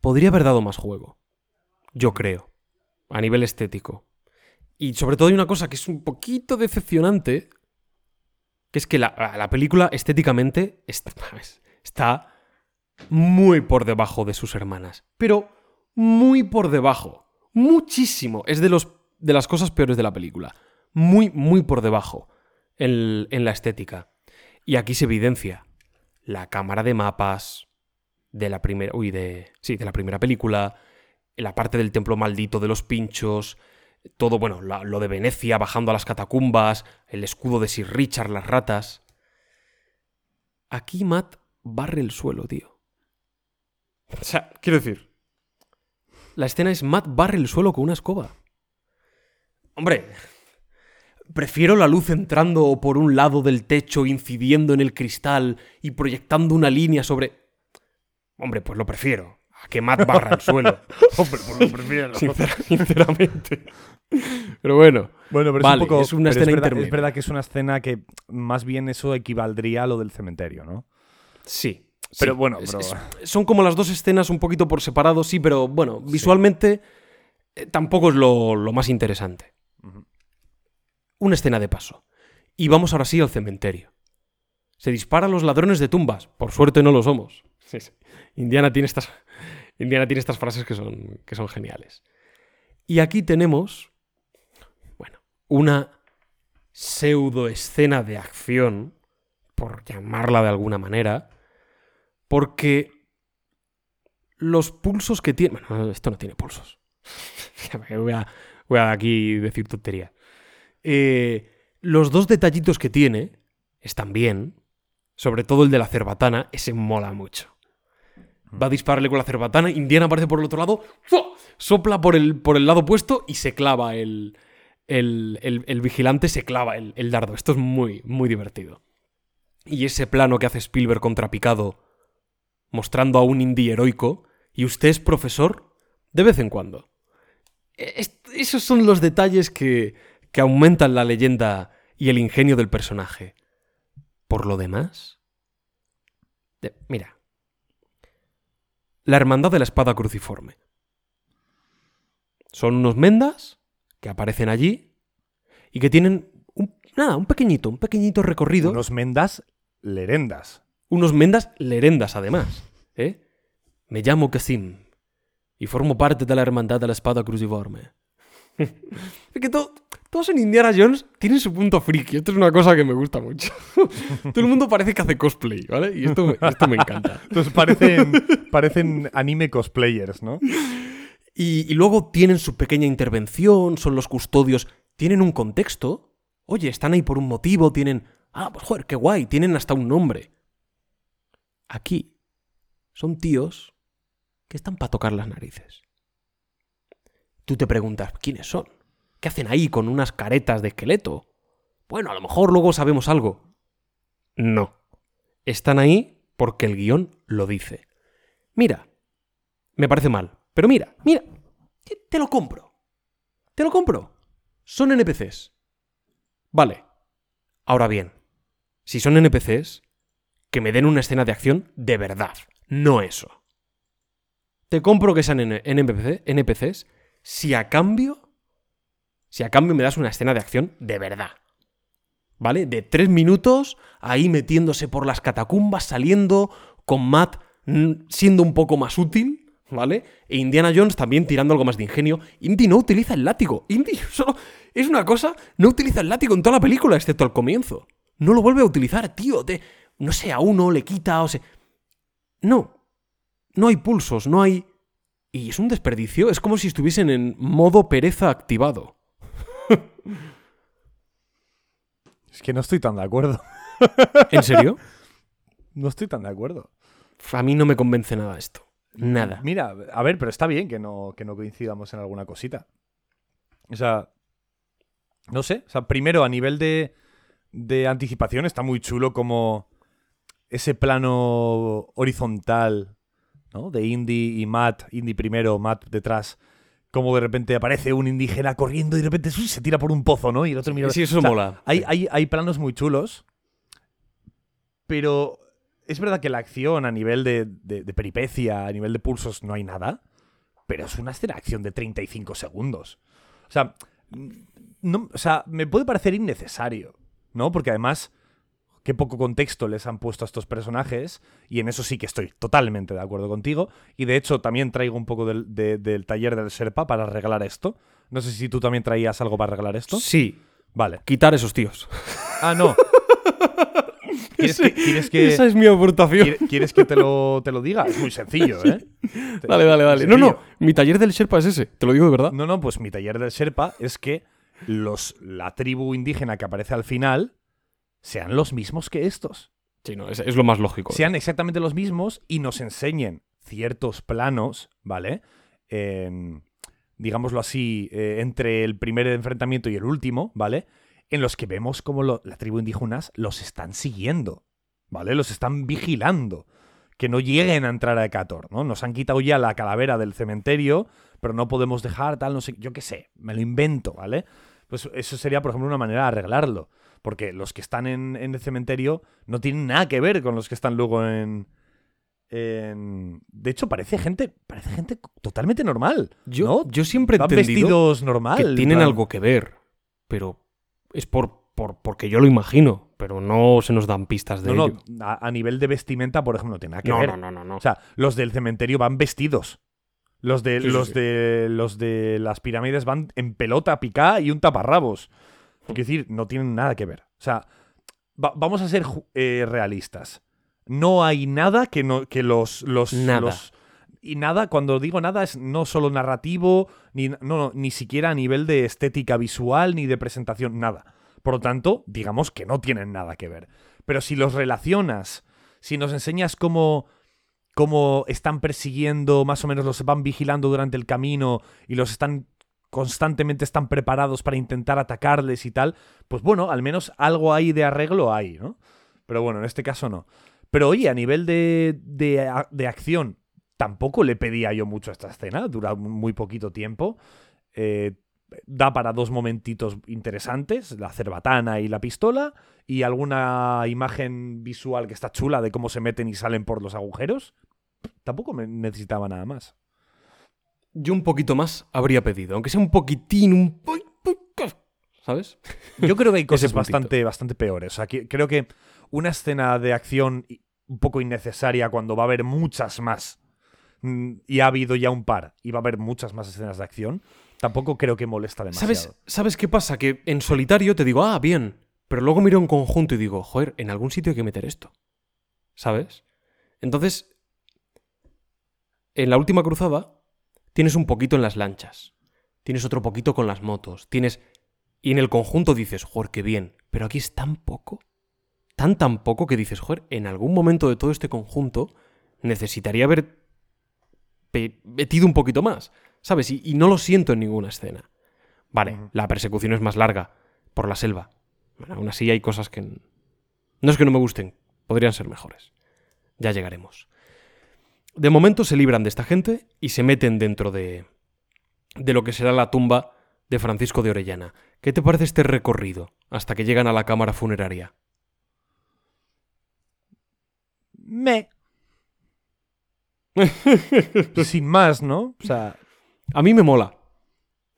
podría haber dado más juego. Yo creo. A nivel estético. Y sobre todo hay una cosa que es un poquito decepcionante, que es que la, la película estéticamente está, está muy por debajo de sus hermanas. Pero muy por debajo. Muchísimo. Es de, los, de las cosas peores de la película. Muy, muy por debajo en, en la estética. Y aquí se evidencia la cámara de mapas de la primera. Uy, de. Sí, de la primera película. La parte del templo maldito de los pinchos. Todo, bueno, la- lo de Venecia bajando a las catacumbas. El escudo de Sir Richard, las ratas. Aquí Matt barre el suelo, tío. O sea, quiero decir. La escena es Matt barre el suelo con una escoba. Hombre, Prefiero la luz entrando por un lado del techo, incidiendo en el cristal y proyectando una línea sobre... Hombre, pues lo prefiero. A que Matt barra el suelo. Hombre, pues lo prefiero. Sincera- sinceramente. Pero bueno. Bueno, pero Vale, es un poco. es una escena verdad, es verdad que es una escena que más bien eso equivaldría a lo del cementerio, ¿no? Sí. Pero sí. bueno, Es- pero- es- son como las dos escenas un poquito por separado, sí, pero bueno, visualmente eh, tampoco es lo, lo más interesante. Una escena de paso. Y vamos ahora sí al cementerio. Se disparan los ladrones de tumbas. Por suerte no lo somos. Indiana tiene estas, Indiana tiene estas frases que son, que son geniales. Y aquí tenemos, bueno, una pseudo escena de acción, por llamarla de alguna manera, porque los pulsos que tiene... Bueno, esto no tiene pulsos. voy, a, voy a aquí decir tontería. Eh, los dos detallitos que tiene están bien. Sobre todo el de la cerbatana, ese mola mucho. Va a dispararle con la cerbatana, Indiana aparece por el otro lado, ¡fua! sopla por el, por el lado opuesto y se clava el, el, el- vigilante, se clava el, el dardo. Esto es muy, muy divertido. Y ese plano que hace Spielberg contra Picado, mostrando a un indie heroico, y usted es profesor, de vez en cuando. E- es- esos son los detalles que, que aumentan la leyenda y el ingenio del personaje. Por lo demás... de- mira. La Hermandad de la Espada Cruciforme. Son unos mendas que aparecen allí y que tienen un, nada, un pequeñito, un pequeñito recorrido. Unos mendas lerendas. Unos mendas lerendas, además. ¿eh? Me llamo Kasim y formo parte de la Hermandad de la Espada Cruciforme. es que todo, todos en Indiana Jones tienen su punto friki. Esto es una cosa que me gusta mucho. Todo el mundo parece que hace cosplay, ¿vale? Y esto, me- esto me encanta. Entonces parecen, parecen anime cosplayers, ¿no? Y, y luego tienen su pequeña intervención, son los custodios, tienen un contexto. Oye, están ahí por un motivo, tienen... Ah, pues joder, qué guay, tienen hasta un nombre. Aquí son tíos que están para tocar las narices. Tú te preguntas, ¿quiénes son? ¿Qué hacen ahí con unas caretas de esqueleto? Bueno, a lo mejor luego sabemos algo. No. Están ahí porque el guion lo dice. Mira, me parece mal, pero mira, mira, te lo compro. Te lo compro. Son NPCs. Vale. Ahora bien, si son NPCs, que me den una escena de acción de verdad, no eso. Te compro que sean NPC, NPCs si a cambio, si a cambio me das una escena de acción de verdad. ¿Vale? De tres minutos, ahí metiéndose por las catacumbas, saliendo, con Matt mm, siendo un poco más útil, ¿vale? E Indiana Jones también tirando algo más de ingenio. Indy no utiliza el látigo. Indy solo es una cosa, no utiliza el látigo en toda la película, excepto al comienzo. No lo vuelve a utilizar, tío. Te- no sé, a uno le quita o se... No. No hay pulsos, no hay... Y es un desperdicio, es como si estuviesen en modo pereza activado. Es que no estoy tan de acuerdo. ¿En serio? No estoy tan de acuerdo. A mí no me convence nada esto. Nada. Mira, a ver, pero está bien que no, que no coincidamos en alguna cosita. O sea, no sé. O sea, primero, a nivel de, de anticipación, está muy chulo como ese plano horizontal, ¿no? De Indy y Matt, Indy primero, Matt detrás. Como de repente aparece un indígena corriendo y de repente ¡uy! se tira por un pozo, ¿no? Y el otro mira. Sí, eso O sea, mola. Hay, hay, hay planos muy chulos, pero es verdad que la acción a nivel de, de- de peripecia, a nivel de pulsos, no hay nada, pero es una escena de acción de 35 segundos. O sea, no, o sea, me puede parecer innecesario, ¿no? Porque además, qué poco contexto les han puesto a estos personajes, y en eso sí que estoy totalmente de acuerdo contigo. Y de hecho, también traigo un poco del, de- del taller del Sherpa para arreglar esto. No sé si tú también traías algo para arreglar esto. Sí, Vale. quitar esos tíos. Ah, no. ¿Quieres que, quieres que- Esa es mi aportación. quiere- quieres que te lo, te lo diga? Es muy sencillo, ¿eh? Te- Dale, dale, dale. No, no, mi taller del Sherpa es ese, te lo digo de verdad. No, no, pues mi taller del Sherpa es que los, la tribu indígena que aparece al final sean los mismos que estos. Sí, no, es, es lo más lógico. Sean exactamente los mismos y nos enseñen ciertos planos, ¿vale? En- digámoslo así, eh, entre el primer enfrentamiento y el último, ¿vale? En los que vemos como lo- la tribu indígenas los están siguiendo, ¿vale? Los están vigilando. Que no lleguen a entrar a Ecator, ¿no? Nos han quitado ya la calavera del cementerio, pero no podemos dejar tal, no sé, yo qué sé, me lo invento, ¿vale? Pues eso sería, por ejemplo, una manera de arreglarlo. Porque los que están en, en el cementerio no tienen nada que ver con los que están luego en. en- De hecho, parece gente. Parece gente totalmente normal. yo, ¿no? yo siempre he entendido vestidos normal. que tienen plan- algo que ver, pero es por, por porque yo lo imagino, pero no se nos dan pistas de No, ello. no, a, a nivel de vestimenta, por ejemplo, no tiene nada que No, ver. no, no, no, no. O sea, los del cementerio van vestidos. Los de, sí, los sí. de los de las pirámides van en pelota picada y un taparrabos. Quiero decir, no tienen nada que ver. O sea, va- vamos a ser eh, realistas. No hay nada que no que los los, Nada. los- y nada cuando digo nada es no solo narrativo ni no, no, ni siquiera a nivel de estética visual ni de presentación nada. Por lo tanto, digamos que no tienen nada que ver. Pero si los relacionas, si nos enseñas cómo cómo están persiguiendo, más o menos los van vigilando durante el camino y los están constantemente están preparados para intentar atacarles y tal, pues bueno, al menos algo ahí de arreglo hay, ¿no? Pero bueno, en este caso no. Pero oye, a nivel de, de, de acción, tampoco le pedía yo mucho a esta escena, dura muy poquito tiempo. Eh, da para dos momentitos interesantes, la cerbatana y la pistola, y alguna imagen visual que está chula de cómo se meten y salen por los agujeros. Tampoco me necesitaba nada más. Yo un poquito más habría pedido, aunque sea un poquitín, un po- ¿sabes? Yo creo que hay cosas bastante, bastante peores. O sea, que- creo que una escena de acción un poco innecesaria cuando va a haber muchas más, mm, y ha habido ya un par, y va a haber muchas más escenas de acción, tampoco creo que molesta demasiado. ¿Sabes, ¿Sabes qué pasa? Que en solitario te digo, ah, bien. Pero luego miro en conjunto y digo, joder, en algún sitio hay que meter esto. ¿Sabes? Entonces, en la última cruzada, tienes un poquito en las lanchas. Tienes otro poquito con las motos. Tienes. Y en el conjunto dices, joder, qué bien. Pero aquí es tan poco. Tan, tan poco que dices, joder, en algún momento de todo este conjunto necesitaría haber metido un poquito más. ¿Sabes? Y, y no lo siento en ninguna escena. Vale, la persecución es más larga por la selva. Bueno, aún así hay cosas que... No es que no me gusten, podrían ser mejores. Ya llegaremos. De momento se libran de esta gente y se meten dentro de, de lo que será la tumba de Francisco de Orellana. ¿Qué te parece este recorrido hasta que llegan a la cámara funeraria? Me. Sin más, ¿no? O sea, A mí me mola.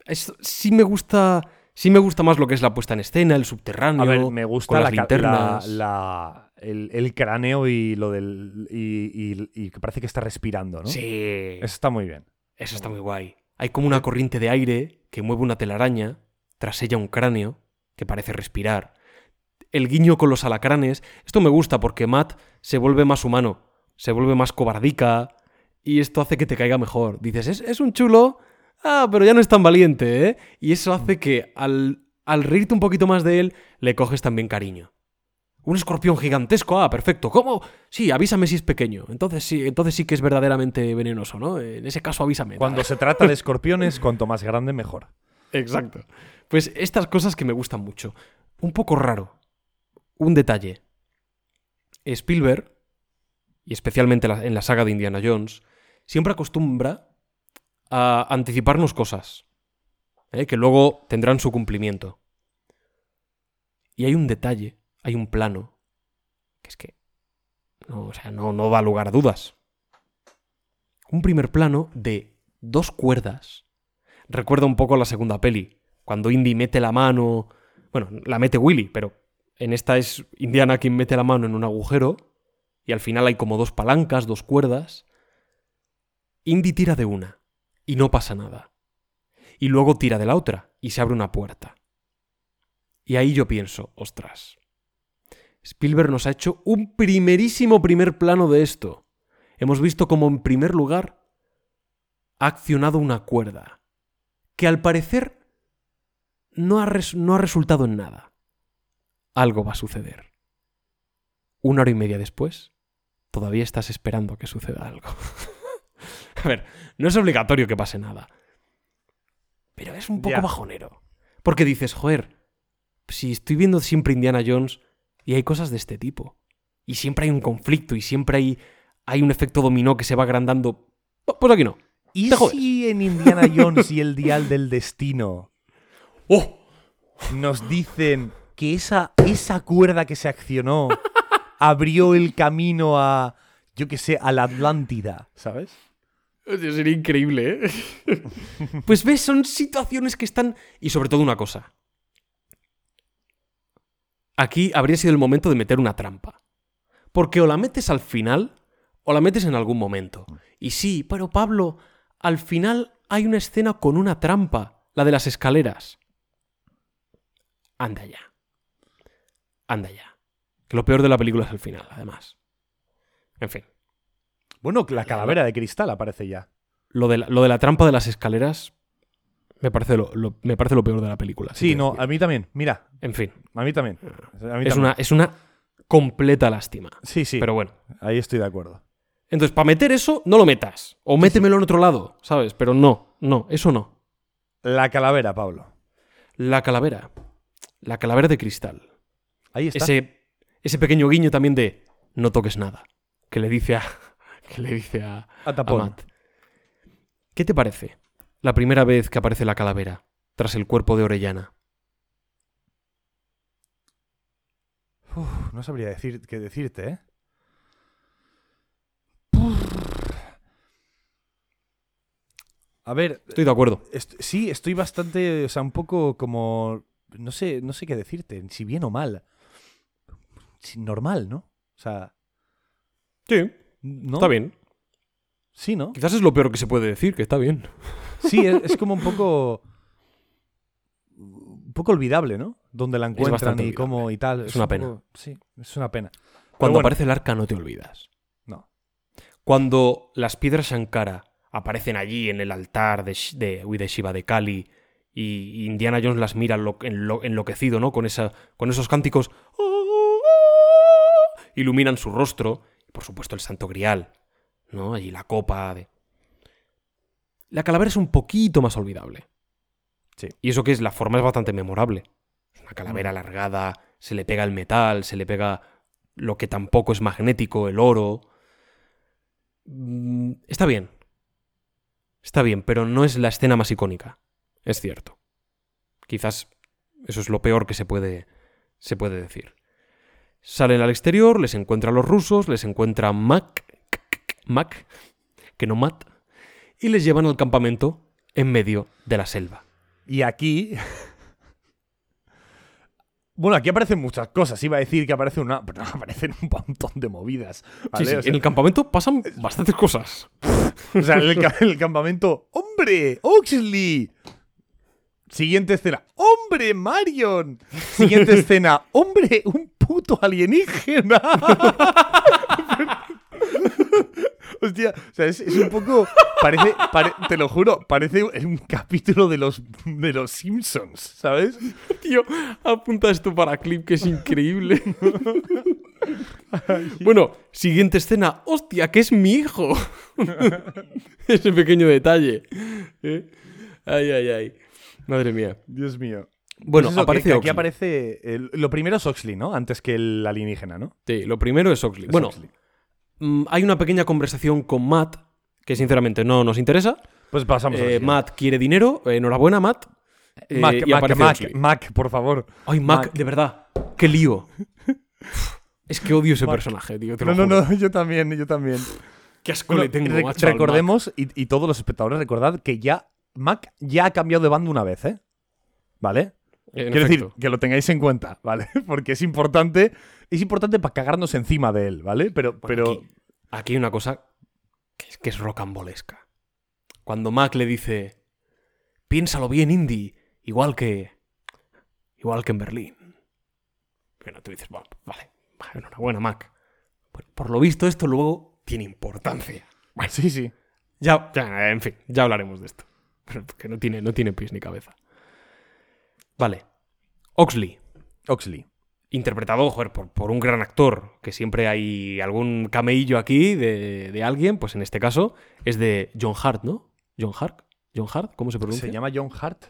Es- sí me gusta. Sí me gusta más lo que es la puesta en escena, el subterráneo. a ver, me gusta con la, las linternas. la- la- el, el cráneo y lo del. Y que parece que está respirando, ¿no? Sí. Eso está muy bien. Eso está muy guay. Hay como una corriente de aire que mueve una telaraña, tras ella un cráneo que parece respirar. El guiño con los alacranes. Esto me gusta porque Matt se vuelve más humano, se vuelve más cobardica y esto hace que te caiga mejor. Dices, es, es un chulo, ah, pero ya no es tan valiente, ¿eh? Y eso hace que al, al reírte un poquito más de él, le coges también cariño. Un escorpión gigantesco, ah, perfecto. ¿Cómo? Sí, avísame si es pequeño. Entonces sí, entonces sí que es verdaderamente venenoso, ¿no? En ese caso avísame. Cuando se trata de escorpiones, cuanto más grande, mejor. Exacto. Pues estas cosas que me gustan mucho. Un poco raro. Un detalle. Spielberg, y especialmente en la saga de Indiana Jones, siempre acostumbra a anticiparnos cosas. ¿eh? Que luego tendrán su cumplimiento. Y hay un detalle, hay un plano, que es que. No, o sea, no, no da lugar a dudas. Un primer plano de dos cuerdas recuerda un poco la segunda peli, cuando Indy mete la mano, bueno, la mete Willy, pero en esta es Indiana quien mete la mano en un agujero y al final hay como dos palancas, dos cuerdas. Indy tira de una y no pasa nada. Y luego tira de la otra y se abre una puerta. Y ahí yo pienso, ostras, Spielberg nos ha hecho un primerísimo primer plano de esto. Hemos visto como en primer lugar ha accionado una cuerda que al parecer no ha, res- no ha resultado en nada. Algo va a suceder. Una hora y media después, todavía estás esperando que suceda algo. a ver, no es obligatorio que pase nada. Pero es un poco bajonero. Porque dices, joder, si estoy viendo siempre Indiana Jones y hay cosas de este tipo. Y siempre hay un conflicto y siempre hay, hay un efecto dominó que se va agrandando. Pues aquí no. ¿Y si en Indiana Jones y el Dial del Destino ¡Oh! nos dicen que esa, esa cuerda que se accionó abrió el camino a, yo qué sé, a la Atlántida, ¿sabes? Sería increíble, ¿eh? pues ves, son situaciones que están... Y sobre todo una cosa. Aquí habría sido el momento de meter una trampa. Porque o la metes al final o la metes en algún momento. Y sí, pero Pablo, al final hay una escena con una trampa, la de las escaleras. Anda ya. Anda ya. Que lo peor de la película es el final, además. En fin. Bueno, la calavera de cristal aparece ya. Lo de la, lo de la trampa de las escaleras me parece lo, lo- me parece lo peor de la película. Sí, no, a mí también. Mira, En fin, a mí también. A mí es una, es una completa lástima. Sí, sí, Pero bueno. ahí estoy de acuerdo. Entonces, para meter eso, no lo metas. O métemelo en otro lado, ¿sabes? Pero no, no, eso no. La calavera, Pablo. La calavera. La calavera de cristal. Ahí está. Ese, ese pequeño guiño también de no toques nada. Que le dice a. Que le dice a, a a tapón. Matt. ¿Qué te parece la primera vez que aparece la calavera tras el cuerpo de Orellana? Uf, no sabría decir, qué decirte, ¿eh? A ver, Estoy de acuerdo. est- sí, estoy bastante, o sea, un poco como, no sé, no sé qué decirte, si bien o mal. Si- normal, ¿no? O sea, Sí, ¿no? está bien. Sí, ¿no? Quizás es lo peor que se puede decir, que está bien. Sí, es, es como un poco... poco olvidable, ¿no? Donde la encuentran y cómo y tal. Es una un pena. poco- sí, es una pena. Cuando bueno. aparece el arca no te olvidas. No. Cuando las piedras Shankara aparecen allí en el altar de, de, de Shiva de Kali y Indiana Jones las mira enlo- enlo- enloquecido, ¿no? Con, esa, con esos cánticos. Iluminan su rostro. Y por supuesto el santo grial, ¿no? Allí la copa de... La calavera es un poquito más olvidable. Sí. Y eso que es, la forma es bastante memorable. Es una calavera alargada, se le pega el metal, se le pega lo que tampoco es magnético, el oro. Mm, Está bien. Está bien, pero no es la escena más icónica. Es cierto. Quizás eso es lo peor que se puede, se puede decir. Salen al exterior, les encuentra a los rusos, les encuentra Mac, Mac, que no Matt, y les llevan al campamento en medio de la selva. Y aquí. Bueno, aquí aparecen muchas cosas. Iba a decir que aparece una. Pero no, aparecen un montón de movidas. ¿vale? Sí, sí, O sea, en el campamento pasan bastantes cosas. O sea, en el, en el campamento. ¡Hombre! ¡Oxley! Siguiente escena. ¡Hombre, Marion! Siguiente escena. ¡Hombre, un puto alienígena! Hostia, o sea, es, es un poco. Parece, pare- te lo juro, parece un capítulo de los, de los Simpsons, ¿sabes? Tío, apunta esto para clip que es increíble. bueno, siguiente escena. ¡Hostia, que es mi hijo! Ese pequeño detalle. ¿eh? Ay, ay, ay. Madre mía. Dios mío. Bueno, Pues que- aparece que aquí aparece. el- lo primero es Oxley, ¿no? Antes que el alienígena, ¿no? Sí, lo primero es Oxley. Es bueno, Oxley. Mm, hay una pequeña conversación con Matt que sinceramente no nos interesa. Pues pasamos Eh. Matt quiere dinero. eh, enhorabuena, Matt. Eh, Mac, y Mac, Mac, por favor. Ay, Mac, Mac. de verdad. Qué lío. es que odio ese personaje, tío. te No, lo no, no, yo también, yo también. Qué asco Bueno, le tengo, re- macho, recordemos, y, y todos los espectadores, recordad que ya Mac ya ha cambiado de bando una vez, ¿eh? ¿Vale? En Quiero efecto. decir, que lo tengáis en cuenta, ¿vale? Porque es importante, es importante para cagarnos encima de él, ¿vale? Pero, Bueno, pero aquí, aquí hay una cosa que es, que es rocambolesca. Cuando Mac le dice, piénsalo bien, Indy, igual que... Igual que en Berlín. Bueno, tú dices, "Bueno, vale, vale, enhorabuena, Mac. Por lo visto esto luego tiene importancia. Bueno, sí, sí. ya, ya, en fin, ya hablaremos de esto. Pero que no tiene, no tiene pies ni cabeza. Vale. Oxley. Oxley. Interpretado joder, por, por un gran actor, que siempre hay algún cameillo aquí de, de alguien, pues en este caso es de John Hart, ¿no? John Hart, John Hart, ¿cómo se pronuncia? ¿Se llama John Hart?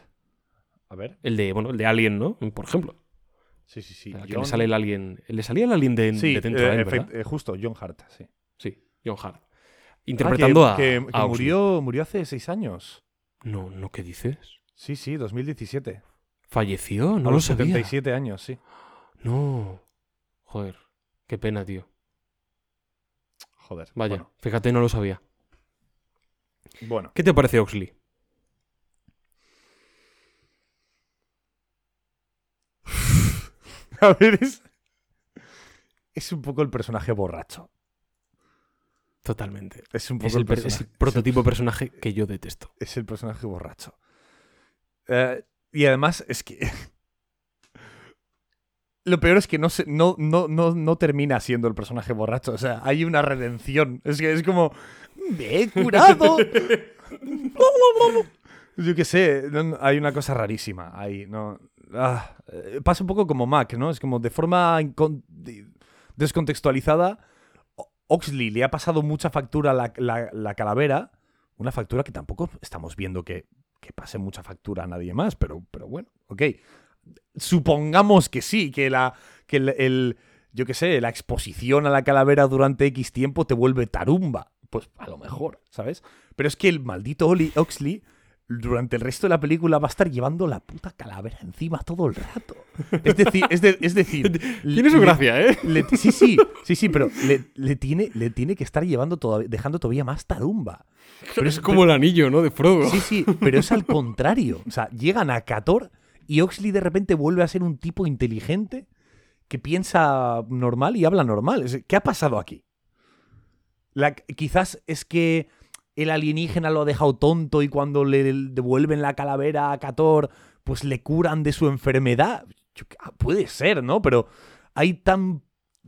A ver. El de, bueno, el de Alien, ¿no? Por ejemplo. Sí, sí, sí. que le sale el Alien. Le salía el Alien de, Sí, de dentro de eh, ¿verdad? efect- eh, justo, John Hart, sí. Sí, John Hart. Ah, Interpretando que, a, que- murió, murió hace seis años. No, no, ¿qué dices? Sí, sí, 2017. ¿Falleció? No a lo los sabía. 77 años, sí. No. Joder, qué pena, tío. Joder. Vaya, Bueno, fíjate, no lo sabía. bueno. ¿Qué te parece Oxley? A ver, es. Es un poco el personaje borracho. Totalmente. Es un poco Es el, es prototipo de personaje que yo detesto. es el personaje borracho. Eh, y además es que. Lo peor es que no, se, no, no, no, no termina siendo el personaje borracho. O sea, hay una redención. Es que es como. ¡Me he curado! Yo qué sé, hay una cosa rarísima ahí. No, Ah, eh, pasa un poco como Mac, ¿no? Es como de forma descontextualizada. Oxley le ha pasado mucha factura a la, la- la calavera. Una factura que tampoco estamos viendo que, que pase mucha factura a nadie más, pero, pero bueno, ok. Supongamos que sí, que la. que el, el- yo qué sé, la exposición a la calavera durante X tiempo te vuelve tarumba. Pues a lo mejor, ¿sabes? Pero es que el maldito Oli Oxley durante el resto de la película va a estar llevando la puta calavera encima todo el rato. Es decir, es, de- es decir Tiene su le- gracia, ¿eh? le- sí, sí, sí, sí, pero le, le tiene, le tiene que estar llevando todavía, dejando todavía más tarumba. Pero es como el anillo, ¿no? De Frodo. Sí, sí, pero es al contrario. O sea, llegan a Cator y Oxley de repente vuelve a ser un tipo inteligente que piensa normal y habla normal. ¿Qué ha pasado aquí? Quizás es que el alienígena lo ha dejado tonto y cuando le devuelven la calavera a Cator, pues le curan de su enfermedad. Ah, puede ser, ¿no? Pero hay tan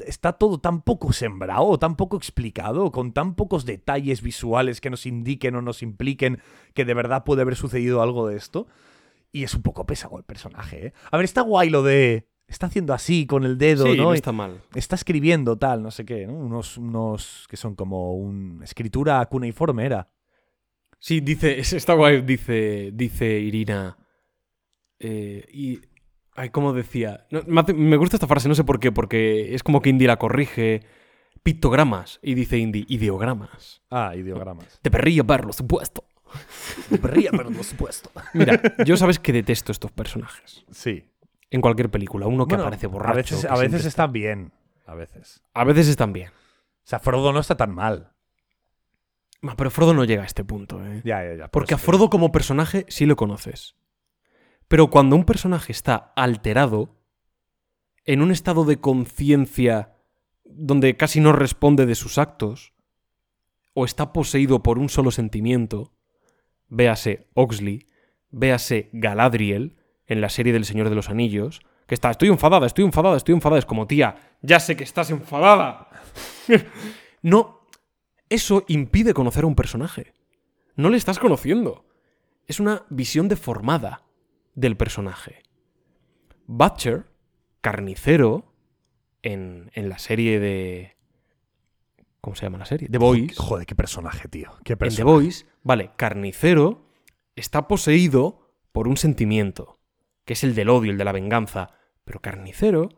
está todo tan poco sembrado, tan poco explicado, con tan pocos detalles visuales que nos indiquen o nos impliquen que de verdad puede haber sucedido algo de esto. Y es un poco pesado el personaje, ¿eh? A ver, está guay lo de... Está haciendo así con el dedo, Sí, ¿no? no está mal. está escribiendo tal, no sé qué, ¿no? Unos, unos que son como un escritura cuneiforme era. Sí, dice, es- está guay, dice, dice Irina. eh, y. Ay, ¿cómo decía? No, me, gusta esta frase, no sé por qué, porque es como que Indy la corrige. Pictogramas. Y dice Indy, ideogramas. Ah, ideogramas. Te perría por supuesto. Ría, pero por supuesto. Mira, yo sabes que detesto estos personajes. Sí. En cualquier película. Uno que Bueno, aparece borracho. A veces, que a veces siempre- está bien. A veces. a veces están bien. O sea, Frodo no está tan mal. Ma, Pero Frodo no llega a este punto, ¿eh? Ya, ya, ya. por Porque a eso te Frodo como personaje sí lo conoces. Pero cuando un personaje está alterado, en un estado de conciencia donde casi no responde de sus actos, o está poseído por un solo sentimiento, véase Oxley, véase Galadriel en la serie del Señor de los Anillos, que está, estoy enfadada, estoy enfadada, estoy enfadada, es como, tía, ya sé que estás enfadada. no, eso impide conocer a un personaje. No le estás conociendo. Es una visión deformada del personaje. Butcher, carnicero, en, en la serie de... ¿Cómo se llama la serie? The Boys. Joder, qué personaje, tío. Qué En The personaje. Boys, vale, carnicero está poseído por un sentimiento, que es el del odio, el de la venganza. Pero carnicero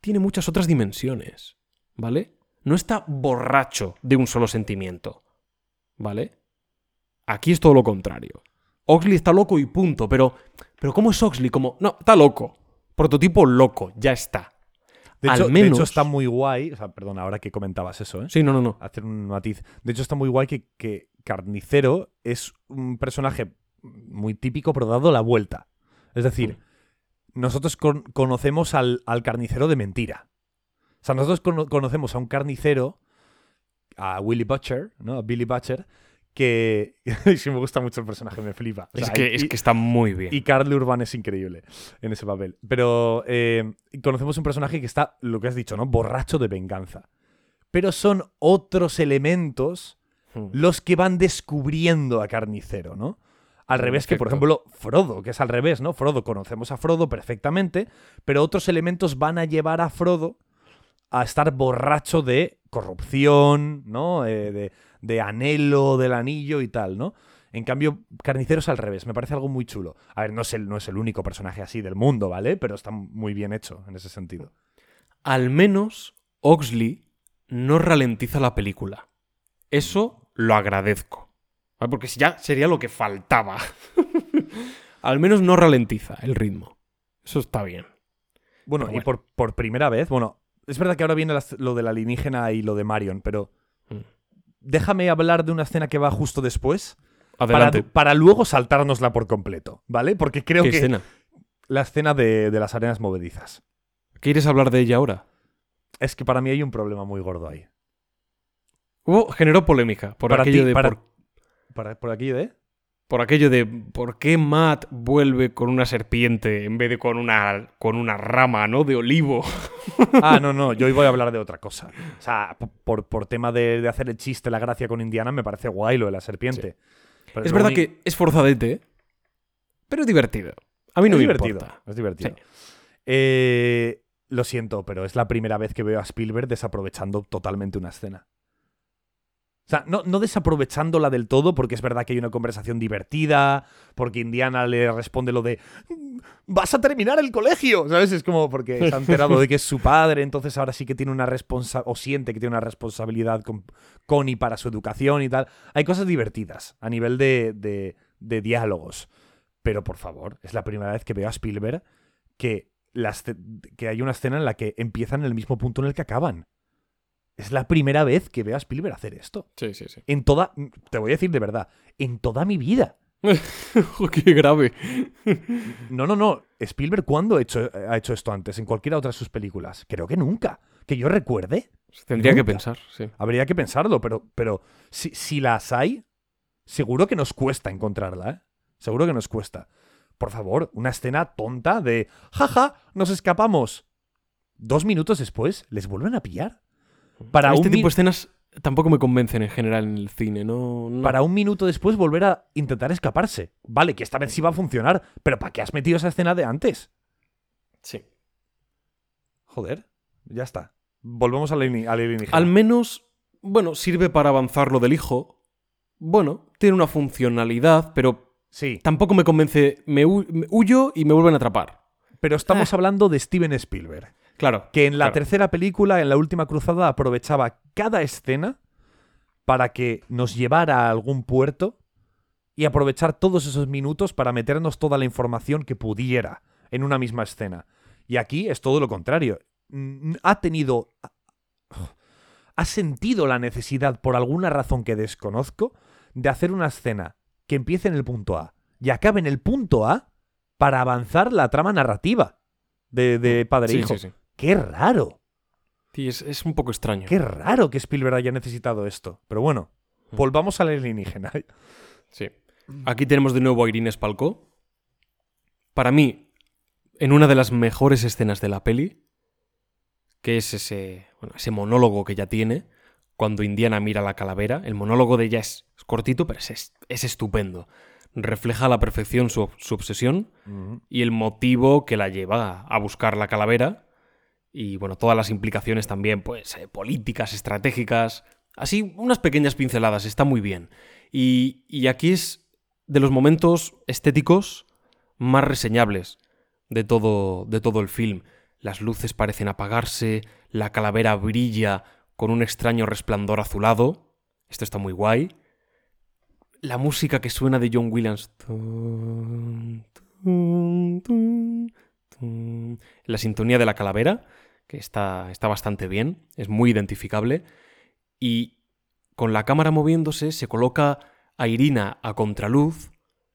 tiene muchas otras dimensiones, ¿vale? No está borracho de un solo sentimiento, ¿vale? Aquí es todo lo contrario. Oxley está loco y punto, pero, pero ¿cómo es Oxley? Como, no, está loco. Prototipo loco, ya está. De Al hecho, de menos- hecho, está muy guay. O sea, perdón, ahora que comentabas eso, ¿eh? Sí, no, no, no. Hacer un matiz. De hecho, está muy guay que, que Carnicero es un personaje muy típico, pero dado la vuelta. Es decir, nosotros con- conocemos al, al carnicero de mentira. O sea, nosotros cono- conocemos a un carnicero, a Willy Butcher, ¿no? A Billy Butcher, que. sí, me gusta mucho el personaje, me flipa. O Es, que, y- es que está muy bien. y Carl Urban es increíble en ese papel. Pero eh, conocemos un personaje que está, lo que has dicho, ¿no? Borracho de venganza. Pero son otros elementos Hmm. los que van descubriendo a Carnicero, ¿no? Al revés que, por ejemplo, Frodo, que es al revés, ¿no? Frodo, conocemos a Frodo perfectamente, pero otros elementos van a llevar a Frodo a estar borracho de corrupción, ¿no? Eh, de, de anhelo del anillo y tal, ¿no? En cambio, Carnicero es al revés, me parece algo muy chulo. A ver, no es el, no es el único personaje así del mundo, ¿vale? Pero está muy bien hecho en ese sentido. al menos Oxley no ralentiza la película. Eso lo agradezco. ¿Vale? Porque si ya sería lo que faltaba. al menos no ralentiza el ritmo. Eso está bien. Bueno, y por, por primera vez, bueno, es verdad que ahora viene las- lo del alienígena y lo de Marion, pero Mm. déjame hablar de una escena que va justo después para, para luego saltárnosla por completo, ¿vale? Porque creo ¿Qué que escena? la escena de, de las arenas movedizas. ¿Quieres hablar de ella ahora? Es que para mí hay un problema muy gordo ahí. Hubo, generó polémica por Para aquello ti- de para- por, Para, por aquí, ¿eh? por aquello de por qué Matt vuelve con una serpiente en vez de con una con una rama, ¿no? De olivo. Ah, no, no, yo hoy voy a hablar de otra cosa. O sea, por, por tema de, de hacer el chiste, la gracia con Indiana, me parece guay lo de la serpiente. Es verdad que es forzadete, pero es divertido. A mí no es me divertido. importa. Es divertido. Eh, lo siento, pero es la primera vez que veo a Spielberg desaprovechando totalmente una escena. O sea, no, no desaprovechándola del todo, porque es verdad que hay una conversación divertida, porque Indiana le responde lo de "Mm, vas a terminar el colegio, ¿sabes? Es como porque se ha enterado de que es su padre, entonces ahora sí que tiene una responsabilidad, o siente que tiene una responsabilidad con, con y para su educación y tal. Hay cosas divertidas a nivel de, de- diálogos. Pero por favor, es la primera vez que veo a Spielberg que, ce- que hay una escena en la que empiezan en el mismo punto en el que acaban. Es la primera vez que veo a Spielberg hacer esto. Sí, sí, sí. En toda, te voy a decir de verdad, en toda mi vida. qué grave. No, no, no. Spielberg, ¿cuándo ha hecho, ha hecho esto antes? ¿En cualquiera otra de sus películas? Creo que nunca. Que yo recuerde. Tendría que pensar, sí. Habría que pensarlo, pero, pero si, si las hay, seguro que nos cuesta encontrarla, ¿eh? Seguro que nos cuesta. por favor, una escena tonta de, jaja, nos escapamos. Dos minutos después, les vuelven a pillar. Para este un tipo de escenas tampoco me convencen en general en el cine, ¿no? no. para un minuto después volver a intentar escaparse. Vale, que esta vez sí va a funcionar, pero ¿para qué has metido esa escena de antes? Sí. Joder, ya está. Volvemos al alien- al alienígena. Al menos, bueno, sirve para avanzar lo del hijo. Bueno, tiene una funcionalidad, pero Sí, tampoco me convence. Me, hu- me huyo y me vuelven a atrapar. pero estamos Ah. hablando de Steven Spielberg. Claro. que en la claro. tercera película, en la última cruzada, aprovechaba cada escena para que nos llevara a algún puerto y aprovechar todos esos minutos para meternos toda la información que pudiera en una misma escena. Y aquí es todo lo contrario. Mm, Ha tenido... Ha sentido la necesidad, por alguna razón que desconozco, de hacer una escena que empiece en el punto A y acabe en el punto A para avanzar la trama narrativa de, de padre e Sí, hijo. sí, sí. ¡Qué raro! Sí, es, es un poco extraño. Qué raro que Spielberg haya necesitado esto. Pero bueno, Mm. volvamos al alienígena. Sí. Aquí tenemos de nuevo a Irene Spalko. Para mí, en una de las mejores escenas de la peli, que es ese, bueno, ese monólogo que ella tiene, cuando Indiana mira la calavera. El monólogo de ella es, es cortito, pero es, es- es estupendo. Refleja a la perfección su, su obsesión y el motivo que la lleva a buscar la calavera. Y bueno, todas las implicaciones también, pues, eh, políticas, estratégicas. Así, unas pequeñas pinceladas, está muy bien. Y, y aquí es de los momentos estéticos más reseñables de todo, de todo el film. Las luces parecen apagarse, la calavera brilla con un extraño resplandor azulado. Esto está muy guay. La música que suena de John Williams. La sintonía de la calavera, que está, está bastante bien, es muy identificable. Y con la cámara moviéndose se coloca a Irina a contraluz,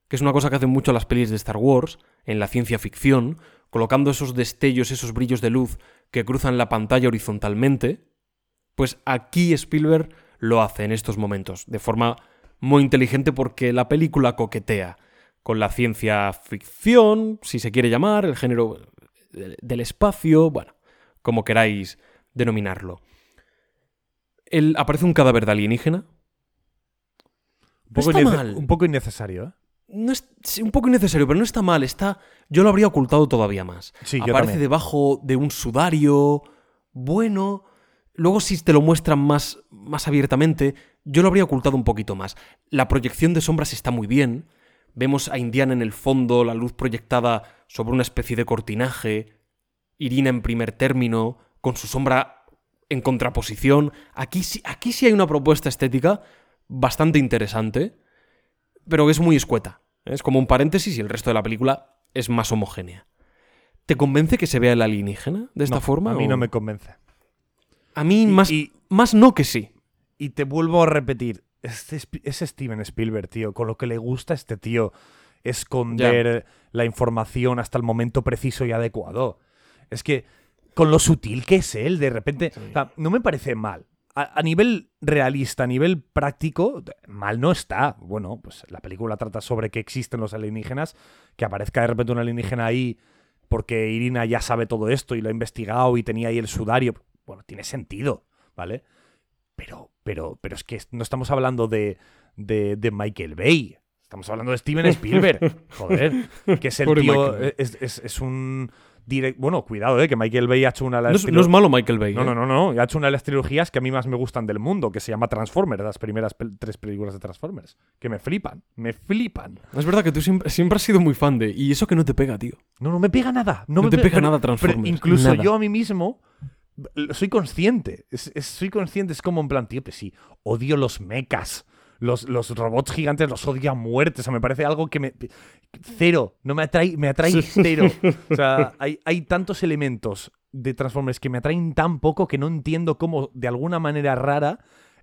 que es una cosa que hacen mucho las pelis de Star Wars, en la ciencia ficción, colocando esos destellos, esos brillos de luz que cruzan la pantalla horizontalmente. Pues aquí Spielberg lo hace en estos momentos, de forma muy inteligente porque la película coquetea con la ciencia ficción, si se quiere llamar, el género del- espacio, bueno, como queráis denominarlo. El- aparece un cadáver de alienígena. Un poco, no está innece- mal. un poco innecesario, ¿eh? No es, sí, un poco innecesario, pero no está mal. Está, yo lo habría ocultado todavía más. Sí, Aparece debajo de un sudario. Bueno. Luego, si te lo muestran más, más abiertamente, yo lo habría ocultado un poquito más. La proyección de sombras está muy bien. Vemos a Indiana en el fondo, la luz proyectada sobre una especie de cortinaje. Irina en primer término, con su sombra en contraposición. Aquí, sí- aquí sí hay una propuesta estética bastante interesante, pero es muy escueta. Es como un paréntesis y el resto de la película es más homogénea. ¿Te convence que se vea el alienígena de esta No, forma? A mí o- no me convence. A mí Y- más, y- más no que sí. Y te vuelvo a repetir, este es Steven Spielberg, tío. Con lo que le gusta a este tío esconder la información hasta el momento preciso y adecuado. Es que con lo sutil que es él, de repente... o sea, no me parece mal. A, a nivel realista, a nivel práctico, mal no está. Bueno, pues la película trata sobre que existen los alienígenas, que aparezca de repente un alienígena ahí porque Irina ya sabe todo esto y lo ha investigado y tenía ahí el sudario. Bueno, tiene sentido, ¿vale? Pero, pero, pero es que no estamos hablando de, de, de Michael Bay. Estamos hablando de Steven Spielberg. Joder. Que es el Pobre tío. Es- es un. Direct- bueno, cuidado, eh, que Michael Bay ha hecho una de No las. es, no es malo Michael Bay. no, ¿eh? no, no, no. Ha hecho una de las trilogías que a mí más me gustan del mundo, que se llama Transformers, las primeras pel- tres películas de Transformers. Que me flipan, me flipan. Es verdad que tú siempre, siempre has sido muy fan de... Y eso que no te pega, tío. No, no me pega nada. No, No me te pe- pega pero- nada pero Transformers, incluso nada. yo a mí mismo soy consciente. Es- es- soy consciente. Es como en plan, tío, pues sí, odio los mechas. Los, los robots gigantes los odio a muerte. O sea, me parece algo que me. Cero. No me atrae, me atrae cero. O sea, hay, hay tantos elementos de Transformers que me atraen tan poco que no entiendo cómo, de alguna manera rara,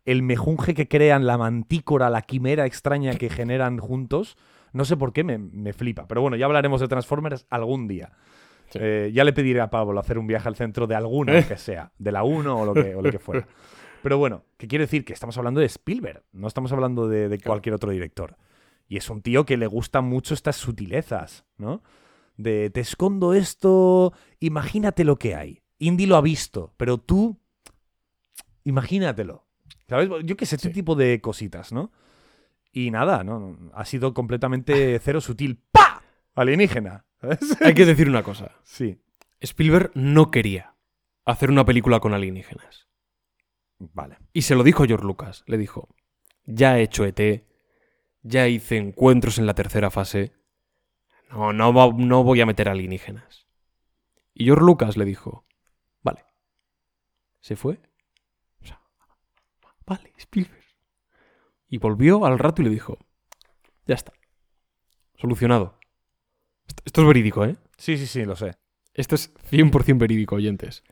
el mejunje que crean, la mantícora, la quimera extraña que generan juntos, no sé por qué me, me flipa. Pero bueno, ya hablaremos de Transformers algún día. Sí. Eh, ya le pediré a Pablo hacer un viaje al centro de alguna que sea, de la 1 o lo que, o lo que fuera. Pero bueno, ¿qué quiere decir? Que estamos hablando de Spielberg, no estamos hablando de, de cualquier otro director. Y es un tío que le gustan mucho estas sutilezas, ¿no? De te escondo esto, imagínate lo que hay. Indy lo ha visto, pero tú, imagínatelo. ¿Sabes? Yo qué sé, este Sí. tipo de cositas, ¿no? Y nada, ¿no? Ha sido completamente cero sutil. ¡Pa! Alienígena. ¿sabes? Hay que decir una cosa. Sí. Spielberg no quería hacer una película con alienígenas. Vale. Y se lo dijo George Lucas. Le dijo, ya he hecho ET, ya hice encuentros en la tercera fase. No, no, no voy a meter alienígenas. Y George Lucas le dijo, vale. Se fue. O sea, vale, Spielberg. Y volvió al rato y le dijo, ya está. Solucionado. Esto, esto es verídico, ¿eh? Sí, sí, sí, lo sé. Esto es 100% verídico, oyentes.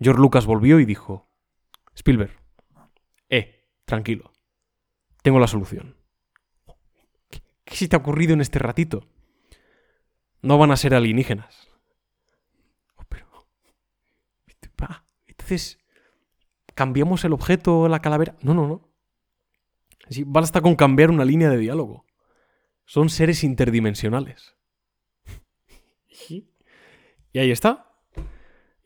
George Lucas volvió y dijo, Spielberg, eh, tranquilo, tengo la solución. ¿Qué, se te ha ocurrido en este ratito? No van a ser alienígenas. Oh, pero... Ah, entonces, ¿cambiamos el objeto, la calavera? No, no, no. Sí, basta con cambiar una línea de diálogo. Son seres interdimensionales. Y ahí está.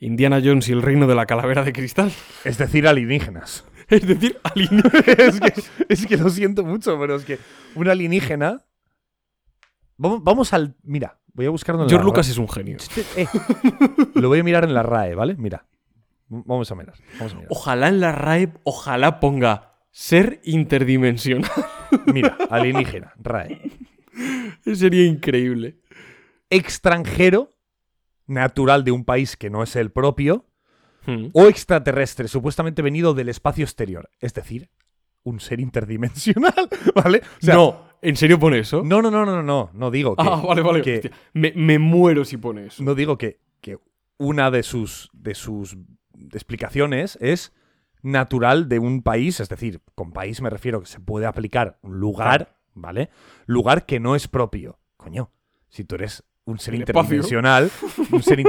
Indiana Jones y el reino de la calavera de cristal. Es decir, alienígenas. Es decir, alienígenas. es, que, es que lo siento mucho, pero es que un alienígena. Vamos, vamos al. Mira, voy a buscarlo en la George. Lucas es un genio. Eh, lo voy a mirar en la RAE, ¿vale? Mira. Vamos a mirar. Vamos a mirar. Ojalá en la RAE, ojalá ponga ser interdimensional. Mira, alienígena, RAE. Sería increíble. Extranjero, natural de un país que no es el propio, Hmm. o extraterrestre, supuestamente venido del espacio exterior. Es decir, un ser interdimensional, ¿vale? O sea, no, ¿en serio pone eso? no, no, no, no, no, no digo que. ah, vale, vale. que- hostia. Me, me muero si pone eso. no digo que, que una de sus, de sus explicaciones es natural de un país, es decir, con país me refiero que se puede aplicar un lugar, ¿vale? Lugar que no es propio. Coño, si tú eres un ser interdimensional, un ser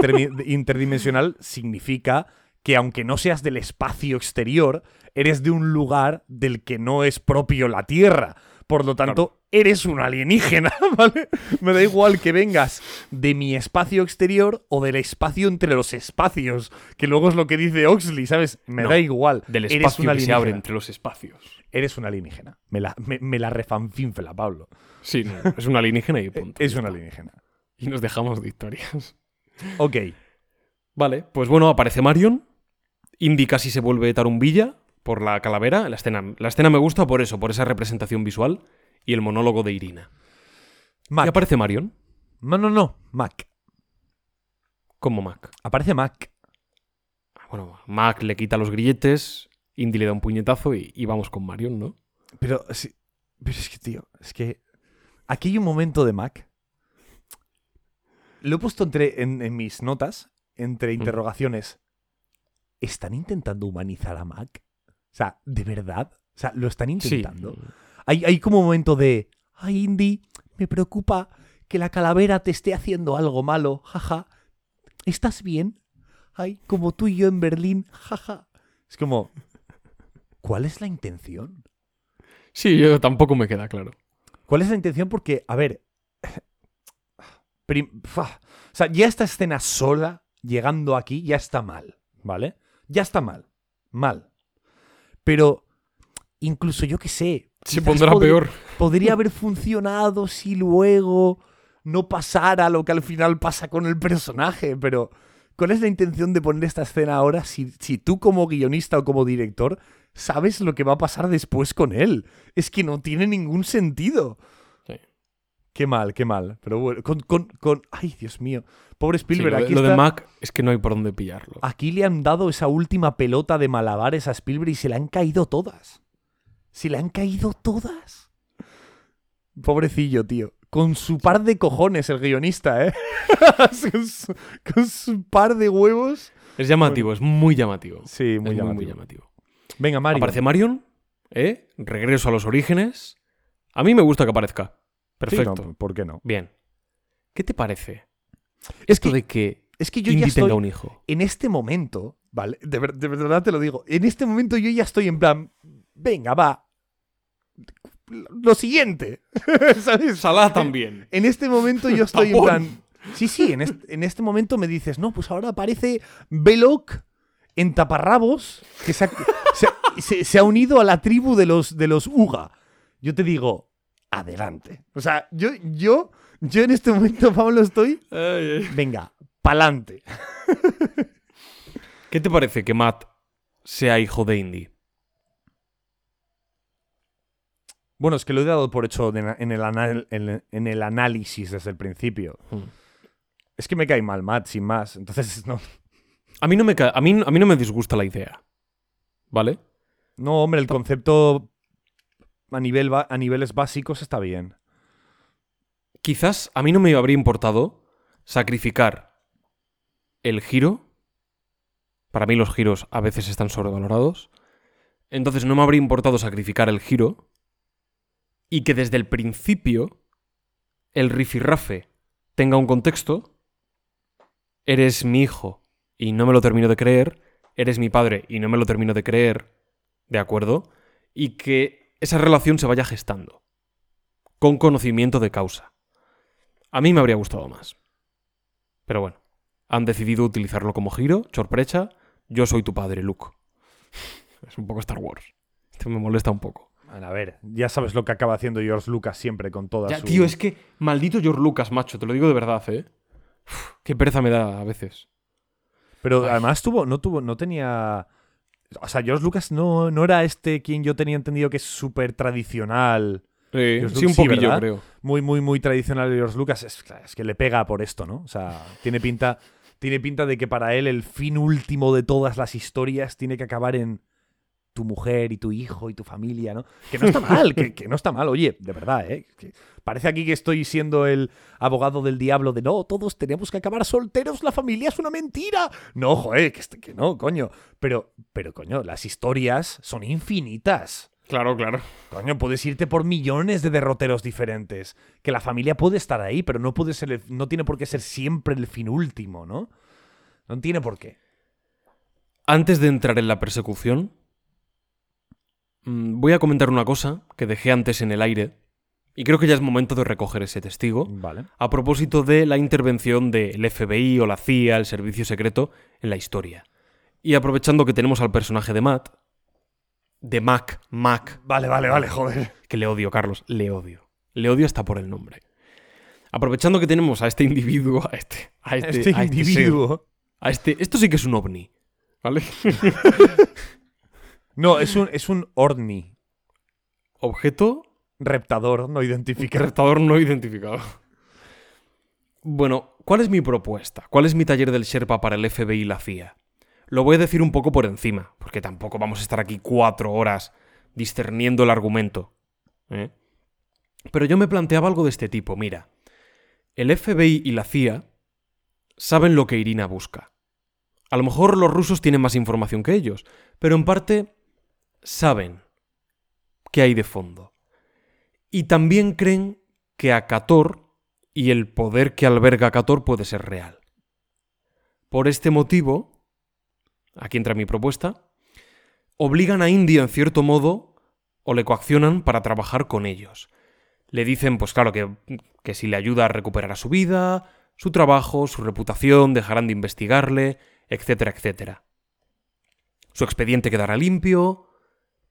interdimensional significa que aunque no seas del espacio exterior, eres de un lugar del que no es propio la Tierra. Por lo tanto, eres un alienígena, ¿vale? Me da igual que vengas de mi espacio exterior o del espacio entre los espacios, que luego es lo que dice Oxley, ¿sabes? Me No, da igual. Del Eres espacio un que se abre alienígena. entre los espacios. Eres un alienígena. Me la, me, me la refanfinfla, Pablo. Sí, no, es un alienígena y punto. Es un alienígena. Y nos dejamos de historias. Ok. Vale, pues bueno, aparece Marion. Indy casi se vuelve tarumbilla por la calavera. La escena, la escena me gusta por eso, por esa representación visual y el monólogo de Irina. Mac. Y aparece Marion No, no, no. Mac. como Mac. Aparece Mac. Bueno, Mac le quita los grilletes, Indy le da un puñetazo y, y vamos con Marion, ¿no? Pero, sí- pero es que, tío, es que aquí hay un momento de Mac. Lo he puesto entre, en, en mis notas, entre interrogaciones. ¿Están intentando humanizar a Mac? O sea, ¿de verdad? O sea, ¿lo están Sí. intentando? Hay, hay como un momento de, ay, Indy, me preocupa que la calavera te esté haciendo algo malo, jaja. ¿Estás bien? Ay, como tú y yo en Berlín, jaja. Es como, ¿cuál es la intención? Sí, yo tampoco me queda claro. ¿Cuál es la intención? Porque, a ver. O sea, ya esta escena sola, llegando aquí, ya está mal, ¿vale? Ya está mal. Mal. Pero, incluso yo que sé. Se pondrá peor. Podría haber funcionado si luego no pasara lo que al final pasa con el personaje, pero. ¿Cuál es la intención de poner esta escena ahora si, si tú como guionista o como director sabes lo que va a pasar después con él? Es que no tiene ningún sentido. Sí. Qué mal, qué mal. Pero bueno, con... con, con- ay, Dios mío. Pobre Sí, Spielberg, lo, de- aquí, lo de Mac es que no hay por dónde pillarlo. aquí le han dado esa última pelota de malabares a Spielberg y se le han caído todas. Se le han caído todas. Pobrecillo, tío. Con su par de cojones el guionista, ¿eh? con, su, con su par de huevos. Es llamativo, es muy llamativo. Sí, Es muy muy, llamativo. muy llamativo. Venga, Mario. Aparece Marion, ¿eh? Regreso a los orígenes. A mí me gusta que aparezca. Sí, Perfecto. no, ¿Por qué no? Bien. ¿Qué te parece Es esto que, de que es que yo Indy ya estoy... tenga un hijo? en este momento, ¿vale? De, ver- de verdad te lo digo. En este momento yo ya estoy en plan, venga, va. lo siguiente. ¿Sabes? Salah también. En este momento yo estoy en plan. Sí, sí, en este, en este momento me dices, no, pues ahora aparece Belloc en taparrabos que se ha, se ha- se- se ha unido a la tribu de los, de los Uga. Yo te digo, adelante. O sea, yo, yo, yo en este momento, Pablo, estoy. Venga, pa'lante. ¿Qué te parece que Matt sea hijo de Indy? Bueno, es que lo he dado por hecho en el, anal- en, en el análisis desde el principio. Hmm. Es que me cae mal, Matt, sin más. Entonces, no. A mí no me, a mí, a mí no me disgusta la idea. ¿Vale? No, hombre, el concepto a, nivel a niveles básicos está bien. Quizás a mí no me habría importado sacrificar el giro. Para mí los giros a veces están sobrevalorados. Entonces no me habría importado sacrificar el giro y que desde el principio el rifirrafe tenga un contexto. Eres mi hijo y no me lo termino de creer. Eres mi padre y no me lo termino de creer. ¿De acuerdo? Y que esa relación se vaya gestando. Con conocimiento de causa. A mí me habría gustado más. Pero bueno, han decidido utilizarlo como giro, sorpresa. Yo soy tu padre, Luke. Es un poco Star Wars. Esto me molesta un poco. Bueno, a ver, ya sabes lo que acaba haciendo George Lucas siempre con toda Ya, su... tío, es que maldito George Lucas, macho, te lo digo de verdad, ¿eh? Uf, qué pereza me da a veces. Pero Ay. además tuvo, no tuvo, no tenía... O sea, George Lucas no, no era este quien yo tenía entendido que es súper tradicional. George sí, un sí, poquillo, creo. Muy, muy, muy tradicional de George Lucas. Es, es que le pega por esto, ¿no? O sea, tiene pinta, tiene pinta de que para él el fin último de todas las historias tiene que acabar en tu mujer y tu hijo y tu familia, ¿no? Que no está mal, que, que no está mal, oye, de verdad, ¿eh? Que parece aquí que estoy siendo el abogado del diablo de no, todos tenemos que acabar solteros, la familia es una mentira. No, joder, que, que no, coño. Pero, pero, coño, las historias son infinitas. Claro, claro. Coño, puedes irte por millones de derroteros diferentes. Que la familia puede estar ahí, pero no puede ser el- no tiene por qué ser siempre el fin último, ¿no? No tiene por qué. Antes de entrar en la persecución, voy a comentar una cosa que dejé antes en el aire. Y creo que ya es momento de recoger ese testigo. Vale. a propósito de la intervención del FBI o la CIA, el servicio secreto, en la historia. Y aprovechando que tenemos al personaje de Matt, de Mac, Mac, Vale, vale, vale, joder. que le odio, Carlos, le odio. Le odio hasta por el nombre. Aprovechando que tenemos a este individuo, a este, a este, Este a este ser, individuo. a este, esto sí que es un ovni, ¿vale? No, es un, es un orni. Objeto Reptador no identificado. Restador no identificado. Bueno, ¿cuál es mi propuesta? ¿Cuál es mi taller del Sherpa para el FBI y la CIA? Lo voy a decir un poco por encima, porque tampoco vamos a estar aquí cuatro horas discerniendo el argumento. ¿eh? Pero yo me planteaba algo de este tipo, mira. El FBI y la CIA saben lo que Irina busca. A lo mejor los rusos tienen más información que ellos, pero en parte saben qué hay de fondo. Y también creen que Acator y el poder que alberga Acator puede ser real. Por este motivo, aquí entra mi propuesta, obligan a India en cierto modo o le coaccionan para trabajar con ellos. Le dicen, pues claro, que, que si le ayuda a recuperar a su vida, su trabajo, su reputación, dejarán de investigarle, etcétera, etcétera. Su expediente quedará limpio,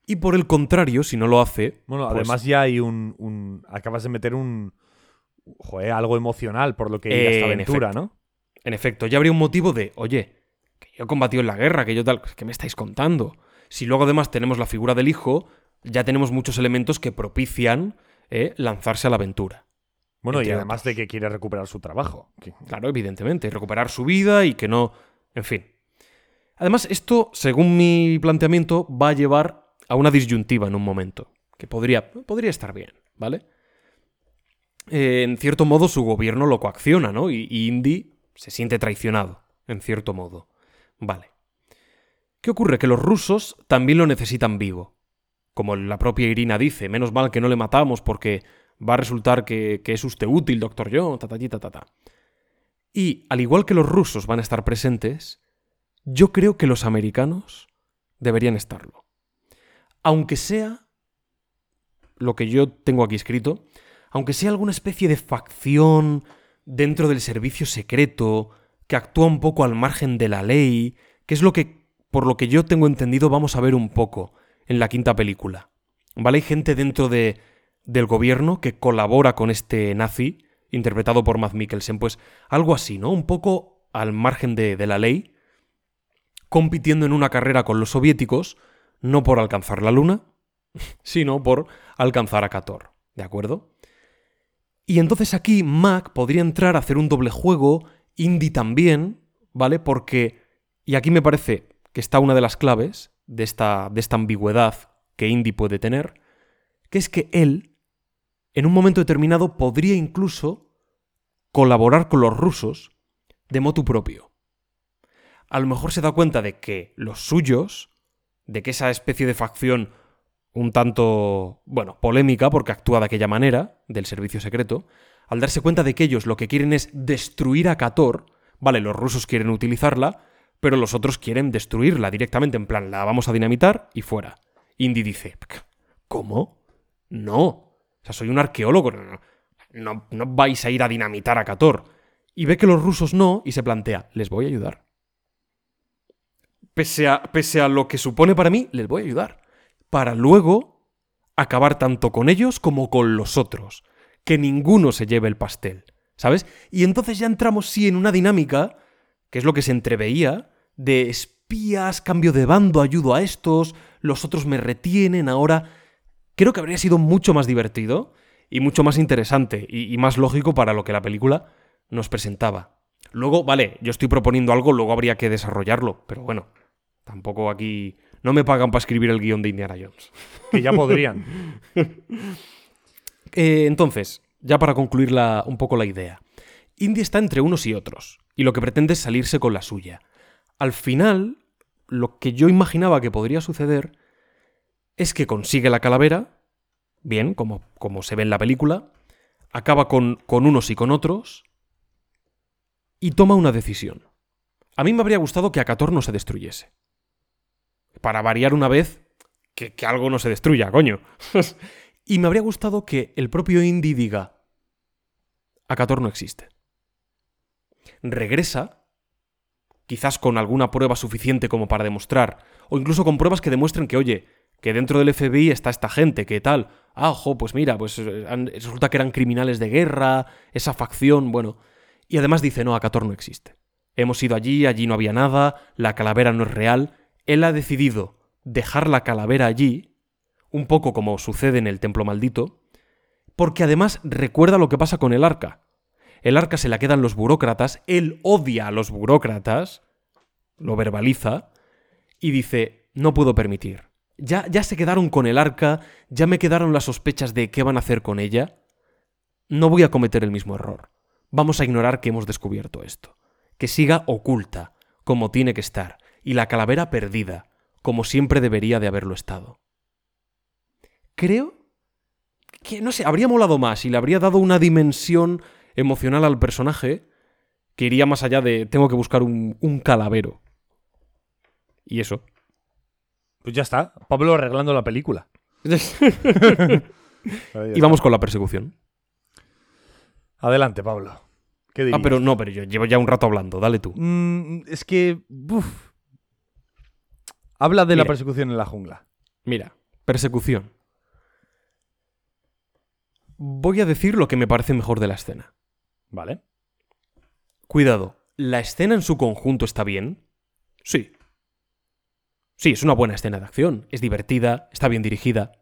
y por el contrario, si no lo hace... Bueno, pues- además ya hay un, un- Acabas de meter un. Joder, algo emocional por lo que Eh, esta en aventura, efecto. ¿no? En efecto, ya habría un motivo de, oye, que yo he combatido en la guerra, que yo tal, ¿qué me estáis contando? Si luego además tenemos la figura del hijo, ya tenemos muchos elementos que propician eh, lanzarse a la aventura. Bueno, y además otros. de que quiere recuperar su trabajo. Que- Claro, evidentemente, recuperar su vida y que no... En fin. Además, esto, según mi planteamiento, va a llevar a una disyuntiva en un momento, que podría, podría estar bien, ¿vale? Eh, en cierto modo, su gobierno lo coacciona, ¿no? Y, Indy se siente traicionado, en cierto modo. Vale. ¿Qué ocurre? Que los rusos también lo necesitan vivo. Como la propia Irina dice, menos mal que no le matamos porque va a resultar que, que es usted útil, doctor John, ta, ta, ta, ta, ta. Y al igual que los rusos van a estar presentes, yo creo que los americanos deberían estarlo. Aunque sea lo que yo tengo aquí escrito, aunque sea alguna especie de facción dentro del servicio secreto, que actúa un poco al margen de la ley, que es lo que, por lo que yo tengo entendido, vamos a ver un poco en la quinta película. ¿Vale? Hay gente dentro de, del gobierno que colabora con este nazi, interpretado por Matt Mikkelsen, pues algo así, ¿no? Un poco al margen de, de la ley, compitiendo en una carrera con los soviéticos, no por alcanzar la luna, sino por alcanzar a Kator, ¿de acuerdo? Y entonces aquí Mac podría entrar a hacer un doble juego, Indy también, ¿vale? Porque, y aquí me parece que está una de las claves de esta, de esta ambigüedad que Indy puede tener, que es que él, en un momento determinado, podría incluso colaborar con los rusos de motu propio. A lo mejor se da cuenta de que los suyos, de que esa especie de facción un tanto, bueno, polémica porque actúa de aquella manera, del servicio secreto, al darse cuenta de que ellos lo que quieren es destruir a Kator, vale, los rusos quieren utilizarla, pero los otros quieren destruirla directamente, en plan, la vamos a dinamitar y fuera. Indy dice, ¿cómo? No. O sea, soy un arqueólogo, no, no, no vais a ir a dinamitar a Kator. Y ve que los rusos no y se plantea, les voy a ayudar. Pese a, pese a lo que supone para mí, les voy a ayudar para luego acabar tanto con ellos como con los otros. Que ninguno se lleve el pastel, ¿sabes? Y entonces ya entramos, sí, en una dinámica, que es lo que se entreveía, de espías, cambio de bando, ayudo a estos, los otros me retienen, ahora... Creo que habría sido mucho más divertido y mucho más interesante y, y más lógico para lo que la película nos presentaba. Luego, vale, yo estoy proponiendo algo, luego habría que desarrollarlo, pero bueno, tampoco aquí no me pagan para escribir el guion de Indiana Jones. Que ya podrían. Eh, entonces, ya para concluir la- un poco la idea. Indy está entre unos y otros, y lo que pretende es salirse con la suya. Al final, lo que yo imaginaba que podría suceder es que consigue la calavera, bien, como, como se ve en la película, acaba con, con unos y con otros, y toma una decisión. A mí me habría gustado que Akator no se destruyese. Para variar una vez, que, algo no se destruya, coño. y me habría gustado que el propio Indy diga, Akator no existe. Regresa, quizás con alguna prueba suficiente como para demostrar, o incluso con pruebas que demuestren que, oye, que dentro del FBI está esta gente, que tal, ah, ojo, pues mira, pues eh, resulta que eran criminales de guerra, esa facción, bueno. Y además dice, no, Akator no existe. Hemos ido allí, allí no había nada, la calavera no es real. Él ha decidido dejar la calavera allí, un poco como sucede en el templo maldito, porque además recuerda lo que pasa con el arca. El arca se la quedan los burócratas, él odia a los burócratas, lo verbaliza, y dice, no puedo permitir. Ya, ya se quedaron con el arca, ya me quedaron las sospechas de qué van a hacer con ella. No voy a cometer el mismo error. Vamos a ignorar que hemos descubierto esto. Que siga oculta, como tiene que estar, y la calavera perdida, como siempre debería de haberlo estado. Creo que, no sé, habría molado más y le habría dado una dimensión emocional al personaje que iría más allá de tengo que buscar un, un calavero. Y eso. Pues ya está. Pablo arreglando la película. y vamos con la persecución. Adelante, Pablo. ¿Qué? Ah, pero no, pero yo llevo ya un rato hablando, dale tú. Mm, es que. uf. Habla de la persecución en la jungla. Mira, persecución. Voy a decir lo que me parece mejor de la escena. ¿Vale? Cuidado, ¿la escena en su conjunto está bien? Sí. Sí, es una buena escena de acción, es divertida, está bien dirigida.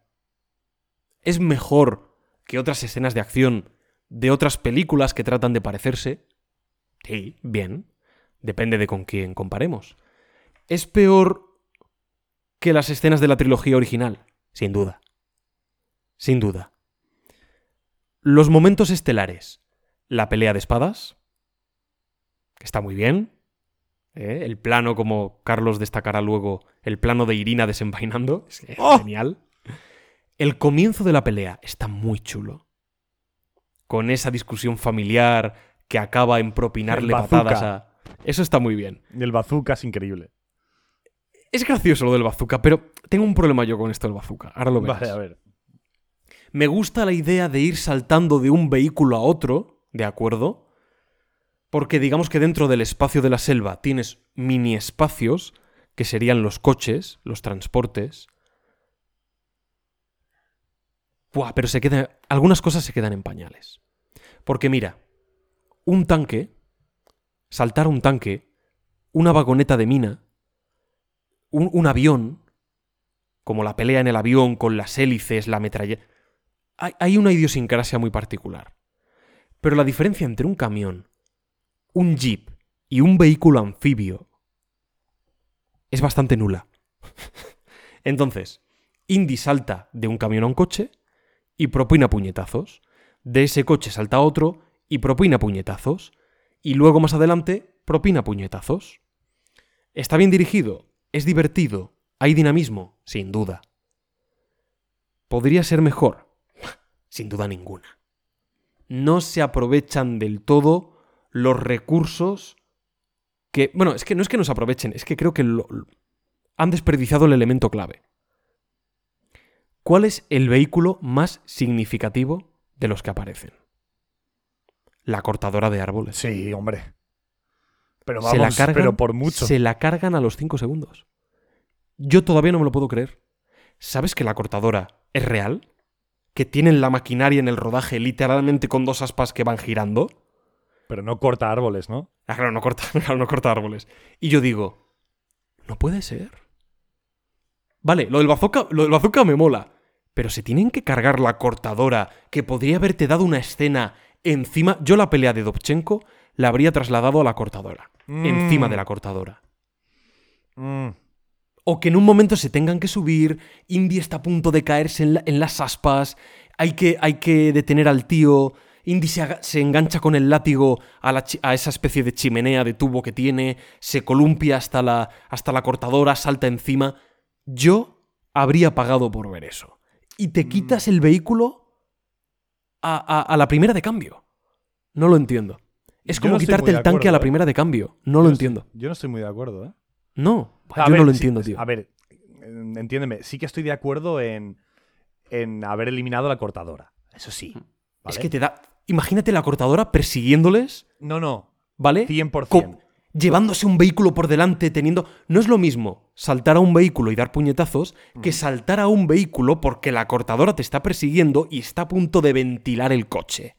¿Es mejor que otras escenas de acción de otras películas que tratan de parecerse? Sí, bien. Depende de con quién comparemos. ¿Es peor que las escenas de la trilogía original? Sin duda. Sin duda. Los momentos estelares. La pelea de espadas, que está muy bien. ¿eh? El plano, como Carlos destacará luego, el plano de Irina desenvainando, es es ¡Oh! genial. El comienzo de la pelea está muy chulo. Con esa discusión familiar que acaba en propinarle patadas a... Eso está muy bien. El bazooka es increíble. Es gracioso lo del bazooka, pero tengo un problema yo con esto del bazooka. Ahora lo verás. Vale, a ver. Me gusta la idea de ir saltando de un vehículo a otro, ¿de acuerdo? Porque digamos que dentro del espacio de la selva tienes mini espacios, que serían los coches, los transportes. Buah, pero se queda, algunas cosas se quedan en pañales. Porque mira, un tanque, saltar un tanque, una vagoneta de mina, un, avión, como la pelea en el avión con las hélices, la metralla... Hay, hay una idiosincrasia muy particular. Pero la diferencia entre un camión, un jeep y un vehículo anfibio es bastante nula. Entonces, Indy salta de un camión a un coche y propina puñetazos. De ese coche salta a otro y propina puñetazos. Y luego más adelante propina puñetazos. ¿Está bien dirigido? ¿Es divertido? ¿Hay dinamismo? Sin duda. ¿Podría ser mejor? Sin duda ninguna. No se aprovechan del todo los recursos que... Bueno, es que no es que nos aprovechen, es que creo que han desperdiciado el elemento clave. ¿Cuál es el vehículo más significativo de los que aparecen? La cortadora de árboles. Sí, hombre. Pero se vamos, la cargan, pero por mucho. Se la cargan a los 5 segundos. Yo todavía no me lo puedo creer. ¿Sabes que la cortadora es real? ¿Que tienen la maquinaria en el rodaje literalmente con dos aspas que van girando? Pero no corta árboles, ¿no? Ah, claro, no corta, claro, no corta árboles. Y yo digo, no puede ser. Vale, lo del bazooka, lo del bazooka me mola. Pero se tienen que cargar la cortadora que podría haberte dado una escena encima. Yo la pelea de Dobchenko la habría trasladado a la cortadora. Mm. Encima de la cortadora. Mm. O que en un momento se tengan que subir, Indy está a punto de caerse en, la- en las aspas, hay que, hay que detener al tío, Indy se, se engancha con el látigo a, la chi- a esa especie de chimenea de tubo que tiene, se columpia hasta la, hasta la cortadora, salta encima. Yo habría pagado por ver eso. Y te quitas el vehículo a, a- a la primera de cambio. No lo entiendo. Es como no quitarte el tanque a la ¿eh? primera de cambio. No Yo lo entiendo. yo no estoy muy de acuerdo, ¿eh? No, A yo ver, no lo sí, entiendo, tío. A ver, eh, entiéndeme. Sí que estoy de acuerdo en, en haber eliminado la cortadora. Eso sí. Es ¿vale? que te da. Imagínate la cortadora persiguiéndoles, No, no. ¿vale? 100%. Co- llevándose un vehículo por delante, teniendo. No es lo mismo saltar a un vehículo y dar puñetazos que saltar a un vehículo porque la cortadora te está persiguiendo y está a punto de ventilar el coche.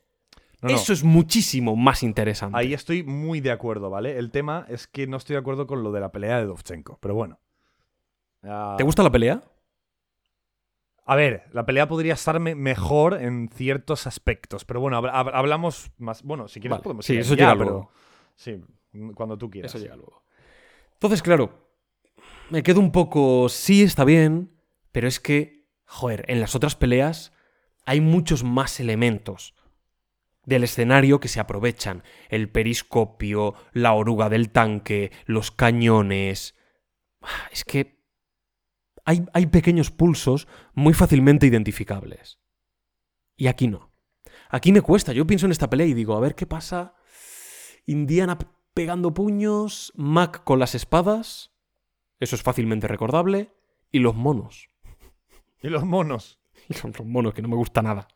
No, no. Eso es muchísimo más interesante. Ahí estoy muy de acuerdo, ¿vale? El tema es que no estoy de acuerdo con lo de la pelea de Dovchenko, pero bueno. Ah, ¿Te gusta la pelea? A ver, la pelea podría estar me- mejor en ciertos aspectos, pero bueno, hab- hab- hablamos más. Bueno, si quieres Vale, podemos sí, eso ya, llega luego. Sí, cuando tú quieras. Eso llega luego. Entonces, claro, me quedo un poco. Sí, está bien, pero es que, joder, en las otras peleas hay muchos más elementos del escenario que se aprovechan. El periscopio, la oruga del tanque, los cañones. Ah, Es que hay, hay pequeños pulsos muy fácilmente identificables. Y aquí no. Aquí me cuesta. Yo pienso en esta pelea y digo, a ver qué pasa. Indiana pegando puños, Mac con las espadas. Eso es fácilmente recordable. Y los monos. Y los monos. Y son los monos, que no me gusta nada.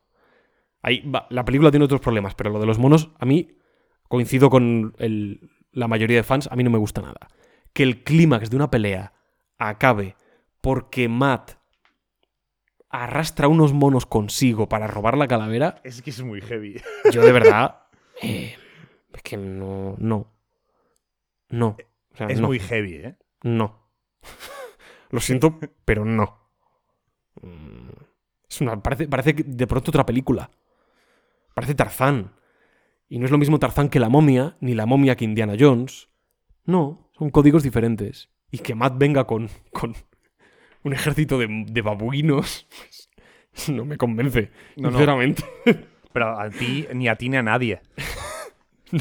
Ahí va, la película tiene otros problemas, pero lo de los monos, a mí, coincido con el- la mayoría de fans, a mí no me gusta nada. Que el clímax de una pelea acabe porque Matt arrastra unos monos consigo para robar la calavera, Es que es muy heavy. yo de verdad. eh, es que no. No. No. O sea, Es no. muy heavy, ¿eh? No. Lo siento, pero no. Mm, Es una, parece, parece que de pronto otra película. Parece Tarzán. Y no es lo mismo Tarzán que la momia, ni la momia que Indiana Jones. No, son códigos diferentes. Y que Matt venga con, con un ejército de, de babuinos, pues, no me convence, No, no. sinceramente. Pero a ti, ni a ti ni a nadie.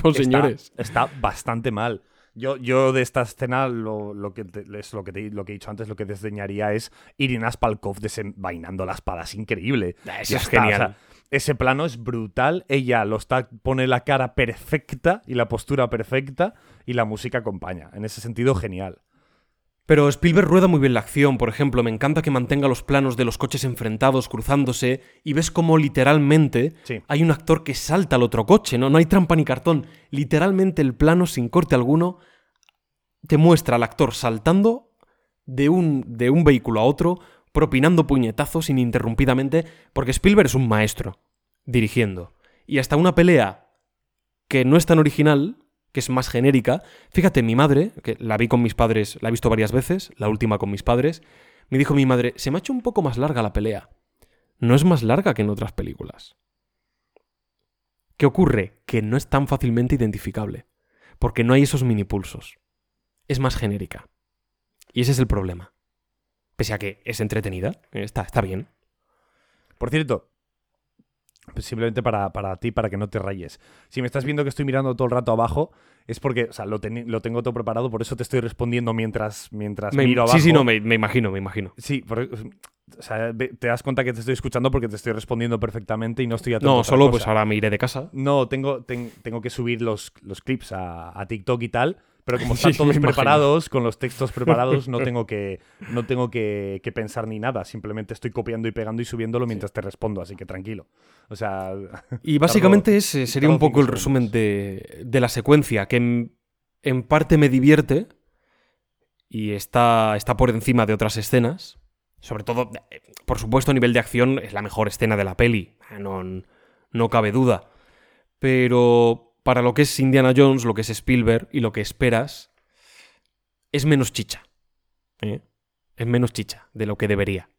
No, señores. Está, bastante mal. Yo, yo de esta escena, lo, lo que te- es lo que, te- lo que he dicho antes, lo que desdeñaría es Irina Spalkov desenvainando la espada. Es increíble. Eso es está, genial. o sea, ese plano es brutal. Ella lo está, pone la cara perfecta y la postura perfecta y la música acompaña. En ese sentido, genial. Pero Spielberg rueda muy bien la acción, por ejemplo, me encanta que mantenga los planos de los coches enfrentados, cruzándose, y ves como literalmente Sí. hay un actor que salta al otro coche, ¿no? No hay trampa ni cartón. Literalmente el plano, sin corte alguno, te muestra al actor saltando de un, de un vehículo a otro, propinando puñetazos ininterrumpidamente, porque Spielberg es un maestro dirigiendo. Y hasta una pelea que no es tan original, que es más genérica. Fíjate, mi madre, que la vi con mis padres, la he visto varias veces, la última con mis padres, me dijo mi madre, se me ha hecho un poco más larga la pelea. No es más larga que en otras películas. ¿Qué ocurre? Que no es tan fácilmente identificable, porque no hay esos mini pulsos. Es más genérica. Y ese es el problema. Pese a que es entretenida, eh, está, está bien. Por cierto, pues simplemente para, para ti, para que no te rayes. Si me estás viendo que estoy mirando todo el rato abajo, es porque, o sea, lo, lo tengo todo preparado, por eso te estoy respondiendo mientras, mientras Me- miro abajo. sí, sí, no, me, me imagino, me imagino. Sí, por- o sea, ve- te das cuenta que te estoy escuchando porque te estoy respondiendo perfectamente y no estoy atento No, solo cosa. pues ahora me iré de casa. No, tengo, ten- tengo que subir los, los clips a, a TikTok y tal, pero como Sí, están todos imagino. preparados, con los textos preparados, no tengo que, no tengo que, que pensar ni nada. Simplemente estoy copiando y pegando y subiéndolo mientras te respondo, así que tranquilo. O sea, Y básicamente Tardo- ese sería un poco el resumen de, de la secuencia, que en, en parte me divierte y está, está por encima de otras escenas. Sobre todo, por supuesto, a nivel de acción es la mejor escena de la peli, no, no cabe duda. Pero para lo que es Indiana Jones, lo que es Spielberg y lo que esperas, es menos chicha. ¿eh? Es menos chicha de lo que debería.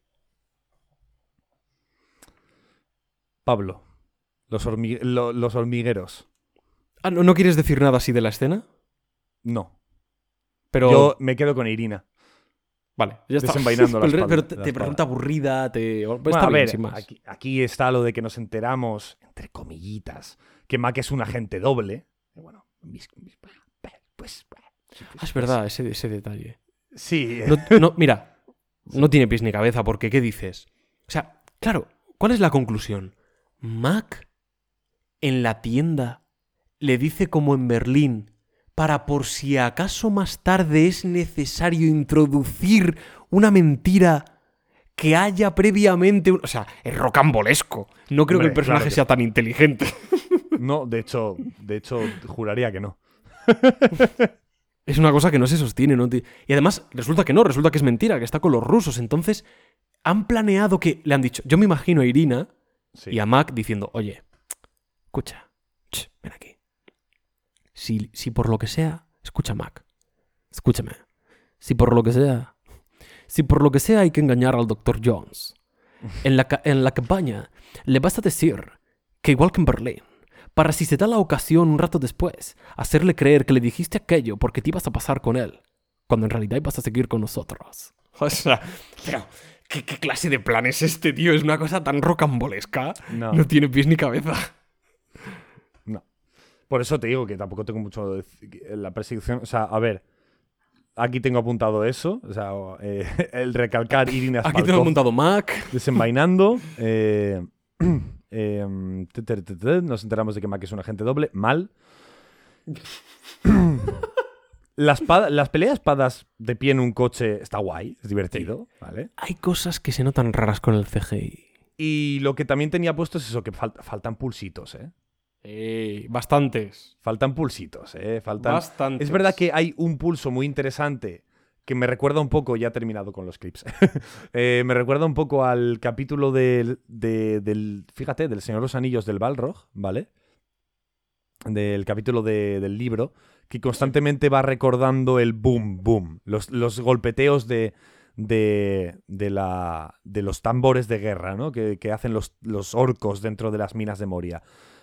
Pablo, los, hormi- lo- los hormigueros. Ah, ¿no, ¿no quieres decir nada así de la escena? No. Pero... Yo me quedo con Irina. Vale, ya está. Desenvainando la pero, espada- pero te, resulta aburrida, te... pues Bueno, está a bien, ver, sin más. Aquí, aquí está lo de que nos enteramos, entre comillitas, que Mac es un agente doble. Bueno, mis- mis- pues, Ah, es verdad, ese, ese detalle. Sí, No, no, mira, no tiene pies ni cabeza, porque ¿qué dices? O sea, claro, ¿cuál es la conclusión? Mac en la tienda le dice como en Berlín, para por si acaso más tarde es necesario introducir una mentira que haya previamente... un- O sea, es rocambolesco. No creo que el personaje claro que- sea tan inteligente. No, de hecho, de hecho, juraría que no. Es una cosa que no se sostiene, Y además, resulta que no, resulta que es mentira, que está con los rusos. Entonces, han planeado que. Le han dicho. Yo me imagino a Irina Sí. y a Mac diciendo, oye, escucha, ch, ven aquí. Si, si por lo que sea. Escucha, Mac. Escúchame. Si por lo que sea. Si por lo que sea hay que engañar al Dr. Jones. En la, en la campaña le vas a decir que igual que en Berlín, para si se da la ocasión un rato después, hacerle creer que le dijiste aquello porque te ibas a pasar con él, cuando en realidad ibas a seguir con nosotros. O sea, pero, ¿qué, qué clase de plan es este, tío? Es una cosa tan rocambolesca. No. No tiene pies ni cabeza. No. Por eso te digo que tampoco tengo mucho de en la persecución. O sea, a ver. Aquí tengo apuntado eso. O sea, eh, el recalcar Irina Aquí tengo montado Mac. desenvainando. eh, eh, te, nos enteramos de que Mac es un agente doble. Mal. La, espada- las peleas espadas de pie en un coche está guay, es divertido, ¿vale? Hay cosas que se notan raras con el CGI. Y lo que también tenía puesto es eso, que fal- faltan pulsitos, ¿eh? Eh, bastantes. Faltan pulsitos, ¿eh? Faltan... Bastantes. Es verdad que hay un pulso muy interesante que me recuerda un poco, ya he terminado con los clips, Eh, me recuerda un poco al capítulo del, de- del, fíjate, del Señor los Anillos del Balrog, ¿vale? Del capítulo de- del libro, que constantemente va recordando el boom, boom, los, los golpeteos de, de, de, la, de los tambores de guerra, ¿no? Que, que hacen los, los orcos dentro de las minas de Moria.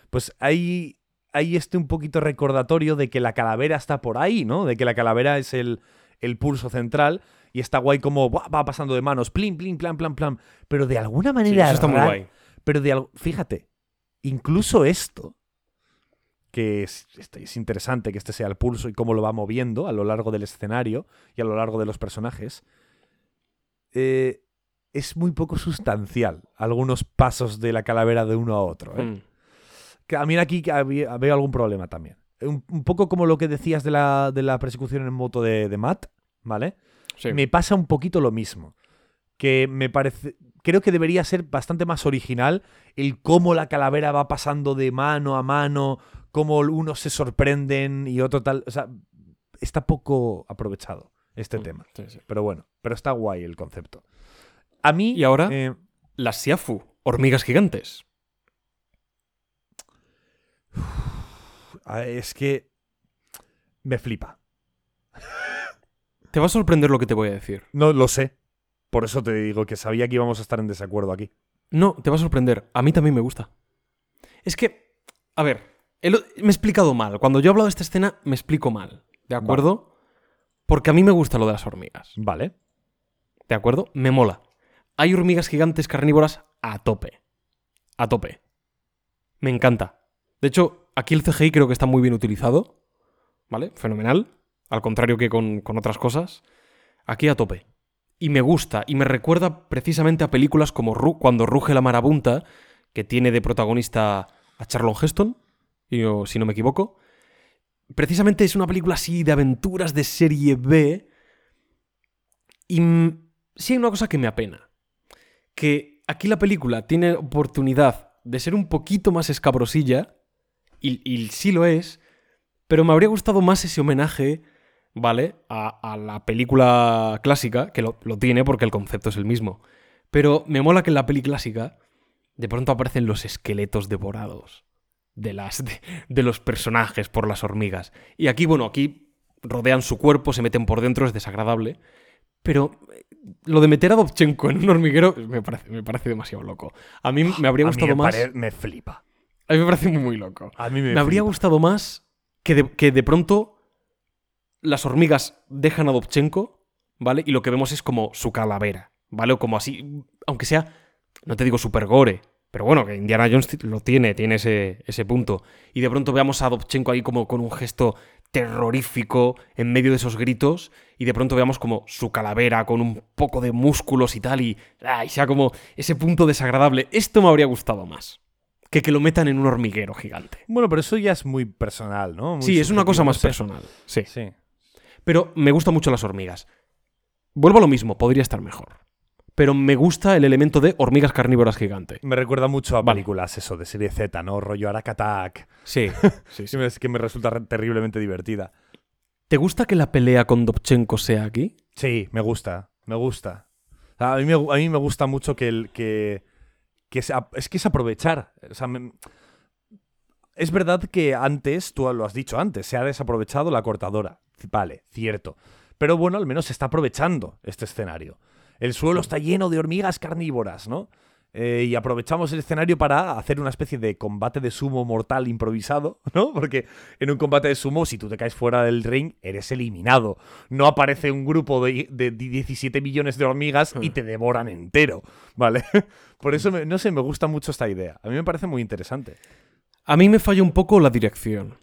Pues hay, hay este un poquito recordatorio de que la calavera está por ahí, ¿no? De que la calavera es el, el pulso central y está guay como ¡buah! va pasando de manos, plin, plin, plan, plan, plan. Pero de alguna Sí, manera. eso está muy rara- guay. Pero de algo. Fíjate, incluso esto, que es, este- es interesante que este sea el pulso y cómo lo va moviendo a lo largo del escenario y a lo largo de los personajes, eh, es muy poco sustancial algunos pasos de la calavera de uno a otro. ¿eh? Mm. Que a mí aquí veo algún problema también. Un, un poco como lo que decías de la, de la persecución en moto de, de Matt, ¿vale? Sí. me pasa un poquito lo mismo. Que me parece. Creo que debería ser bastante más original el cómo la calavera va pasando de mano a mano, cómo unos se sorprenden y otro tal. O sea, está poco aprovechado este Mm, tema. sí, sí. Pero bueno, pero está guay el concepto. A mí. ¿Y ahora? eh, Las Siafu, hormigas gigantes. Es que. Me flipa. Te va a sorprender lo que te voy a decir. No lo sé. Por eso te digo que sabía que íbamos a estar en desacuerdo aquí. No, te va a sorprender. A mí también me gusta. Es que, a ver, el- me he explicado mal. Cuando yo he hablado de esta escena, me explico mal. ¿De acuerdo? Porque a mí me gusta lo de las hormigas. Vale. ¿De acuerdo? Me mola. Hay hormigas gigantes carnívoras a tope. A tope. Me encanta. De hecho, aquí el CGI creo que está muy bien utilizado. ¿Vale? Fenomenal. Al contrario que con, con otras cosas. Aquí a tope. Y me gusta. Y me recuerda precisamente a películas como Cuando ruge la marabunta, que tiene de protagonista a Charlon Heston, yo, si no me equivoco. Precisamente es una película así de aventuras de serie B. Y sí hay una cosa que me apena. Que aquí la película tiene oportunidad de ser un poquito más escabrosilla. Y, y sí lo es. Pero me habría gustado más ese homenaje, ¿vale? A, a la película clásica, que lo, lo tiene porque el concepto es el mismo. Pero me mola que en la peli clásica de pronto aparecen los esqueletos devorados de, las, de, de los personajes por las hormigas. Y aquí, bueno, aquí rodean su cuerpo, se meten por dentro, es desagradable. Pero eh, lo de meter a Dobchenko en un hormiguero me parece, me parece demasiado loco. A mí me habría A mí gustado me más. me flipa. A mí me parece muy, muy loco. A mí me, Me habría gustado más que de, que de pronto las hormigas dejan a Dobchenko, ¿vale? Y lo que vemos es como su calavera, ¿vale? O como así, aunque sea, no te digo super gore, pero bueno, que Indiana Jones lo tiene, tiene ese, ese punto. Y de pronto veamos a Dobchenko ahí como con un gesto terrorífico en medio de esos gritos y de pronto veamos como su calavera con un poco de músculos y tal y, ah, y sea como ese punto desagradable. Esto me habría gustado más que que lo metan en un hormiguero gigante. Bueno, pero eso ya es muy personal, ¿no? Muy Sí, es una cosa más personal. Sí. Sí. Pero me gustan mucho las hormigas. Vuelvo a lo mismo, podría estar mejor. Pero me gusta el elemento de hormigas carnívoras gigante. Me recuerda mucho a Vale. películas, eso, de serie Z, ¿no? Rollo Arak Attack. Sí, sí, Sí, es que me resulta re- terriblemente divertida. ¿Te gusta que la pelea con Dobchenko sea aquí? Sí, me gusta, me gusta. A mí me, a mí me gusta mucho que el que, que ap- es que es aprovechar. O sea, me- es verdad que antes, tú lo has dicho antes, se ha desaprovechado la cortadora. Vale, cierto. Pero bueno, al menos se está aprovechando este escenario. El suelo está lleno de hormigas carnívoras, ¿no? Eh, y aprovechamos el escenario para hacer una especie de combate de sumo mortal improvisado, ¿no? Porque en un combate de sumo, si tú te caes fuera del ring, eres eliminado. No aparece un grupo de, de 17 millones de hormigas y te devoran entero, ¿vale? Por eso, me- no sé, me gusta mucho esta idea. A mí me parece muy interesante. A mí me falla un poco la dirección.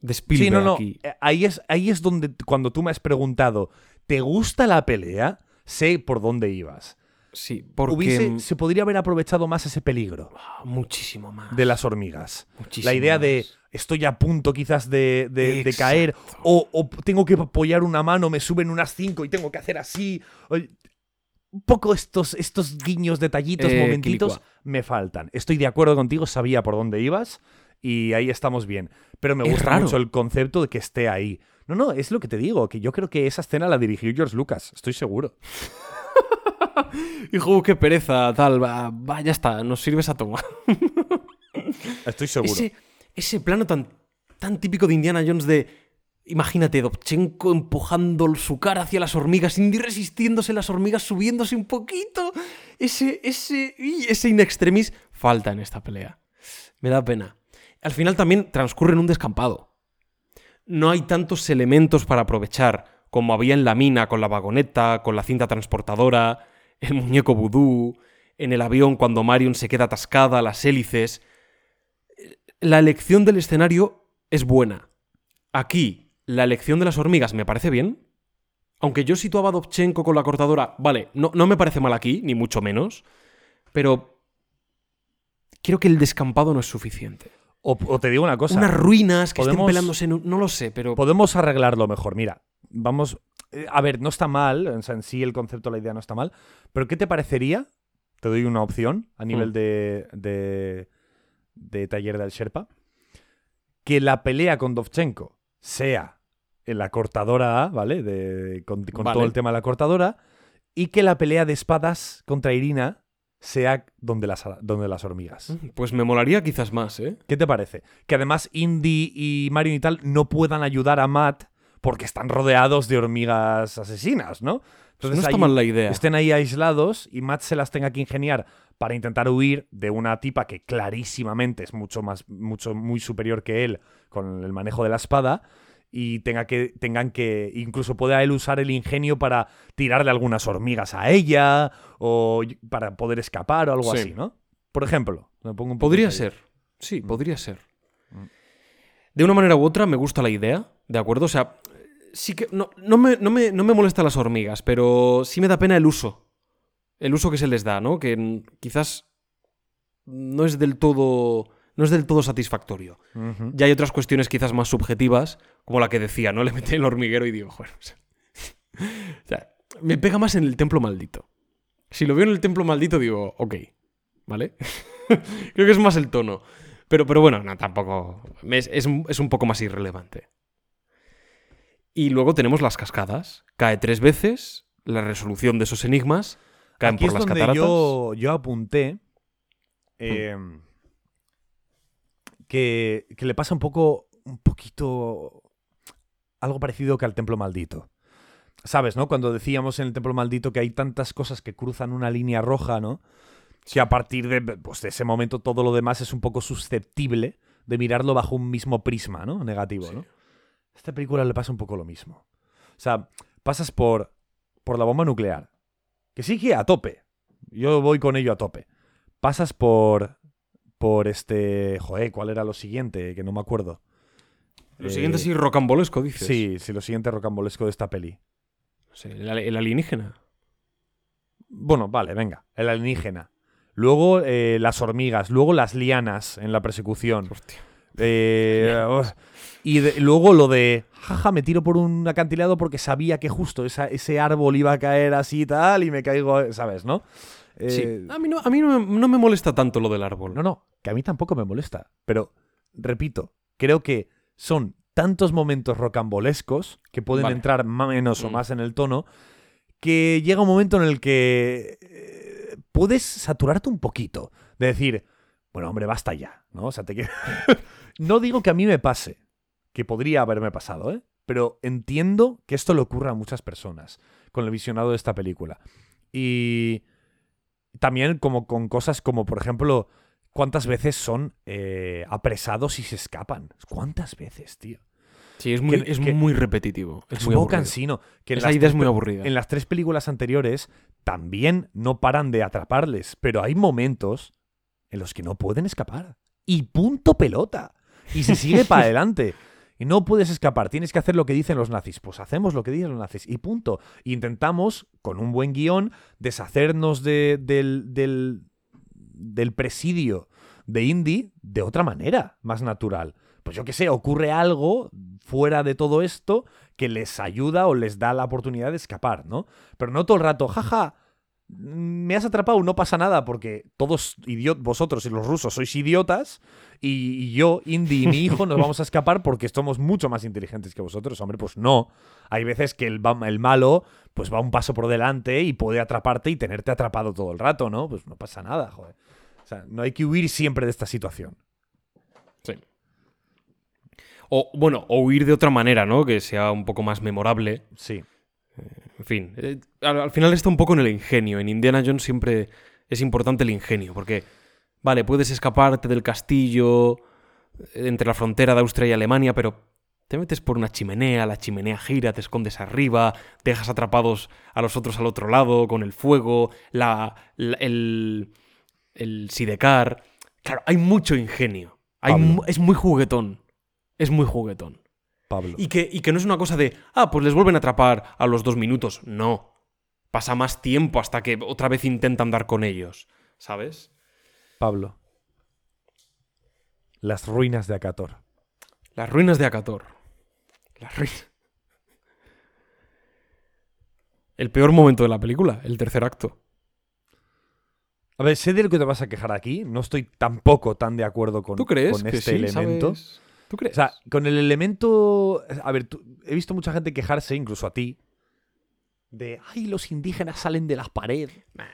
De Spielberg Sí, no, no. aquí. eh, Ahí es, ahí es donde, cuando tú me has preguntado, ¿te gusta la pelea? Sé por dónde ibas. Sí, porque... Hubiese- se podría haber aprovechado más ese peligro Ah, Muchísimo más. de las hormigas. Muchísimo La idea de estoy a punto quizás de, de- de Exacto. caer o, o tengo que apoyar una mano, me suben unas cinco y tengo que hacer así. Un poco estos, estos guiños, detallitos, Eh, momentitos quilicua. me faltan. Estoy de acuerdo contigo, sabía por dónde ibas y ahí estamos bien. Pero me Es gusta raro. mucho el concepto de que esté ahí. No, no, es lo que te digo, que yo creo que esa escena la dirigió George Lucas, estoy seguro. Hijo, qué pereza, tal. Va, va, ya está, nos sirves a tomar. Estoy seguro. Ese, ese plano tan, tan típico de Indiana Jones de. Imagínate, Dobchenko empujando su cara hacia las hormigas, Indy resistiéndose, las hormigas subiéndose un poquito. Ese, ese, ese in extremis falta en esta pelea. Me da pena. Al final también transcurre en un descampado. No hay tantos elementos para aprovechar como había en la mina con la vagoneta, con la cinta transportadora, el muñeco vudú, en el avión cuando Marion se queda atascada, las hélices la elección del escenario es buena. Aquí, la elección de las hormigas me parece bien. Aunque yo situaba a Dobchenko con la cortadora, vale, no, no me parece mal aquí, ni mucho menos. Pero creo que el descampado no es suficiente. O, o te digo una cosa. Unas ruinas que estén pelándose, en un- no lo sé, pero... Podemos arreglarlo mejor. Mira, vamos. eh, a ver, no está mal, o sea, en sí el concepto, la idea no está mal, pero ¿qué te parecería? Te doy una opción a nivel Hmm. de, de, de taller del Sherpa. Que la pelea con Dovchenko sea en la cortadora A, ¿vale? De, con con Vale. todo el tema de la cortadora. Y que la pelea de espadas contra Irina sea donde las, donde las hormigas. Pues me molaría quizás más, ¿eh? ¿Qué te parece? Que además Indy y Marion y tal no puedan ayudar a Matt porque están rodeados de hormigas asesinas, ¿no? no está mal la idea. estén ahí aislados y Matt se las tenga que ingeniar para intentar huir de una tipa que clarísimamente es mucho más, mucho, muy superior que él con el manejo de la espada y tenga que, tengan que, incluso pueda él usar el ingenio para tirarle algunas hormigas a ella o para poder escapar o algo Sí. así, ¿no? Por ejemplo, me pongo un poco Podría ser. Sí, Mm. podría ser. De una manera u otra me gusta la idea, ¿de acuerdo? O sea, sí que. No, no, me, no, me, no me molestan las hormigas, pero sí me da pena el uso. El uso que se les da, ¿no? Que quizás no es del todo. No es del todo satisfactorio. Ya hay otras cuestiones quizás más subjetivas, como la que decía, ¿no? Le metí en el hormiguero y digo, bueno. o sea, o sea, me pega más en el templo maldito. Si lo veo en el templo maldito, digo, ok, ¿vale? Creo que es más el tono. Pero, pero bueno, no, tampoco. Es, es un poco más irrelevante. Y luego tenemos las cascadas. Cae tres veces, la resolución de esos enigmas, caen Aquí por es las donde cataratas. yo, yo apunté eh, que, que le pasa un poco, un poquito, algo parecido que al Templo Maldito. ¿Sabes, no? Cuando decíamos en el Templo Maldito que hay tantas cosas que cruzan una línea roja, ¿no? Que a partir de, pues, de ese momento todo lo demás es un poco susceptible de mirarlo bajo un mismo prisma, ¿no? Negativo, ¿no? A esta película le pasa un poco lo mismo. O sea, pasas por, por la bomba nuclear, que sí que a tope. Yo voy con ello a tope. Pasas por. Por este. Joder, ¿cuál era lo siguiente? Que no me acuerdo. Lo Eh, siguiente sí, rocambolesco, dices. Sí, sí, lo siguiente rocambolesco de esta peli. Sí, el, el alienígena. Bueno, vale, venga. El alienígena. Luego eh, las hormigas. Luego las lianas en la persecución. Hostia. Eh, oh, y de- luego lo de, jaja, me tiro por un acantilado porque sabía que justo esa- ese árbol iba a caer así y tal y me caigo, ¿sabes, no? Eh, Sí. A mí, no, a mí no, me, no me molesta tanto lo del árbol. No, no, que a mí tampoco me molesta. Pero, repito, creo que son tantos momentos rocambolescos que pueden Vale. entrar más menos o Mm. más en el tono que llega un momento en el que eh, puedes saturarte un poquito. De decir, bueno, hombre, basta ya, ¿no? O sea, te no digo que a mí me pase, que podría haberme pasado, ¿eh? Pero entiendo que esto le ocurra a muchas personas con el visionado de esta película. Y también como con cosas como, por ejemplo, cuántas veces son eh, apresados y se escapan. ¿Cuántas veces, tío? Sí, es muy, Que- es que- muy repetitivo. Es, Es muy poco cansino. Que Esa idea es muy aburrida. En las tres películas anteriores también no paran de atraparles, pero hay momentos en los que no pueden escapar. Y punto pelota. Y se sigue para adelante. Y no puedes escapar, tienes que hacer lo que dicen los nazis. Pues hacemos lo que dicen los nazis y punto. Intentamos, con un buen guion, deshacernos de- del, del, del presidio de Indy de otra manera, más natural. Pues yo qué sé, ocurre algo fuera de todo esto que les ayuda o les da la oportunidad de escapar, ¿no? Pero no todo el rato, jaja, me has atrapado, no pasa nada, porque todos, vosotros y los rusos sois idiotas, y, yo, Indy y mi hijo nos vamos a escapar porque somos mucho más inteligentes que vosotros. Hombre, pues no. Hay veces que el malo pues va un paso por delante y puede atraparte y tenerte atrapado todo el rato, ¿no? Pues no pasa nada, joder. O sea, no hay que huir siempre de esta situación. Sí. O, bueno, o huir de otra manera, ¿no? Que sea un poco más memorable. Sí. En fin, eh, al, al final está un poco en el ingenio. En Indiana Jones siempre es importante el ingenio, porque, vale, puedes escaparte del castillo eh, entre la frontera de Austria y Alemania, pero te metes por una chimenea, la chimenea gira, te escondes arriba, dejas atrapados a los otros al otro lado con el fuego, la, la- el, el sidecar. Claro, hay mucho ingenio. Hay es muy juguetón. Es muy juguetón. Pablo. Y que, y que no es una cosa de, ah, pues les vuelven a atrapar a los dos minutos. No. Pasa más tiempo hasta que otra vez intentan dar con ellos. ¿Sabes? Pablo. Las ruinas de Acator. Las ruinas de Acator. Las ruinas. El peor momento de la película, el tercer acto. A ver, sé de lo que te vas a quejar aquí. No estoy tampoco tan de acuerdo con, ¿Tú crees con que este sí, elemento. sabes? ¿Tú crees? O sea, con el elemento. A ver, tú- he visto mucha gente quejarse, incluso a ti, de. Ay, los indígenas salen de las paredes.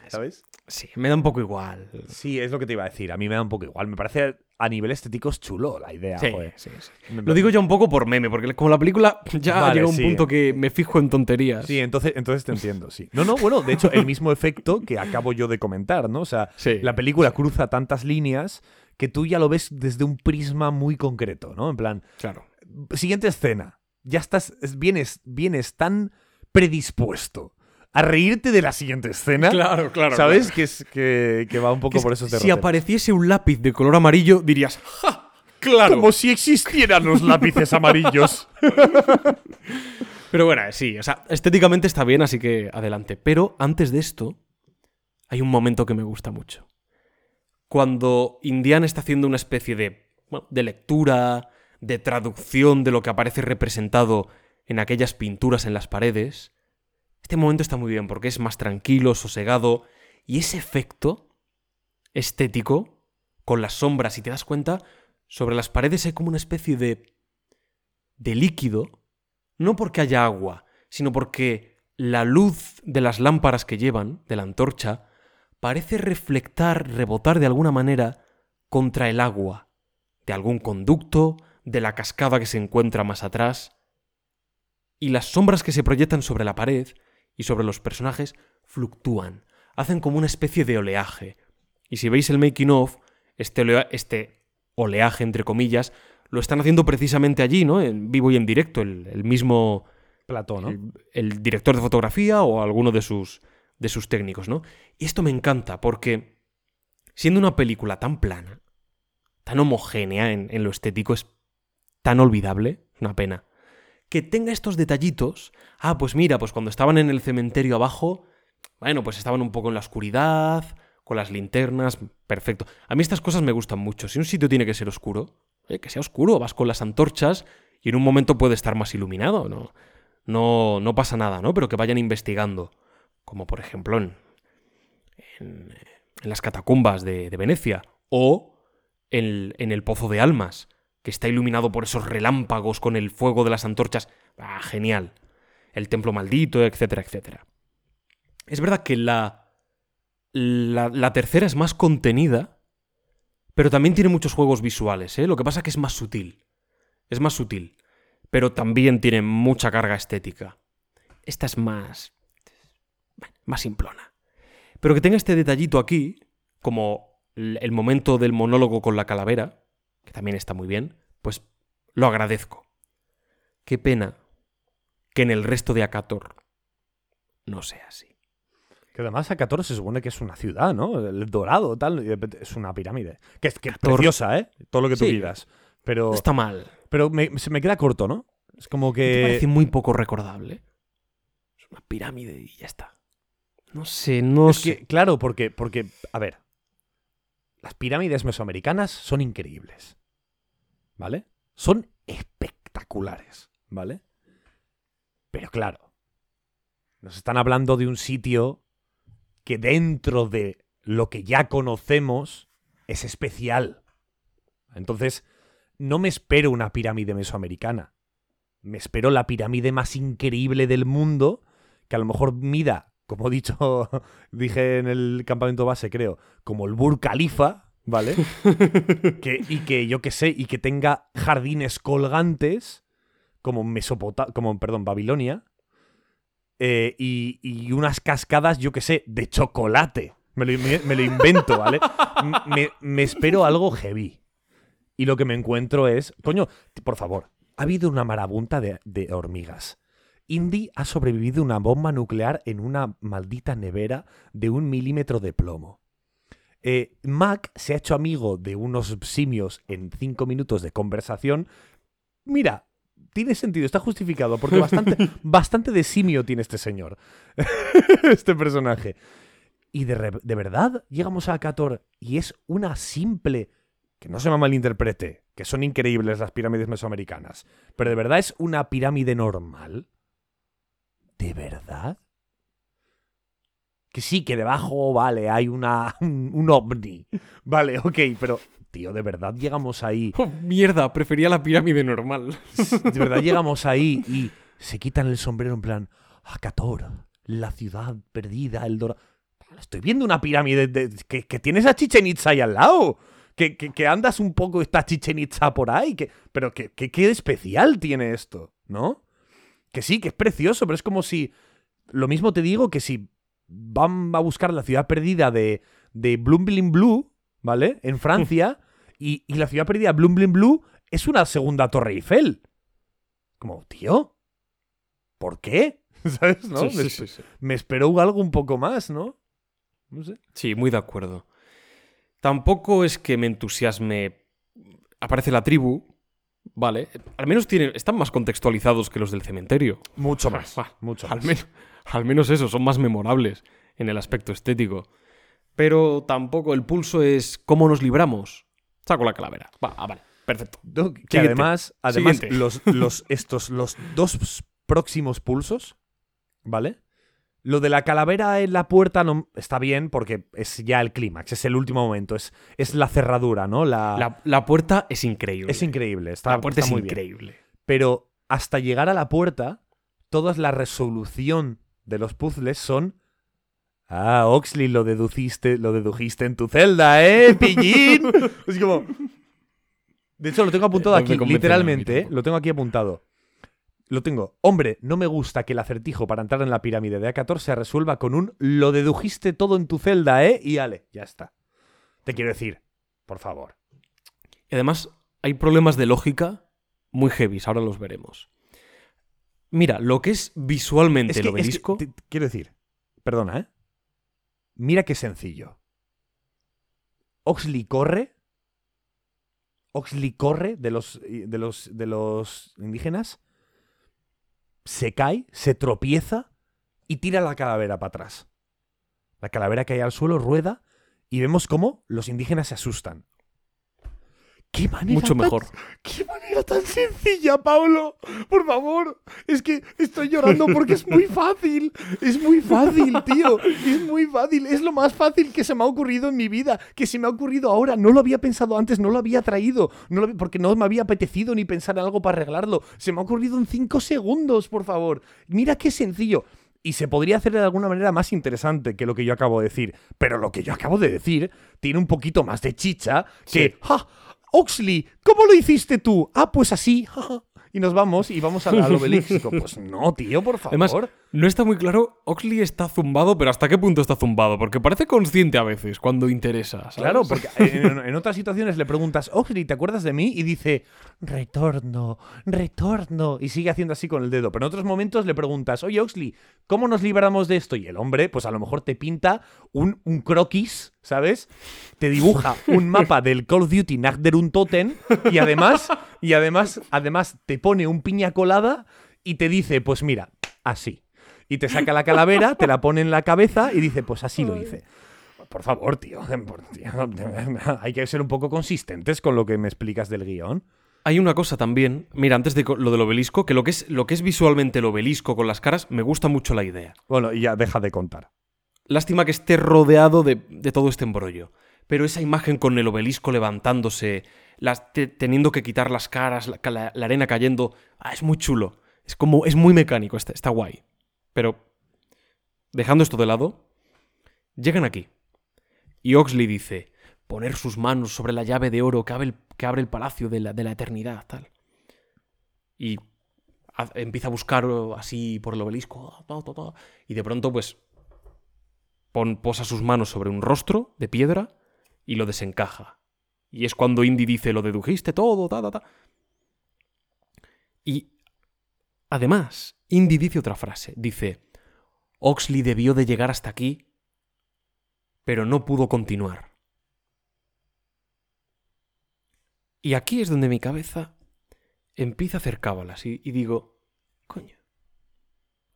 ¿Sabes? sí, me da un poco igual. Sí, es lo que te iba a decir. A mí me da un poco igual. Me parece a nivel estético es chulo la idea, Sí, joder. sí, sí. Me- Lo digo ya un poco por meme, porque como la película ya Vale, llega a un punto que me fijo en tonterías. Sí, entonces, entonces te entiendo, sí. No, no, bueno, de hecho, el mismo efecto que acabo yo de comentar, ¿no? O sea, la película cruza tantas líneas que tú ya lo ves desde un prisma muy concreto, ¿no? En plan, Claro. siguiente escena. Ya estás, es- vienes, vienes tan predispuesto a reírte de la siguiente escena. Claro, claro. ¿Sabes? Que, es, que, que va un poco Que por esos si apareciese un lápiz de color amarillo, dirías, ¡ja! ¡Claro! Como si existieran los lápices amarillos. Pero bueno, sí, o sea, estéticamente está bien, así que adelante. Pero antes de esto, hay un momento que me gusta mucho. Cuando Indiana está haciendo una especie de, bueno, de lectura, de traducción de lo que aparece representado en aquellas pinturas en las paredes, este momento está muy bien porque es más tranquilo, sosegado, y ese efecto estético, con las sombras, si te das cuenta, sobre las paredes hay como una especie de, de líquido no porque haya agua, sino porque la luz de las lámparas que llevan, de la antorcha, parece reflectar, rebotar de alguna manera contra el agua, de algún conducto, de la cascada que se encuentra más atrás. Y las sombras que se proyectan sobre la pared y sobre los personajes fluctúan, hacen como una especie de oleaje. Y si veis el making of, este, olea- este oleaje, entre comillas, lo están haciendo precisamente allí, ¿no? En vivo y en directo, el, el mismo Platón, ¿no? el, el director de fotografía o alguno de sus, de sus técnicos, ¿no? Y esto me encanta porque, siendo una película tan plana, tan homogénea en, lo estético, es tan olvidable, una pena, que tenga estos detallitos. Ah, pues mira, pues cuando estaban en el cementerio abajo, bueno, pues estaban un poco en la oscuridad, con las linternas, perfecto. A mí estas cosas me gustan mucho. Si un sitio tiene que ser oscuro, eh, que sea oscuro, vas con las antorchas y en un momento puede estar más iluminado, ¿no? No, no pasa nada, ¿no? Pero que vayan investigando. Como por ejemplo en, en, las catacumbas de, Venecia. O en, el Pozo de Almas, que está iluminado por esos relámpagos con el fuego de las antorchas. Ah, genial. El templo maldito, etcétera, etcétera. Es verdad que la, la, la tercera es más contenida, pero también tiene muchos juegos visuales, ¿eh? Lo que pasa es que es más sutil. Es más sutil. Pero también tiene mucha carga estética. Esta es más. Más simplona. Pero que tenga este detallito aquí, como el momento del monólogo con la calavera, que también está muy bien, pues lo agradezco. Qué pena que en el resto de Acator no sea así. Que además Acator se supone que es una ciudad, ¿no? El dorado, tal. Es una pirámide. Que es, que es Acator- preciosa, ¿eh? Todo lo que tú Sí. quieras. Pero, está mal. pero me- se me queda corto, ¿no? Es como Me que. parece muy poco recordable. Es una pirámide y ya está. No sé, no es sé. que, claro, porque, porque, a ver, las pirámides mesoamericanas son increíbles, ¿vale? Son espectaculares, ¿vale? Pero claro, nos están hablando de un sitio que dentro de lo que ya conocemos es especial. Entonces, no me espero una pirámide mesoamericana. Me espero la pirámide más increíble del mundo, que a lo mejor mida, como he dicho, dije en el campamento base, creo, como el Burj Khalifa, ¿vale? que, y que yo que sé, y que tenga jardines colgantes, como Mesopota como, perdón, Babilonia, eh, y, y unas cascadas, yo que sé, de chocolate. Me lo, me- me lo invento, ¿vale? Me, me espero algo heavy. Y lo que me encuentro es, coño, por favor, ha habido una marabunta de, de hormigas. Indy ha sobrevivido a una bomba nuclear en una maldita nevera de un milímetro de plomo. Eh, Mac se ha hecho amigo de unos simios en cinco minutos de conversación. Mira, tiene sentido, está justificado, porque bastante, bastante de simio tiene este señor, este personaje. Y de, de verdad llegamos a Acator y es una simple, que no se me malinterprete, que son increíbles las pirámides mesoamericanas, pero de verdad es una pirámide normal. ¿De verdad? Que sí, que debajo, vale, hay una, un, un ovni. Vale, ok, pero, tío, de verdad llegamos ahí. Oh, mierda, prefería la pirámide normal. De verdad llegamos ahí y se quitan el sombrero en plan, Akator, la ciudad perdida, el Dora. Estoy viendo una pirámide de- que, que tienes a Chichen Itza ahí al lado. Que, que- que andas un poco, está Chichen Itza por ahí. Que, pero que, que- qué especial tiene esto, ¿no? Que sí, que es precioso, pero es como si. Lo mismo te digo que si van a buscar la ciudad perdida de, de Blumblin Blue, ¿vale? En Francia, y, y la ciudad perdida de Blumblin Blue es una segunda Torre Eiffel. Como, tío, ¿por qué? ¿Sabes? ¿No? Sí, me, sí, sí. me esperó algo un poco más, ¿no? No sé. Sí, muy de acuerdo. Tampoco es que me entusiasme. Aparece la tribu, vale. Al menos tienen, están más contextualizados que los del cementerio. Mucho más. Ah, mucho Al, más. men- al menos eso, son más memorables en el aspecto estético. Pero tampoco el pulso es cómo nos libramos. Saco la calavera. Va, ah, vale, perfecto. No, que Siguiente. además, además Siguiente. los, los, estos, los dos próximos pulsos, ¿vale? Lo de la calavera en la puerta no, está bien porque es ya el clímax, es el último momento, es, es la cerradura, ¿no? La, La, la puerta es increíble. es increíble, está, La puerta está es muy bien. increíble. Pero hasta llegar a la puerta, toda la resolución de los puzzles son. Ah, Oxley, lo deduciste, lo dedujiste en tu celda, ¿eh, pillín? es como. De hecho, lo tengo apuntado me aquí, literalmente, ¿eh? Lo tengo aquí apuntado. Lo tengo. Hombre, no me gusta que el acertijo para entrar en la pirámide de A14 se resuelva con un lo dedujiste todo en tu celda, ¿eh? Y ale, ya está. Te quiero decir, por favor. Y además, hay problemas de lógica muy heavies, ahora los veremos. Mira, lo que es visualmente Es el que, es que obelisco. te- quiero decir, perdona, ¿eh? Mira qué sencillo. Oxley corre. Oxley corre de los, de los, de los indígenas. Se cae, se tropieza y tira la calavera para atrás. La calavera cae al suelo, rueda y vemos cómo los indígenas se asustan. ¿Qué manera Mucho tan- mejor. ¡Qué manera tan sencilla, Pablo! Por favor, es que estoy llorando porque es muy fácil. Es muy fácil, tío. Es muy fácil. Es lo más fácil que se me ha ocurrido en mi vida. Que se me ha ocurrido ahora. No lo había pensado antes, no lo había traído. No lo porque no me había apetecido ni pensar en algo para arreglarlo. Se me ha ocurrido en cinco segundos, por favor. Mira qué sencillo. Y se podría hacer de alguna manera más interesante que lo que yo acabo de decir. Pero lo que yo acabo de decir tiene un poquito más de chicha que... Sí. ¡Ja! Oxley, ¿cómo lo hiciste tú? Ah, pues así. Y nos vamos y vamos al, al obelisco. Pues no, tío, por favor. Además, no está muy claro, Oxley está zumbado, pero ¿hasta qué punto está zumbado? Porque parece consciente a veces cuando interesa. Claro, porque en, en otras situaciones le preguntas, Oxley, ¿te acuerdas de mí? Y dice, retorno, retorno. Y sigue haciendo así con el dedo. Pero en otros momentos le preguntas, oye, Oxley, ¿cómo nos libramos de esto? Y el hombre, pues a lo mejor te pinta un, un croquis, ¿sabes? Te dibuja un mapa del Call of Duty Nagderun Totem y además, y además, además te pone un piña colada y te dice, pues mira, así. Y te saca la calavera, te la pone en la cabeza y dice, pues así lo hice. Por favor, tío, por- tío, hay que ser un poco consistentes con lo que me explicas del guion. Hay una cosa también, mira, antes de lo del obelisco, que lo que es, lo que es visualmente el obelisco con las caras, me gusta mucho la idea. Bueno, y ya deja de contar. Lástima que esté rodeado de, de todo este embrollo. Pero esa imagen con el obelisco levantándose, las- te- teniendo que quitar las caras, la, la- la arena cayendo, ah, es muy chulo. Es como, es muy mecánico, está, está guay. Pero, dejando esto de lado, llegan aquí. Y Oxley dice, poner sus manos sobre la llave de oro que abre el, palacio de la, eternidad, tal. Y empieza a buscar oh, así por el obelisco, y de pronto, pues, pon- posa sus manos sobre un rostro de piedra y lo desencaja. Y es cuando Indy dice, lo dedujiste todo, ta, ta, ta. Y además, Indy dice otra frase. Dice, Oxley debió de llegar hasta aquí, pero no pudo continuar. Y aquí es donde mi cabeza empieza a hacer cábalas y, y digo, coño,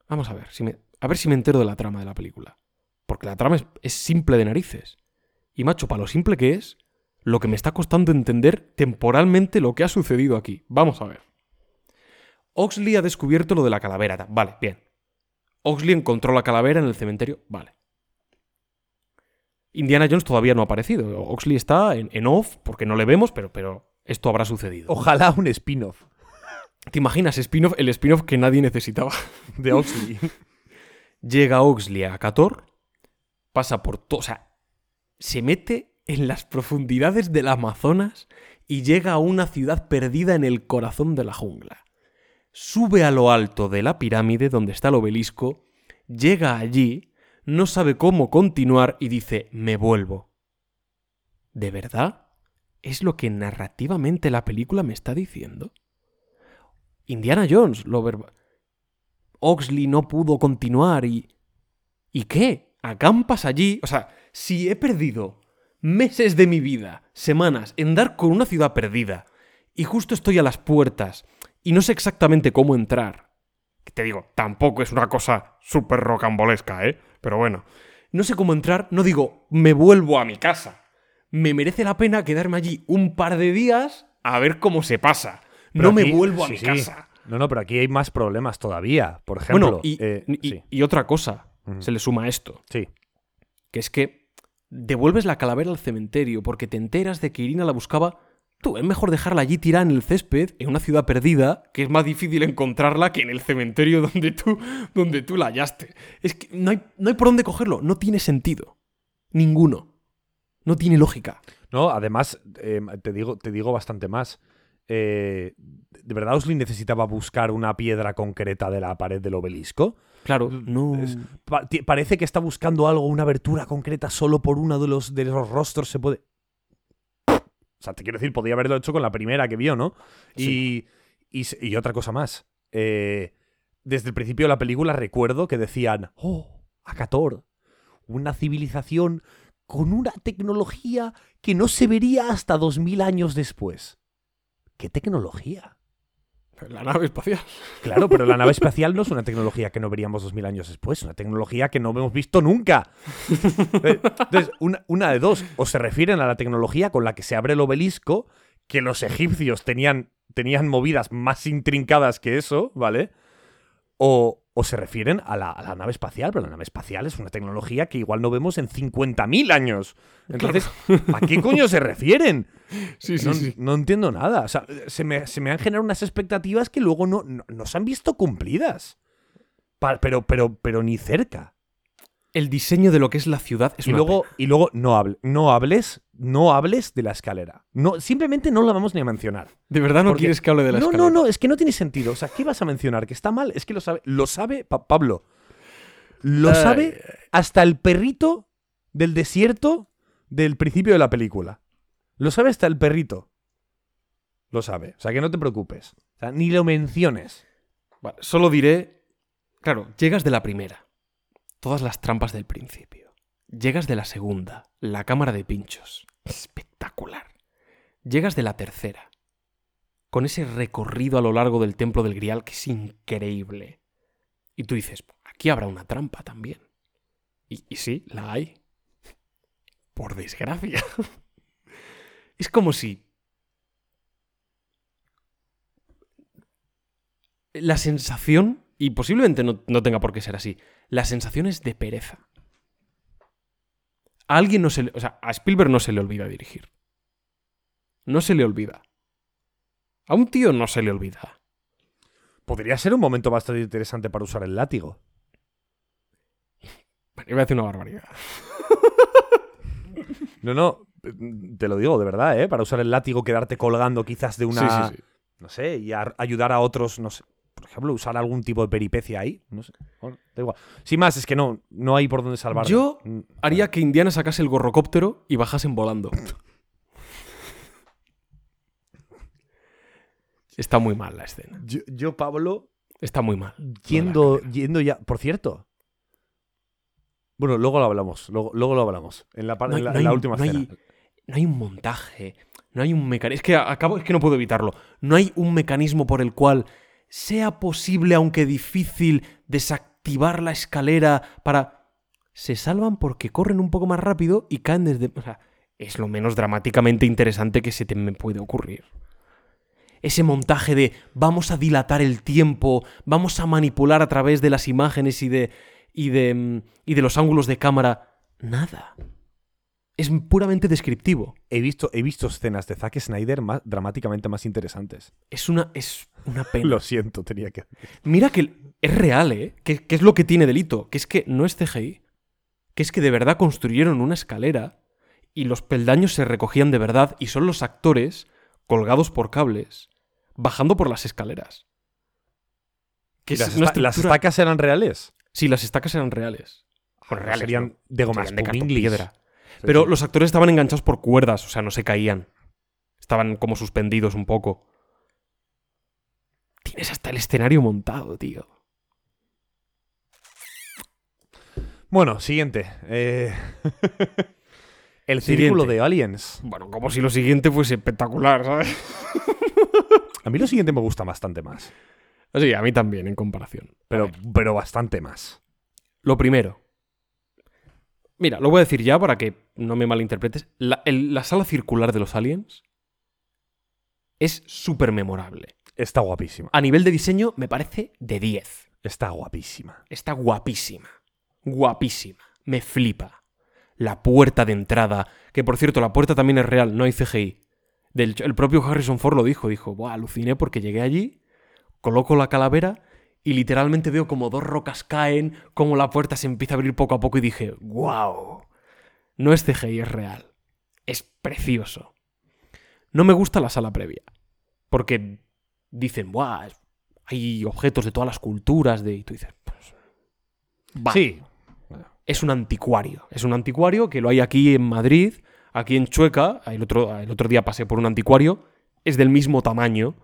vamos a ver, si me, a ver si me entero de la trama de la película. Porque la trama es, es simple de narices. Y macho, para lo simple que es, lo que me está costando entender temporalmente lo que ha sucedido aquí. Vamos a ver. Oxley ha descubierto lo de la calavera. Vale, bien. Oxley encontró la calavera en el cementerio. Vale. Indiana Jones todavía no ha aparecido. Oxley está en, en off porque no le vemos, pero, pero esto habrá sucedido. Ojalá un spin-off ¿Te imaginas spin-off, el spin-off que nadie necesitaba? de Oxley. Llega Oxley a Cator, pasa por todo, o sea, se mete en las profundidades del Amazonas y llega a una ciudad perdida en el corazón de la jungla. Sube a lo alto de la pirámide donde está el obelisco, llega allí, no sabe cómo continuar y dice, me vuelvo. ¿De verdad? ¿Es lo que narrativamente la película me está diciendo? Indiana Jones lo verba- Oxley no pudo continuar y... ¿Y qué? Acampas allí. O sea, si he perdido meses de mi vida, semanas, en dar con una ciudad perdida, y justo estoy a las puertas, y no sé exactamente cómo entrar. Te digo, tampoco es una cosa súper rocambolesca, ¿eh? Pero bueno. No sé cómo entrar, no digo, me vuelvo a mi casa. Me merece la pena quedarme allí un par de días a ver cómo se pasa. Pero no me vuelvo a sí, mi sí. casa. No, no, pero aquí hay más problemas todavía. Por ejemplo, Bueno, y, eh, y- sí, y otra cosa, se le suma a esto, sí. que es que devuelves la calavera al cementerio porque te enteras de que Irina la buscaba. Tú, es mejor dejarla allí tirada en el césped, en una ciudad perdida, que es más difícil encontrarla que en el cementerio donde tú, donde tú la hallaste. Es que no hay, no hay por dónde cogerlo, no tiene sentido. Ninguno. No tiene lógica. No, además, eh, te, digo, te digo bastante más. Eh, ¿De verdad Osley necesitaba buscar una piedra concreta de la pared del obelisco? Claro, no. Es- Pa- ti- parece que está buscando algo, una abertura concreta solo por uno de los, de los rostros se puede... O sea, te quiero decir, podría haberlo hecho con la primera que vio, ¿no? Y, y, y otra cosa más. Eh, desde el principio de la película recuerdo que decían, oh, Acator, una civilización con una tecnología que no se vería hasta dos mil años después. ¿Qué tecnología? La nave espacial. Claro, pero la nave espacial no es una tecnología que no veríamos dos mil años después, es una tecnología que no hemos visto nunca. Entonces, una, una de dos, o se refieren a la tecnología con la que se abre el obelisco, que los egipcios tenían, tenían movidas más intrincadas que eso, ¿vale? O, o se refieren a la, a la nave espacial, pero la nave espacial es una tecnología que igual no vemos en 50.000 años. Entonces, ¿a qué coño se refieren? Sí, sí, no, sí. no entiendo nada. O sea, se me, se me han generado unas expectativas que luego no, no, no se han visto cumplidas. Pa- pero, pero, pero ni cerca. El diseño de lo que es la ciudad es Y una luego, pena. y luego no, hable- no hables, no hables de la escalera. No, simplemente no la vamos ni a mencionar. ¿De verdad no porque- quieres que hable de la no, escalera? no, no, es que no tiene sentido. O sea, ¿qué vas a mencionar? ¿Que está mal? Es que lo sabe. Lo sabe Pa- Pablo. Lo Ay, sabe hasta el perrito del desierto del principio de la película. Lo sabe hasta el perrito. Lo sabe. O sea, que no te preocupes. O sea, ni lo menciones. Vale, solo diré. Claro, llegas de la primera. Todas las trampas del principio. Llegas de la segunda. La cámara de pinchos. Espectacular. Llegas de la tercera. Con ese recorrido a lo largo del templo del Grial que es increíble. Y tú dices, aquí habrá una trampa también. Y, sí, la hay. Por desgracia. es como si la sensación, y posiblemente no, no tenga por qué ser así, la sensación es de pereza. A alguien no se le, o sea, a Spielberg no se le olvida dirigir. No se le olvida. A un tío no se le olvida. Podría ser un momento bastante interesante para usar el látigo. Vale, iba a decir una barbaridad. No, no. Te lo digo de verdad, ¿eh? Para usar el látigo, quedarte colgando quizás de una. Sí, sí, sí. No sé, y a- ayudar a otros, no sé. Por ejemplo, usar algún tipo de peripecia ahí. No sé. Bueno, da igual. Sin más, es que no, no hay por dónde salvarlo. Yo Mm, Haría que Indiana sacase el gorrocóptero y bajasen volando. Está muy mal la escena. Yo, yo, Pablo, Está muy mal. yendo, yendo ya. Por cierto. Bueno, luego lo hablamos. Luego, luego lo hablamos. En la, No hay- en la, no en la hay- última no hay- escena. No hay un montaje, no hay un mecanismo. Es que acabo, es que no puedo evitarlo. No hay un mecanismo por el cual sea posible, aunque difícil, desactivar la escalera para. Se salvan porque corren un poco más rápido y caen desde. O sea, es lo menos dramáticamente interesante que se te me puede ocurrir. Ese montaje de vamos a dilatar el tiempo, vamos a manipular a través de las imágenes y de. y de. mm, y de los ángulos de cámara. Nada. Es puramente descriptivo. He visto, he visto escenas de Zack Snyder más, dramáticamente más interesantes. Es una, es una pena. Lo siento, tenía que. Mira que es real, ¿eh? Que, que es lo que tiene delito. Que es que no es CGI. Que es que de verdad construyeron una escalera y los peldaños se recogían de verdad y son los actores colgados por cables bajando por las escaleras. Que ¿Y es las, estacas eran reales? Sí, las estacas eran reales. Bueno, reales, Serían ¿no? de goma Serían de piedra. Pero los actores estaban enganchados por cuerdas, o sea, no se caían. Estaban como suspendidos un poco. Tienes hasta el escenario montado, tío. Bueno, siguiente. Eh, El Siguiente. círculo de aliens. Bueno, como si lo siguiente fuese espectacular, ¿sabes? A mí lo siguiente me gusta bastante más. Sí, a mí también, en comparación. Pero, pero bastante más. Lo primero. Mira, lo voy a decir ya para que no me malinterpretes. La, el- la sala circular de los aliens es súper memorable. Está guapísima. A nivel de diseño, me parece de 10. Está guapísima. Está guapísima. Guapísima. Me flipa. La puerta de entrada, que por cierto, la puerta también es real, no hay CGI. Del, el propio Harrison Ford lo dijo, dijo, Buah, aluciné porque llegué allí, coloco la calavera y literalmente veo como dos rocas caen, como la puerta se empieza a abrir poco a poco y dije, wow. No es CGI, es real. Es precioso. No me gusta la sala previa, porque dicen, Buah, hay objetos de todas las culturas, de... y tú dices, pues... Sí. es un anticuario. Es un anticuario que lo hay aquí en Madrid, aquí en Chueca. El otro, el otro día pasé por un anticuario. Es del mismo tamaño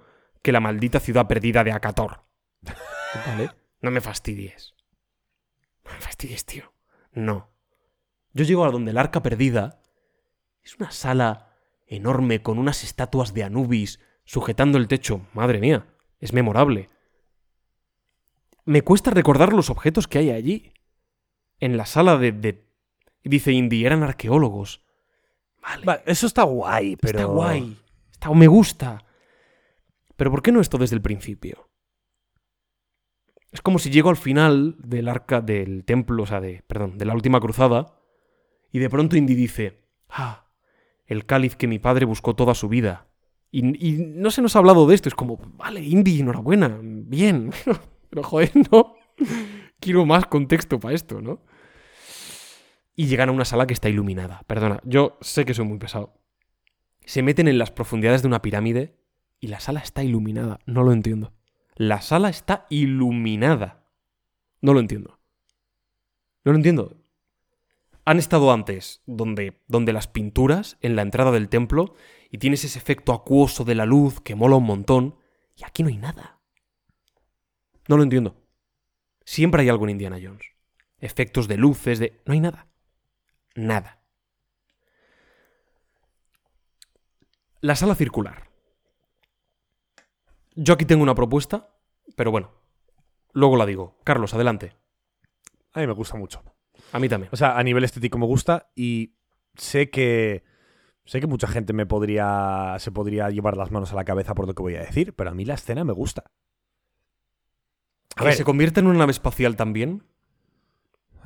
que la maldita ciudad perdida de Acator. ¿Vale? No me fastidies. No me fastidies, tío. No. Yo llego a donde el arca perdida es una sala enorme con unas estatuas de Anubis sujetando el techo. Madre mía, es memorable. Me cuesta recordar los objetos que hay allí en la sala de, de- Dice Indy, eran arqueólogos. Vale, Vale, eso está guay, pero. está guay. Está, me gusta. Pero ¿por qué no esto desde el principio? Es como si llego al final del arca del templo, o sea, de, perdón, de la última cruzada, y de pronto Indy dice, ah, el cáliz que mi padre buscó toda su vida. Y, no se nos ha hablado de esto, es como, vale, Indy, enhorabuena, bien. Pero joder, no. Quiero más contexto para esto, ¿no? Y llegan a una sala que está iluminada. Perdona, yo sé que soy muy pesado. Se meten en las profundidades de una pirámide y la sala está iluminada. No lo entiendo. La sala está iluminada. No lo entiendo. No lo entiendo. Han estado antes donde, donde las pinturas en la entrada del templo y tienes ese efecto acuoso de la luz que mola un montón y aquí no hay nada. No lo entiendo. Siempre hay algo en Indiana Jones. Efectos de luces, de... No hay nada. Nada. La sala circular. Yo aquí tengo una propuesta, pero bueno, luego la digo. Carlos, adelante. A mí me gusta mucho. A mí también. O sea, a nivel estético me gusta y sé que. Sé que mucha gente me podría. se podría llevar las manos a la cabeza por lo que voy a decir, pero a mí la escena me gusta. A ¿Que ver, se convierte en una nave espacial también?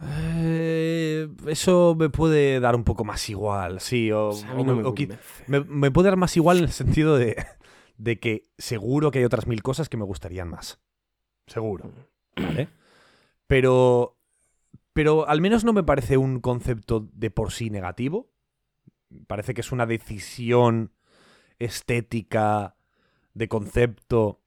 eh, eso me puede dar un poco más igual, sí. O, O sea, a mí o- no me o qui- convence. me, me puede dar más igual en el sentido de, de que seguro que hay otras mil cosas que me gustarían más. Seguro. ¿Vale? Pero. Pero al menos no me parece un concepto de por sí negativo. Parece que es una decisión estética, de concepto,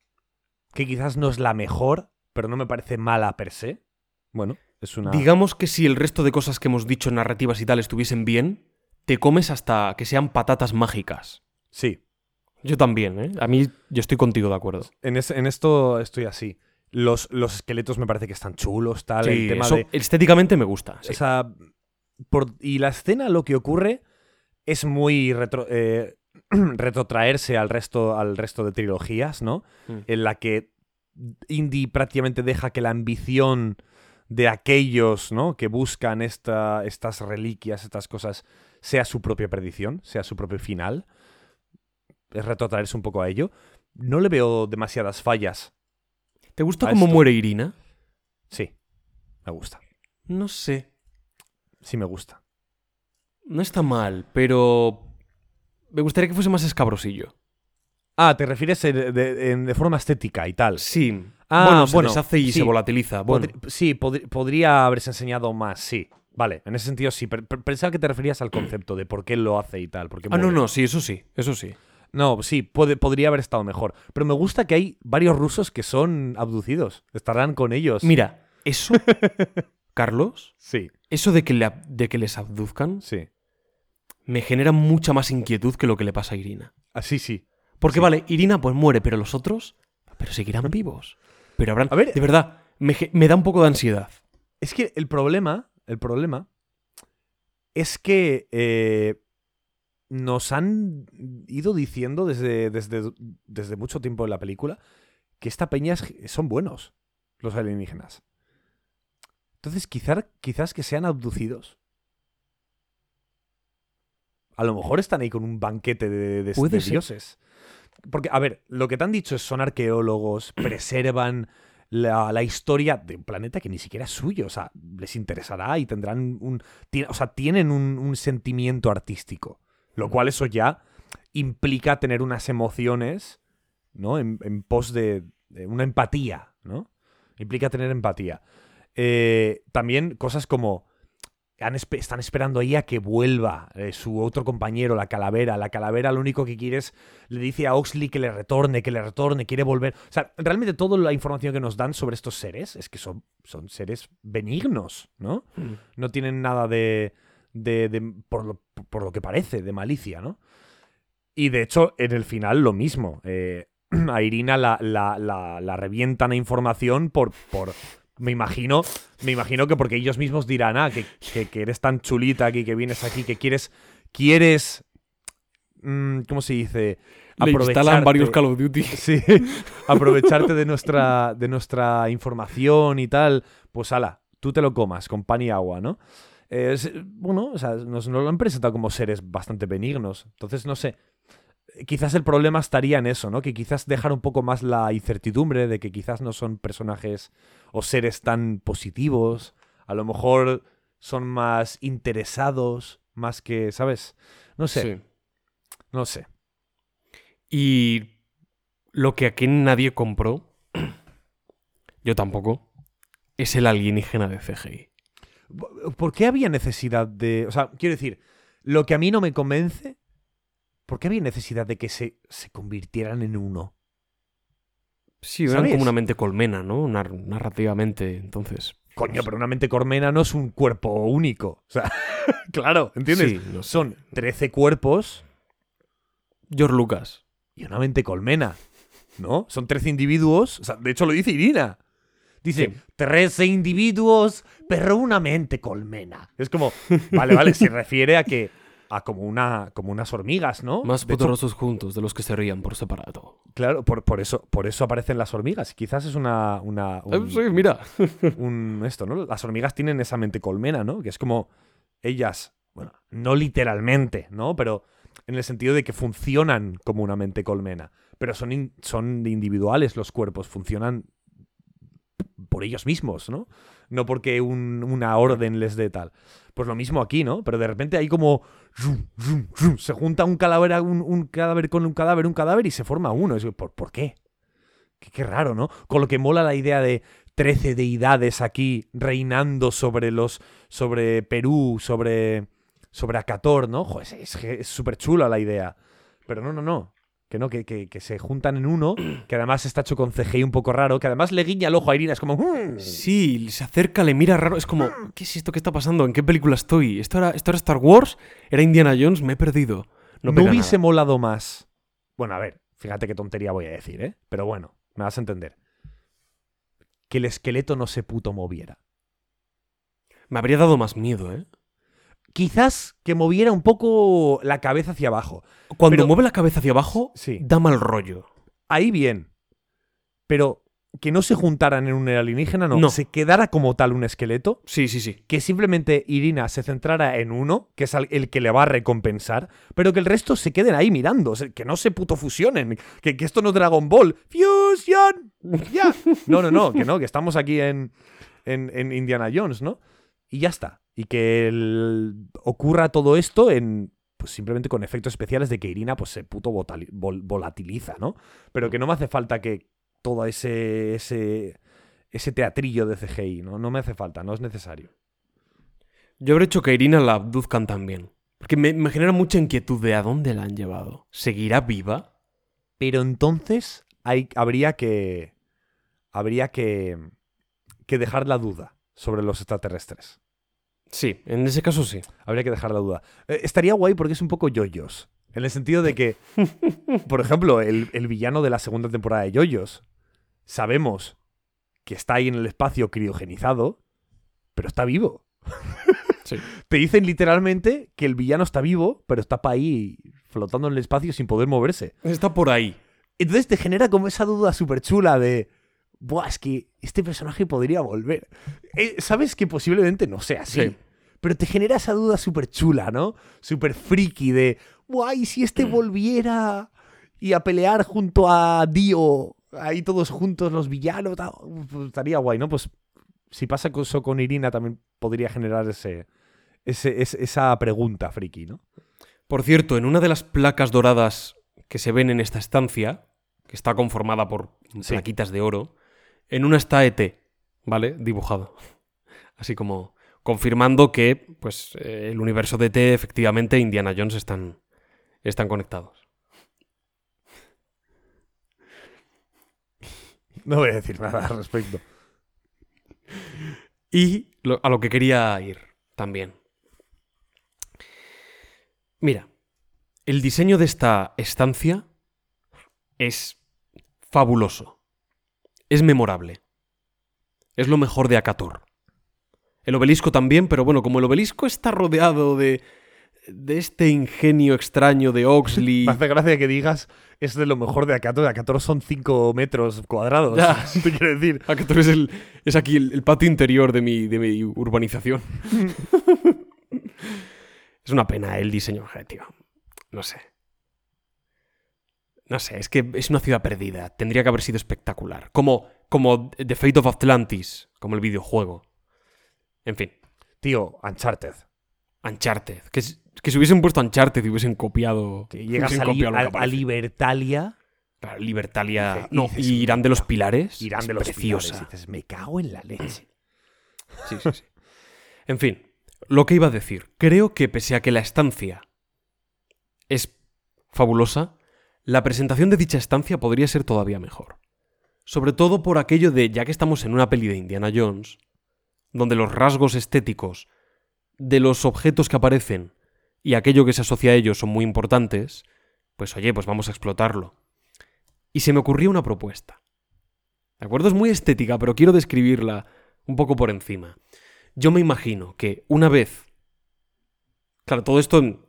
que quizás no es la mejor, pero no me parece mala per se. Bueno, es una. Digamos que si el resto de cosas que hemos dicho narrativas y tal estuviesen bien, te comes hasta que sean patatas mágicas. Sí, Yo también, ¿eh? A mí yo estoy contigo de acuerdo. en, es- en esto estoy así. Los, los esqueletos me parece que están chulos, tal. Sí, el tema eso de. estéticamente me gusta. sí. O sea, por- y la escena lo que ocurre es muy retro- eh, retrotraerse al resto, al resto de trilogías, ¿no? Mm. En la que Indy prácticamente deja que la ambición de aquellos, ¿no? Que buscan esta, estas reliquias, estas cosas, sea su propia perdición, sea su propio final. Es retrotraerse un poco a ello. No le veo demasiadas fallas. ¿Te gusta cómo esto. muere Irina? Sí, me gusta. No sé. Sí me gusta. No está mal, pero me gustaría que fuese más escabrosillo. Ah, te refieres de, de- en- de forma estética y tal. Sí. Ah, bueno, se bueno, deshace y sí. se volatiliza. Bueno, Podri- sí, podría haberse enseñado más, sí. Vale, en ese sentido sí. pero- pensaba que te referías al concepto de por qué lo hace y tal. Porque ah, no, no, sí, eso sí, eso sí. No, sí, puede- podría haber estado mejor. Pero me gusta que hay varios rusos que son abducidos. Estarán con ellos. Mira, eso, Carlos, Sí, eso de que, le de que les abduzcan, sí. Me genera mucha más inquietud que lo que le pasa a Irina. Así sí. Porque Sí. vale, Irina pues muere, pero los otros, pero seguirán vivos. Pero habrán... A ver- de verdad, me, me da un poco de ansiedad. Es que el problema, el problema es que eh, nos han ido diciendo desde, desde, desde mucho tiempo en la película que esta peña es- son buenos, los alienígenas. Entonces, quizá- quizás que sean abducidos. A lo mejor están ahí con un banquete de, de- dioses. Porque, a ver, lo que te han dicho es son arqueólogos, preservan la, la historia de un planeta que ni siquiera es suyo. O sea, les interesará y tendrán un. O sea, tienen un, un sentimiento artístico. Lo cual eso ya implica tener unas emociones, ¿no? En, en pos de, de una empatía, ¿no? Implica tener empatía. Eh, también cosas como. Han están esperando ahí a que vuelva eh, su otro compañero, la calavera. La calavera lo único que quiere es. Le dice a Oxley que le retorne, que le retorne, quiere volver. O sea, realmente toda la información que nos dan sobre estos seres es que son, son seres benignos, ¿no? No tienen nada de. de- de- por, lo, por lo que parece, de malicia, ¿no? Y de hecho, en el final lo mismo. Eh, a Irina la, la, la, la revientan a información por. por me imagino, me imagino que porque ellos mismos dirán, ah, que, que- que eres tan chulita aquí, que vienes aquí, que quieres. Quieres. mm, ¿Cómo se dice? Instalan varios Call of Duty. Sí, aprovecharte de nuestra, de nuestra información y tal, pues ala, tú te lo comas con pan y agua, ¿no? Es- bueno, o sea, nos, nos lo han presentado como seres bastante benignos. Entonces, no sé. Quizás el problema estaría en eso, ¿no? Que quizás dejar un poco más la incertidumbre de que quizás no son personajes o seres tan positivos. A lo mejor son más interesados, más que, ¿sabes? No sé, Sí. no sé. Y lo que aquí nadie compró, yo tampoco, es el alienígena de CGI. ¿Por qué había necesidad de.? O sea, quiero decir, lo que a mí no me convence. ¿Por qué había necesidad de que se, se convirtieran en uno? Sí, eran ¿Sabes? como una mente colmena, ¿no? Nar- narrativamente, entonces. Coño, pero una mente cormena no es un cuerpo único. O sea, claro, ¿entiendes? Sí, no sé. Son 13 cuerpos George Lucas. y una mente colmena. ¿No? Son 13 individuos. O sea, de hecho, lo dice Irina. Dice, Sí. 13 individuos, pero una mente colmena. Es como, vale, vale, se refiere a que. A como una. como unas hormigas, ¿no? Más hecho, poderosos juntos de los que se rían por separado. Claro, por, por eso, por eso aparecen las hormigas. Quizás es una. una un, sí, mira. un- esto, ¿no? Las hormigas tienen esa mente colmena, ¿no? Que es como ellas. Bueno, no literalmente, ¿no? Pero en el sentido de que funcionan como una mente colmena. Pero son, in- son individuales los cuerpos, funcionan por ellos mismos, ¿no? No porque un- una orden les dé tal. Pues lo mismo aquí, ¿no? Pero de repente hay como... se junta un cadáver, un, un cadáver con un cadáver, un cadáver y se forma uno. Es, ¿por, ¿Por qué? qué? Raro, ¿no? Con lo que mola la idea de 13 deidades aquí reinando sobre los... sobre Perú, sobre... sobre Acator, ¿no? Joder, es súper chula la idea. Pero no, no, no. Que no, que, que- que se juntan en uno, que además está hecho con CGI un poco raro, que además le guiña el ojo a Irina, es como... "Mm". Sí, se acerca, le mira raro. Es como, ¿qué es esto que está pasando? ¿En qué película estoy? ¿Esto era, esto era Star Wars? ¿Era Indiana Jones? Me he perdido. No, hubiese nada. molado más. Bueno, a ver, fíjate qué tontería voy a decir, ¿eh? Pero bueno, me vas a entender. Que el esqueleto no se puto moviera. Me habría dado más miedo, ¿eh? Quizás que moviera un poco la cabeza hacia abajo. Cuando Pero- mueve la cabeza hacia abajo, Sí. da mal rollo. Ahí bien. Pero que no se juntaran en un alienígena, no. No. Se quedara como tal un esqueleto. Sí, sí, sí. Que simplemente Irina se centrara en uno, que es el que le va a recompensar, pero que el resto se queden ahí mirando, que no se puto fusionen, que, que esto no es Dragon Ball. ¡Fusion! ¡Ya! No, no, no, que no, que estamos aquí en, en, en Indiana Jones, ¿no? Y ya está. Y que el- ocurra todo esto en pues simplemente con efectos especiales de que Irina pues se puto vol- volatiliza, ¿no? Pero que no me hace falta que todo ese ese ese teatrillo de CGI, ¿no? No me hace falta, no es necesario. Yo habré hecho que Irina la abduzcan también. Porque me, me genera mucha inquietud de a dónde la han llevado. ¿Seguirá viva? Pero entonces hay, habría que habría que que dejar la duda sobre los extraterrestres. Sí, en ese caso sí. Habría que dejar la duda. Eh, estaría guay porque es un poco yoyos. En el sentido de que, por ejemplo, el, el villano de la segunda temporada de yoyos, sabemos que está ahí en el espacio criogenizado, pero está vivo. Sí. Te dicen literalmente que el villano está vivo, pero está pa' ahí flotando en el espacio sin poder moverse. Está por ahí. Entonces te genera como esa duda súper chula de. Buah, es que este personaje podría volver. Eh, Sabes que posiblemente no sea así. Sí. Pero te genera esa duda súper chula, ¿no? Súper friki de. Buah, ¿y si este volviera y a pelear junto a Dio? Ahí todos juntos, los villanos. tal? Pues estaría guay, ¿no? Pues si pasa eso con Irina también podría generar ese, ese- ese- esa pregunta friki, ¿no? Por cierto, en una de las placas doradas que se ven en esta estancia, que está conformada por Sí. plaquitas de oro, en una está ET, ¿vale? Dibujado. Así como confirmando que pues, eh, el universo de ET, efectivamente, Indiana Jones están, están conectados. No voy a decir nada al respecto. Y lo- a lo que quería ir también. Mira, el diseño de esta estancia es fabuloso. Es memorable. Es lo mejor de Acator. El obelisco también, pero bueno, como el obelisco está rodeado de, de este ingenio extraño de Oxley. Me hace gracia que digas es de lo mejor de Acator. Acator son 5 metros cuadrados. Ya. Te quiero decir. Acator es, el, es aquí el, el patio interior de mi, de mi urbanización. es una pena el diseño, eh, tío. No sé. No sé, es que es una ciudad perdida. Tendría que haber sido espectacular. Como, como The Fate of Atlantis, como el videojuego. En fin, Tío, Uncharted. Uncharted. Que, que si hubiesen puesto Uncharted y hubiesen copiado. Que llegas hubiesen a, copiado. Libertalia. Claro, Libertalia. Y No, dices, y Irán de los Pilares. Irán es de los preciosa. Pilares. Y dices, me cago en la leche. Sí, sí, sí. En fin, lo que iba a decir. Creo que pese a que la estancia es fabulosa, la presentación de dicha estancia podría ser todavía mejor. Sobre todo por aquello de, ya que estamos en una peli de Indiana Jones, donde los rasgos estéticos de los objetos que aparecen y aquello que se asocia a ellos son muy importantes, pues oye, pues vamos a explotarlo. Y se me ocurrió una propuesta. ¿De acuerdo? Es muy estética, pero quiero describirla un poco por encima. Yo me imagino que una vez... Claro, todo esto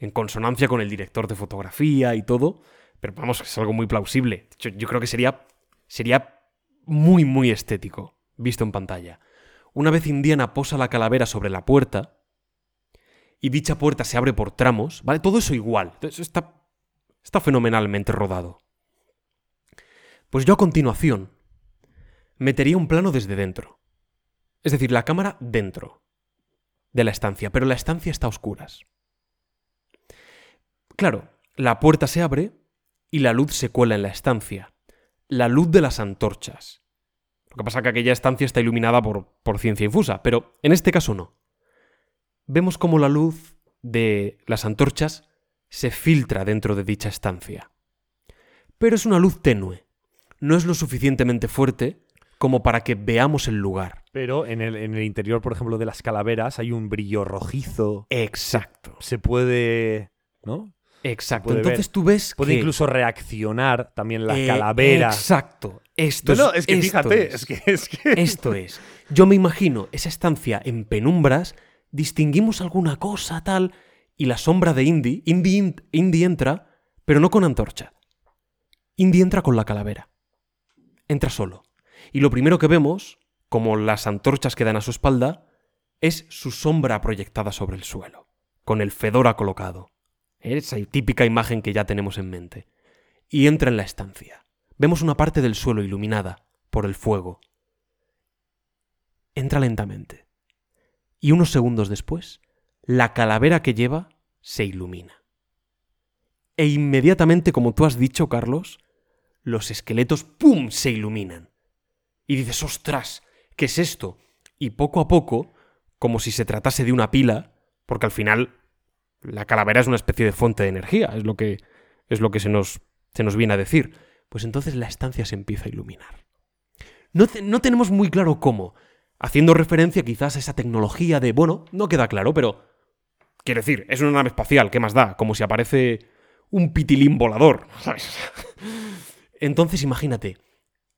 en, consonancia con el director de fotografía y todo, pero vamos, es algo muy plausible. Yo, yo creo que sería, sería muy, muy estético, visto en pantalla. Una vez Indiana posa la calavera sobre la puerta, y dicha puerta se abre por tramos, ¿vale? Todo eso igual. Eso está, está fenomenalmente rodado. Pues yo a continuación metería un plano desde dentro. Es decir, la cámara dentro de la estancia, pero la estancia está a oscuras. Claro, la puerta se abre y la luz se cuela en la estancia. La luz de las antorchas. Lo que pasa es que aquella estancia está iluminada por, por ciencia infusa, pero en este caso no. Vemos cómo la luz de las antorchas se filtra dentro de dicha estancia. Pero es una luz tenue. No es lo suficientemente fuerte como para que veamos el lugar. Pero en el, en el interior, por ejemplo, de las calaveras hay un brillo rojizo. Exacto. Se puede. ¿No? Exacto. puede Entonces ver. tú ves Puede que... incluso reaccionar también la Eh, calavera. Exacto. Esto No, no, es, que esto fíjate, es. es que, es que. Esto es. Yo me imagino esa estancia en penumbras, distinguimos alguna cosa tal, y la sombra de Indy, Indy, Indy entra, pero no con antorcha. Indy entra con la calavera. Entra solo. Y lo primero que vemos, como las antorchas que dan a su espalda, es su sombra proyectada sobre el suelo, con el fedora colocado. Esa típica imagen que ya tenemos en mente. Y entra en la estancia. Vemos una parte del suelo iluminada por el fuego. Entra lentamente. y unos segundos después, la calavera que lleva se ilumina. E inmediatamente, como tú has dicho, Carlos, los esqueletos ¡pum! se iluminan. Y dices, ostras, ¿qué es esto? Y poco a poco, como si se tratase de una pila, porque al final la calavera es una especie de fuente de energía, es lo que, es lo que se, nos, se nos viene a decir. Pues entonces la estancia se empieza a iluminar. No, no tenemos muy claro cómo, haciendo referencia quizás a esa tecnología de, bueno, no queda claro, pero... Quiero decir, es una nave espacial, ¿qué más da? Como si aparece un pitilín volador, ¿sabes? Entonces imagínate,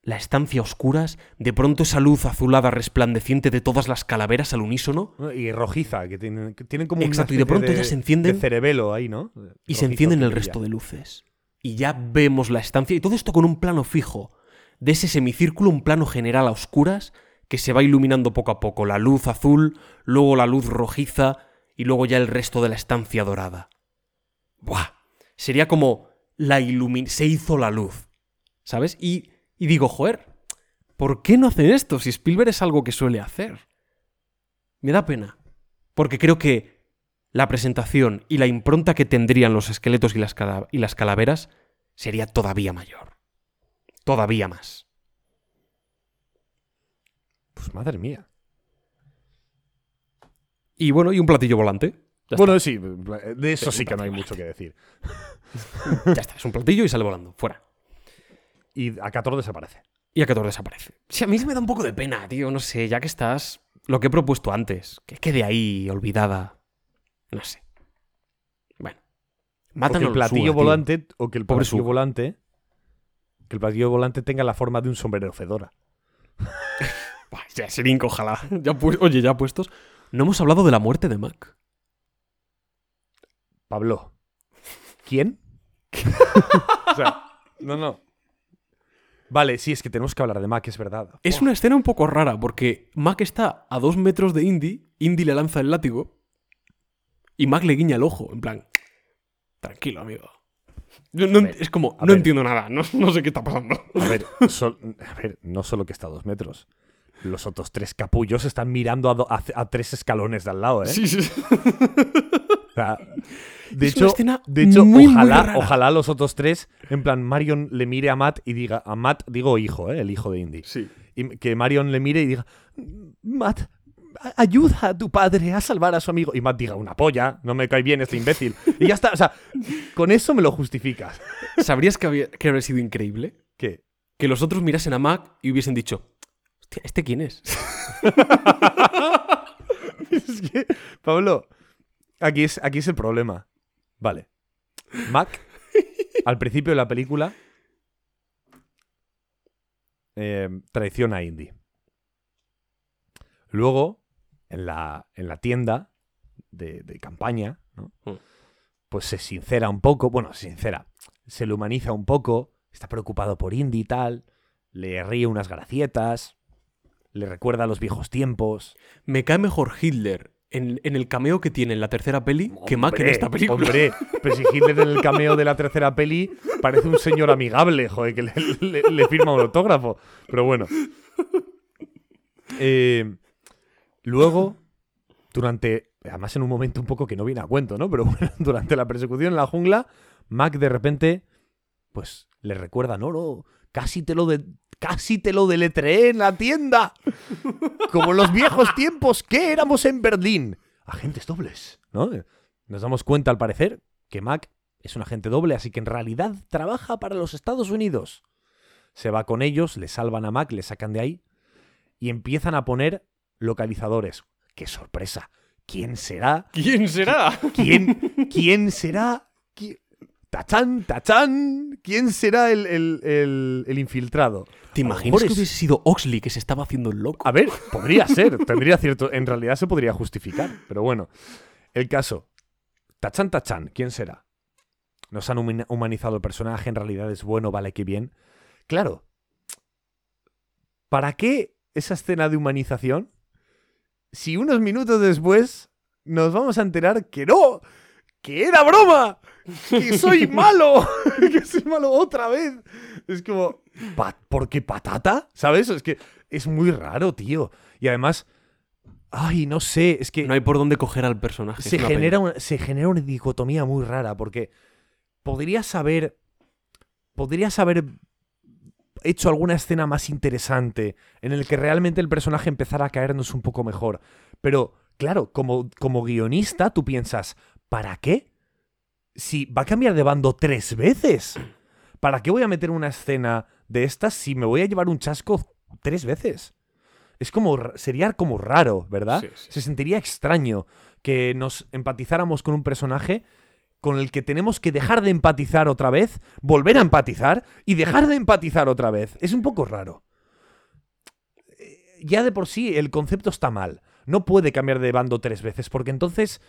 la estancia a oscuras, de pronto esa luz azulada resplandeciente de todas las calaveras al unísono, ¿no? Y rojiza, que tienen, que tienen como Exacto, y de pronto ya se encienden- De cerebelo ahí, ¿no? y se encienden el resto de luces. Y ya vemos la estancia, y todo esto con un plano fijo. De ese semicírculo, un plano general a oscuras, que se va iluminando poco a poco. La luz azul, luego la luz rojiza, y luego ya el resto de la estancia dorada. ¡Buah! Sería como la ilumin... Se hizo la luz. ¿Sabes? Y, y digo, joder, ¿por qué no hacen esto si Spielberg es algo que suele hacer? Me da pena. Porque creo que la presentación y la impronta que tendrían los esqueletos y las, y las calaveras sería todavía mayor. Todavía más. Pues madre mía. Y bueno, y un platillo volante. Ya bueno, sí, de eso sí que no hay mucho que decir. Ya está, es un platillo y sale volando. Fuera. Y Acator desaparece. Y Acator desaparece. Sí, a mí se me da un poco de pena, tío. No sé, ya que estás. Lo que he propuesto antes. Que quede ahí olvidada. No sé. Bueno. Mátanos el platillo volante, o que el Pobre platillo volante, que el platillo volante tenga la forma de un sombrero fedora. Ya, Serinco, ojalá. Ya pu- Oye, ya puestos. No hemos hablado de la muerte de Mac. Pablo, ¿quién? o sea, no, no. Vale, sí, es que tenemos que hablar de Mac, es verdad. Es una escena un poco rara porque Mac está a dos metros de Indy, Indy le lanza el látigo y Mac le guiña el ojo, en plan, tranquilo, amigo. Yo no ver, es como, no ver. entiendo nada, no, no sé qué está pasando. A ver, sol- a ver, no solo que está a dos metros. Los otros tres capullos están mirando a, do- a- a tres escalones de al lado, ¿eh? Sí, sí. O sea, de Es una hecho, escena de hecho muy, muy ojalá, rara. ojalá los otros tres, en plan, Marion le mire a Matt y diga, a Matt, digo hijo, ¿eh? el hijo de Indy. Sí. Y que Marion le mire y diga, Matt, ayuda a tu padre a salvar a su amigo. Y Matt diga, una polla, no me cae bien este imbécil. Y ya está, o sea, con eso me lo justificas. ¿Sabrías que, había, que habría sido increíble? ¿Qué? Que los otros mirasen a Mac y hubiesen dicho, hostia, ¿este quién es? Es que, Pablo, aquí es, aquí es el problema. Vale. Mac, al principio de la película, eh, traiciona a Indy. Luego, en la, en la tienda de, de campaña, ¿no? Mm. pues se sincera un poco, bueno, se sincera, se le humaniza un poco, está preocupado por Indy y tal, le ríe unas gracietas, le recuerda a los viejos tiempos. Me cae mejor Hitler en, en el cameo que tiene en la tercera peli que Mac en esta película. Hombre, pero si Hitler en el cameo de la tercera peli parece un señor amigable, joder, que le, le- le firma un autógrafo. Pero bueno. Eh, luego, durante. Además, en un momento un poco que no viene a cuento, ¿no? Pero bueno, durante la persecución en la jungla, Mac de repente. Pues le recuerda, no, no, casi te lo de. Casi te lo deletreé en la tienda. Como los viejos tiempos que éramos en Berlín. Agentes dobles, ¿no? Nos damos cuenta, al parecer, que Mac es un agente doble, así que en realidad trabaja para los Estados Unidos. Se va con ellos, le salvan a Mac, le sacan de ahí y empiezan a poner localizadores. ¡Qué sorpresa! ¿Quién será? ¿Quién será? ¿Quién, quién será? ¿Qui- ¡Tachán, tachán! ¿Quién será el, el- el- el infiltrado? ¿Te imaginas mejor que es- hubiese sido Oxley que se estaba haciendo el loco? A ver, podría ser, tendría cierto. En realidad se podría justificar, pero bueno. El caso. Tachan Tachan, ¿quién será? Nos han humani- humanizado el personaje, en realidad es bueno, vale, que bien. Claro. ¿Para qué esa escena de humanización? Si unos minutos después nos vamos a enterar que no, que era broma, que soy malo, que soy malo otra vez. Es como, pa- ¿por qué patata? ¿Sabes? Es que es muy raro, tío. Y además, Ay, no sé, es que No hay por dónde coger al personaje. se genera, una, se genera una dicotomía muy rara porque podrías haber podrías haber hecho alguna escena más interesante en el que realmente el personaje empezara a caernos un poco mejor. Pero, claro, como, como guionista tú piensas, ¿para qué? Si va a cambiar de bando tres veces. ¿Para qué voy a meter una escena de estas si me voy a llevar un chasco tres veces? Es como, sería como raro, ¿verdad? Sí, sí. Se sentiría extraño que nos empatizáramos con un personaje con el que tenemos que dejar de empatizar otra vez, volver a empatizar y dejar de empatizar otra vez. Es un poco raro. Eh, Ya de por sí el concepto está mal. No puede cambiar de bando tres veces, porque entonces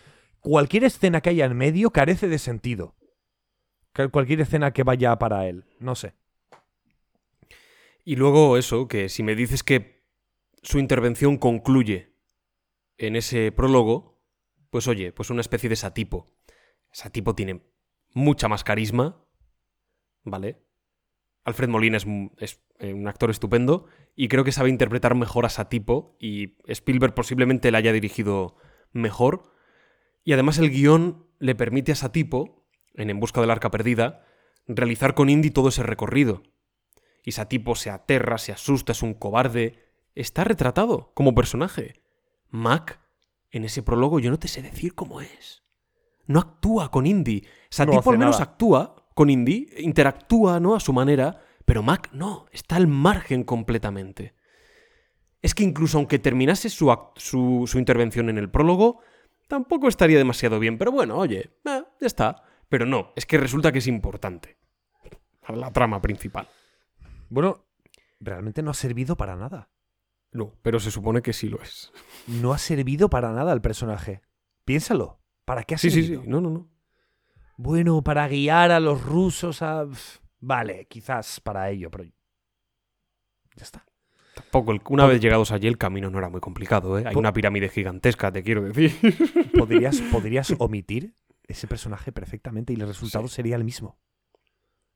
cualquier escena que haya en medio carece de sentido. Cualquier escena que vaya para él. No sé. Y luego eso, que si me dices que su intervención concluye en ese prólogo, pues oye, pues una especie de satipo. Satipo tiene mucha más carisma, ¿vale? Alfred Molina es, es, eh, un actor estupendo y creo que sabe interpretar mejor a Satipo y Spielberg posiblemente la haya dirigido mejor. Y además el guion le permite a Satipo, en En busca del arca perdida, realizar con Indy todo ese recorrido. Y Satipo se aterra, se asusta, es un cobarde. Está retratado como personaje. Mac, en ese prólogo yo no te sé decir cómo es. No actúa con Indy. Satipo hace al menos nada. actúa con Indy, interactúa, ¿no? A su manera, pero Mac no, está al margen completamente. Es que incluso aunque terminase su, su intervención en el prólogo, tampoco estaría demasiado bien. Pero bueno, oye, eh, ya está. Pero no, es que resulta que es importante. Para la trama principal. Bueno, realmente no ha servido para nada. No, pero se supone que sí lo es. No ha servido para nada el personaje. Piénsalo. ¿Para qué ha Sí, sí, servido? sí. No, no, no. Bueno, para guiar a los rusos a... Vale, quizás para ello, pero... Ya está. Tampoco, una vez llegados allí, el camino no era muy complicado, ¿eh? Hay una pirámide gigantesca, te quiero decir. Podrías, podrías omitir ese personaje perfectamente y el resultado sería el mismo.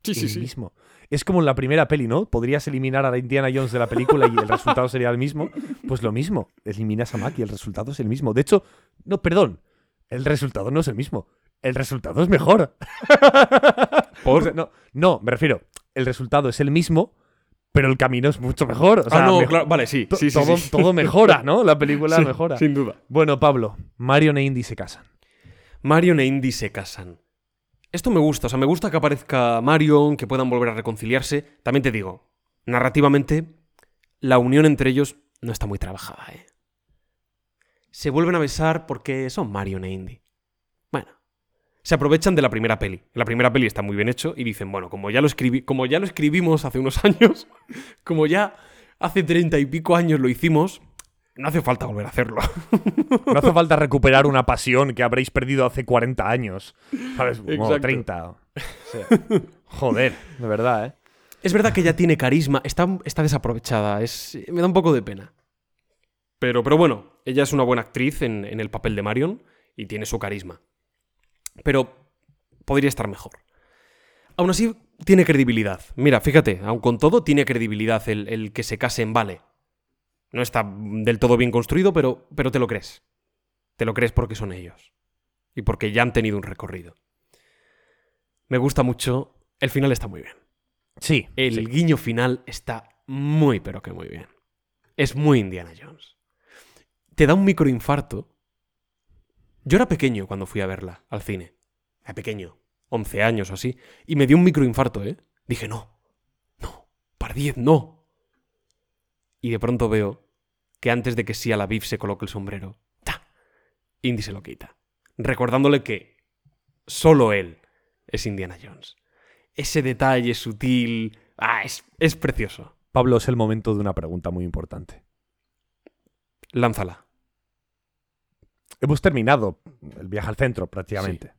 Sí, el mismo. Es como en la primera peli, ¿no? Podrías eliminar a la Indiana Jones de la película y el resultado sería el mismo. Pues lo mismo. Eliminas a Mac y el resultado es el mismo. De hecho, no, perdón. El resultado no es el mismo. El resultado es mejor. ¿Por? No, no, me refiero. El resultado es el mismo, pero el camino es mucho mejor. O sea, ah, no, claro, vale, sí. to- sí, sí, todo, sí. todo mejora, ¿no? La película mejora. Sin duda. Bueno, Pablo, Marion e Indy se casan. Marion e Indy se casan. Esto me gusta, o sea, me gusta que aparezca Marion, que puedan volver a reconciliarse. También te digo, narrativamente, la unión entre ellos no está muy trabajada, ¿eh? Se vuelven a besar porque son Marion e Indy. Se aprovechan de la primera peli. La primera peli está muy bien hecho y dicen, bueno, como ya lo, escribí, como ya lo escribimos hace unos años, como ya hace treinta y pico años lo hicimos, no hace falta volver a hacerlo. No hace falta recuperar una pasión que habréis perdido hace 40 años. ¿Sabes? Como Exacto. 30. Sí. Joder, de verdad, ¿eh? Es verdad que ella tiene carisma, está, está desaprovechada, es, me da un poco de pena. Pero, pero bueno, ella es una buena actriz en, en el papel de Marion y tiene su carisma. Pero podría estar mejor. Aún así, tiene credibilidad. Mira, fíjate, aun con todo, tiene credibilidad el, el que se casen Vale. No está del todo bien construido, pero, pero te lo crees. Te lo crees porque son ellos. Y porque ya han tenido un recorrido. Me gusta mucho. El final está muy bien. Sí. El sí. guiño final está muy, pero que muy bien. Es muy Indiana Jones. Te da un microinfarto. Yo era pequeño cuando fui a verla al cine. Era pequeño, 11 años o así. Y me dio un microinfarto, ¿eh? Dije, no, no, para 10, no. Y de pronto veo que antes de que sí a la Biff se coloque el sombrero, ¡ta! Indy se lo quita. Recordándole que solo él es Indiana Jones. Ese detalle sutil. Ah, es, es precioso. Pablo, es el momento de una pregunta muy importante. Lánzala. Hemos terminado el viaje al centro, prácticamente.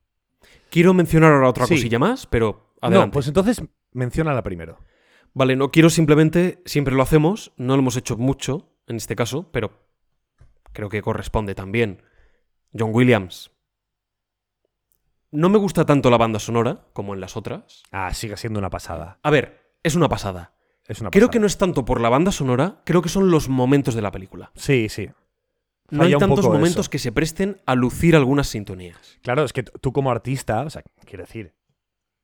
Quiero mencionar ahora otra Sí. cosilla más, pero No, adelante. pues entonces menciónala primero. Vale, no quiero simplemente, siempre lo hacemos, no lo hemos hecho mucho en este caso, pero creo que corresponde también. John Williams. No me gusta tanto la banda sonora como en las otras. Ah, sigue siendo una pasada. A ver, es una pasada. Es una Creo pasada. que no es tanto por la banda sonora, creo que son los momentos de la película. Sí, sí. No hay tantos momentos eso. que se presten a lucir algunas sintonías. Claro, es que tú como artista, o sea, quiero decir,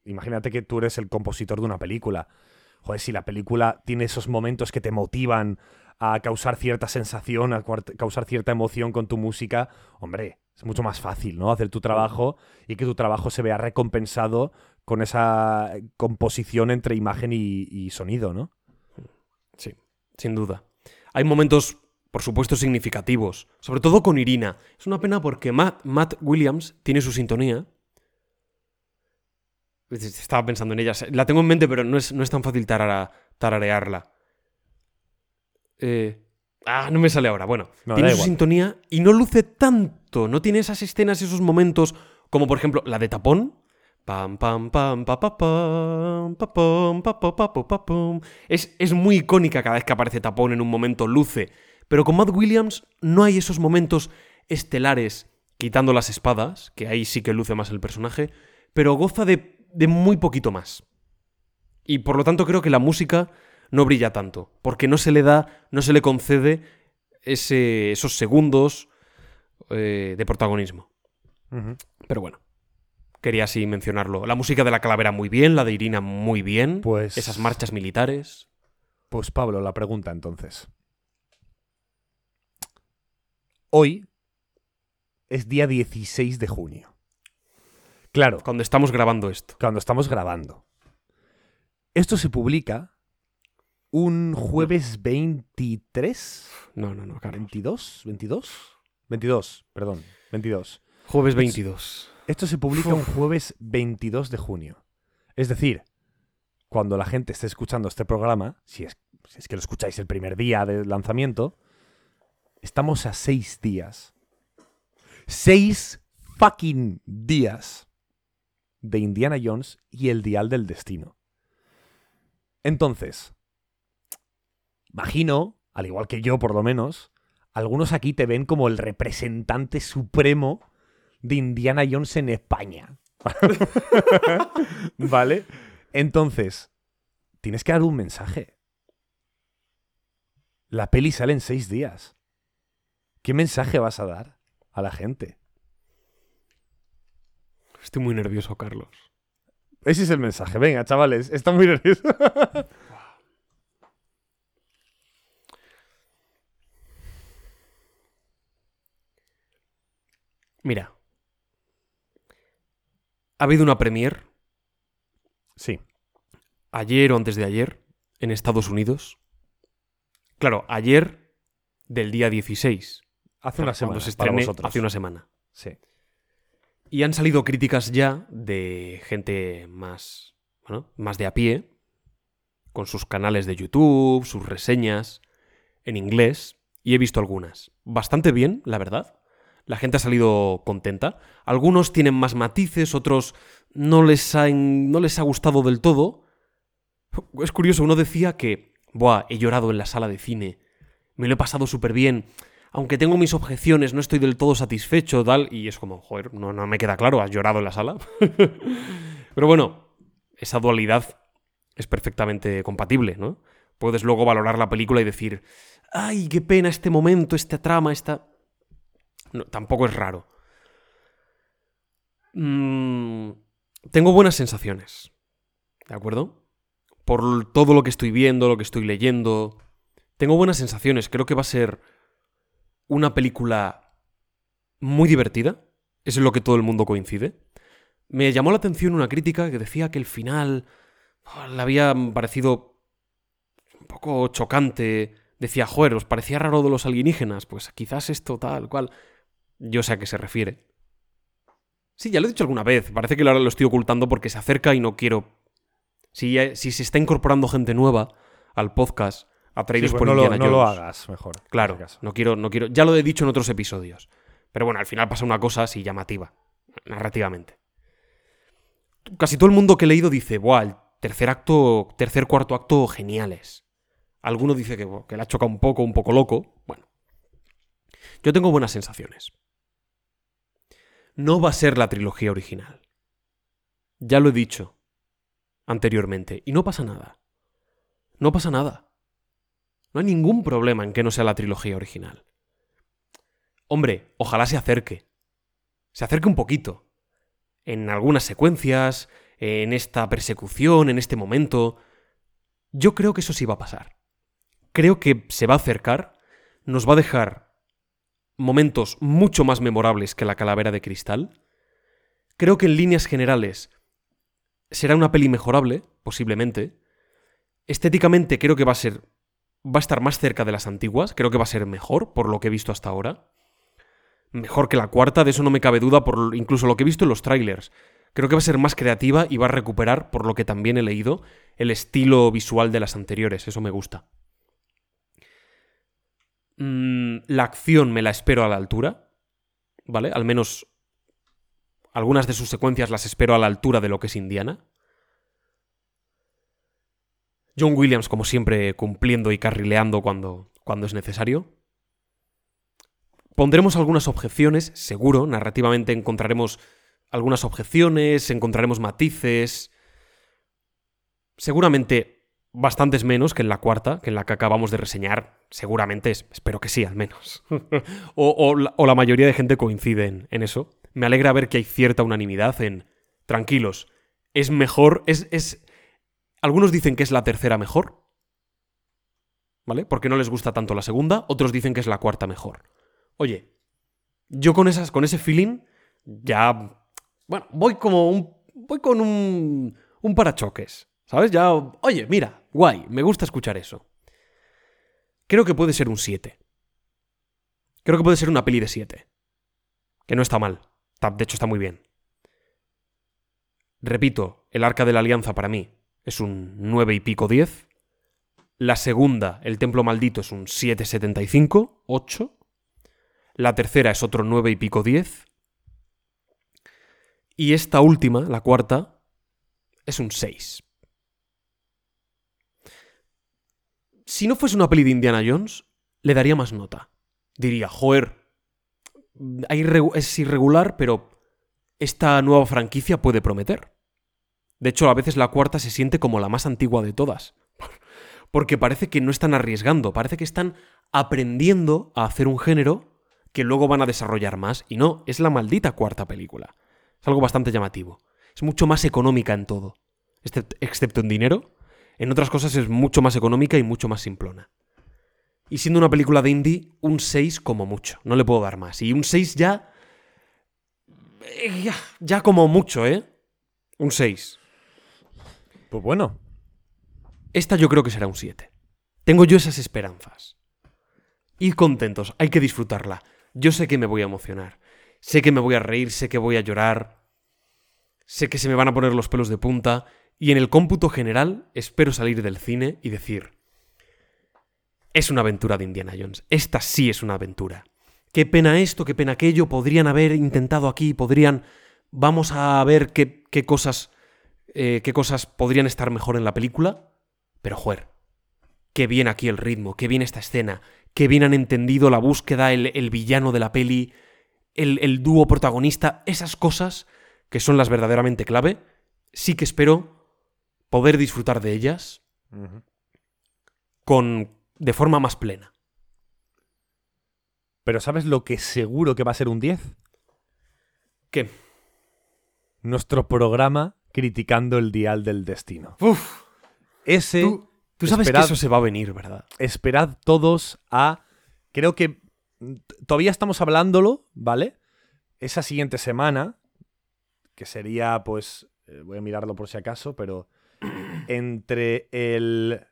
imagínate que tú eres el compositor de una película. Joder, si la película tiene esos momentos que te motivan a causar cierta sensación, a causar cierta emoción con tu música, hombre, es mucho más fácil, ¿no? Hacer tu trabajo y que tu trabajo se vea recompensado con esa composición entre imagen y, y sonido, ¿no? Sí, sin duda. Hay momentos, por supuesto, significativos. Sobre todo con Irina. Es una pena porque Matt, Matt Williams tiene su sintonía. Estaba pensando en ella. La tengo en mente, pero no es, no es tan fácil tarara- tararearla. Eh, ah, no me sale ahora. Bueno, No, tiene su igual. sintonía y no luce tanto. No tiene esas escenas, esos momentos, como por ejemplo la de Tapón. Pam, pam, pam, pa, pa, pam, pa, pam, pa, pa, pa, pa, pa, pam. Es, es muy icónica cada vez que aparece Tapón en un momento, luce. Pero con Matt Williams no hay esos momentos estelares, quitando las espadas, que ahí sí que luce más el personaje, pero goza de, de muy poquito más. Y por lo tanto creo que la música no brilla tanto, porque no se le da, no se le concede ese- esos segundos eh, de protagonismo. Pero bueno, quería así mencionarlo. La música de la calavera muy bien, la de Irina muy bien, Pues- esas marchas militares. Pues Pablo, la pregunta entonces. Hoy es día 16 de junio. Claro, Cuando estamos grabando esto. cuando estamos grabando. Esto se publica un jueves 23, No, no, no, Carlos. 22, 22, 22, perdón, 22. Jueves 22. Esto se publica un jueves 22 de junio. Es decir, cuando la gente esté escuchando este programa, si es, si es que lo escucháis el primer día del lanzamiento, estamos a seis días. Seis fucking días de Indiana Jones y el Dial del Destino. Entonces, imagino, al igual que yo por lo menos, algunos aquí te ven como el representante supremo de Indiana Jones en España. ¿Vale? Entonces, tienes que dar un mensaje. La peli sale en seis días. ¿Qué mensaje vas a dar a la gente? Estoy muy nervioso, Carlos. Ese es el mensaje. Venga, chavales, está muy nervioso. Mira. Ha habido una premiere sí, ayer o antes de ayer en Estados Unidos. Claro, ayer del día 16. Hace una semana se para estrene vosotros. hace una semana. Sí. Y han salido críticas ya de gente más, bueno, más de a pie, con sus canales de YouTube, sus reseñas en inglés, y he visto algunas. Bastante bien, la verdad. La gente ha salido contenta. Algunos tienen más matices, otros no les ha, no les ha gustado del todo. Es curioso, uno decía que, Buah, he llorado en la sala de cine, me lo he pasado súper bien, aunque tengo mis objeciones, no estoy del todo satisfecho, tal, y es como, joder, no, no me queda claro, has llorado en la sala. Pero bueno, esa dualidad es perfectamente compatible, ¿no? Puedes luego valorar la película y decir, ay, qué pena este momento, esta trama, esta... No, tampoco es raro. Mm, tengo buenas sensaciones, ¿de acuerdo? Por todo lo que estoy viendo, lo que estoy leyendo. Tengo buenas sensaciones, creo que va a ser una película muy divertida. Eso es lo que todo el mundo coincide. Me llamó la atención una crítica que decía que el final oh, le había parecido un poco chocante. Decía, joder, ¿os parecía raro de los alienígenas? Pues quizás esto tal cual. Yo sé a qué se refiere. Sí, ya lo he dicho alguna vez. Parece que ahora lo estoy ocultando porque se acerca y no quiero. Si, si se está incorporando gente nueva al podcast, atraídos Sí, pues por no, lo, Indiana no lo Jones. hagas mejor. Claro, no quiero, no quiero. Ya lo he dicho en otros episodios. Pero bueno, al final pasa una cosa así llamativa, narrativamente. Casi todo el mundo que he leído dice, Buah, el tercer acto, tercer, cuarto acto, geniales. Alguno dice que, que le ha chocado un poco, un poco loco. Bueno. Yo tengo buenas sensaciones. No va a ser la trilogía original. Ya lo he dicho anteriormente. Y no pasa nada. No pasa nada. No hay ningún problema en que no sea la trilogía original. hombre, ojalá se acerque. Se acerque un poquito. En algunas secuencias, en esta persecución, en este momento. Yo creo que eso sí va a pasar. Creo que se va a acercar, nos va a dejar momentos mucho más memorables que la calavera de cristal. Creo que en líneas generales será una peli mejorable, posiblemente. Estéticamente creo que va a ser va a estar más cerca de las antiguas, creo que va a ser mejor por lo que he visto hasta ahora. Mejor que la cuarta, de eso no me cabe duda por incluso lo que he visto en los trailers. Creo que va a ser más creativa y va a recuperar, por lo que también he leído, el estilo visual de las anteriores, eso me gusta. Mm, la acción me la espero a la altura, ¿vale? Al menos algunas de sus secuencias las espero a la altura de lo que es Indiana. John Williams, como siempre, cumpliendo y carrileando cuando, cuando es necesario. Pondremos algunas objeciones, seguro, narrativamente encontraremos algunas objeciones, encontraremos matices. Seguramente bastantes menos que en la cuarta, que en la que acabamos de reseñar. Seguramente, espero que sí, al menos. o, la, mayoría de gente coincide en, eso. Me alegra ver que hay cierta unanimidad en... Tranquilos, es mejor, es, es, algunos dicen que es la tercera mejor, ¿vale? Porque no les gusta tanto la segunda, otros dicen que es la cuarta mejor. Oye, yo con, esas, con ese feeling ya... Bueno, voy como un... Voy con un... Un parachoques, ¿sabes? Ya... Oye, mira, guay, me gusta escuchar eso. Creo que puede ser un 7. Creo que puede ser una peli de 7. Que no está mal. De hecho, está muy bien. Repito, el arca de la alianza para mí es un 9 y pico 10. La segunda, el templo maldito, es un 7,75, 8. La tercera es otro 9 y pico 10. Y esta última, la cuarta, es un 6. Si no fuese una peli de Indiana Jones, le daría más nota. Diría, joder, es irregular, pero esta nueva franquicia puede prometer. De hecho, a veces la cuarta se siente como la más antigua de todas. Porque parece que no están arriesgando, parece que están aprendiendo a hacer un género que luego van a desarrollar más. Y no, es la maldita cuarta película. Es algo bastante llamativo. Es mucho más económica en todo. Excepto en dinero. En otras cosas es mucho más económica y mucho más simplona. Y siendo una película de indie, un 6 como mucho. No le puedo dar más. Y un 6 ya... Eh, ya, ya como mucho, ¿eh? Un 6. Pues bueno. Esta yo creo que será un 7. Tengo yo esas esperanzas. Ir contentos, hay que disfrutarla. Yo sé que me voy a emocionar. Sé que me voy a reír, sé que voy a llorar. Sé que se me van a poner los pelos de punta. Y en el cómputo general espero salir del cine y decir, es una aventura de Indiana Jones. Esta sí es una aventura. Qué pena esto, qué pena aquello. Podrían haber intentado aquí, podrían... Vamos a ver qué, qué cosas eh, qué cosas podrían estar mejor en la película, pero joder, qué bien aquí el ritmo, qué bien esta escena, qué bien han entendido la búsqueda, el, villano de la peli, el, dúo protagonista, esas cosas que son las verdaderamente clave, sí que espero poder disfrutar de ellas con de forma más plena. Pero ¿sabes lo que seguro que va a ser un 10? ¿Qué? Nuestro programa criticando el dial del destino. Uf. Ese. Tú, sabes que eso se va a venir, ¿verdad? Esperad todos a. Creo que todavía estamos hablándolo, ¿vale? Esa siguiente semana, que sería, pues. Eh, voy a mirarlo por si acaso, pero. Entre el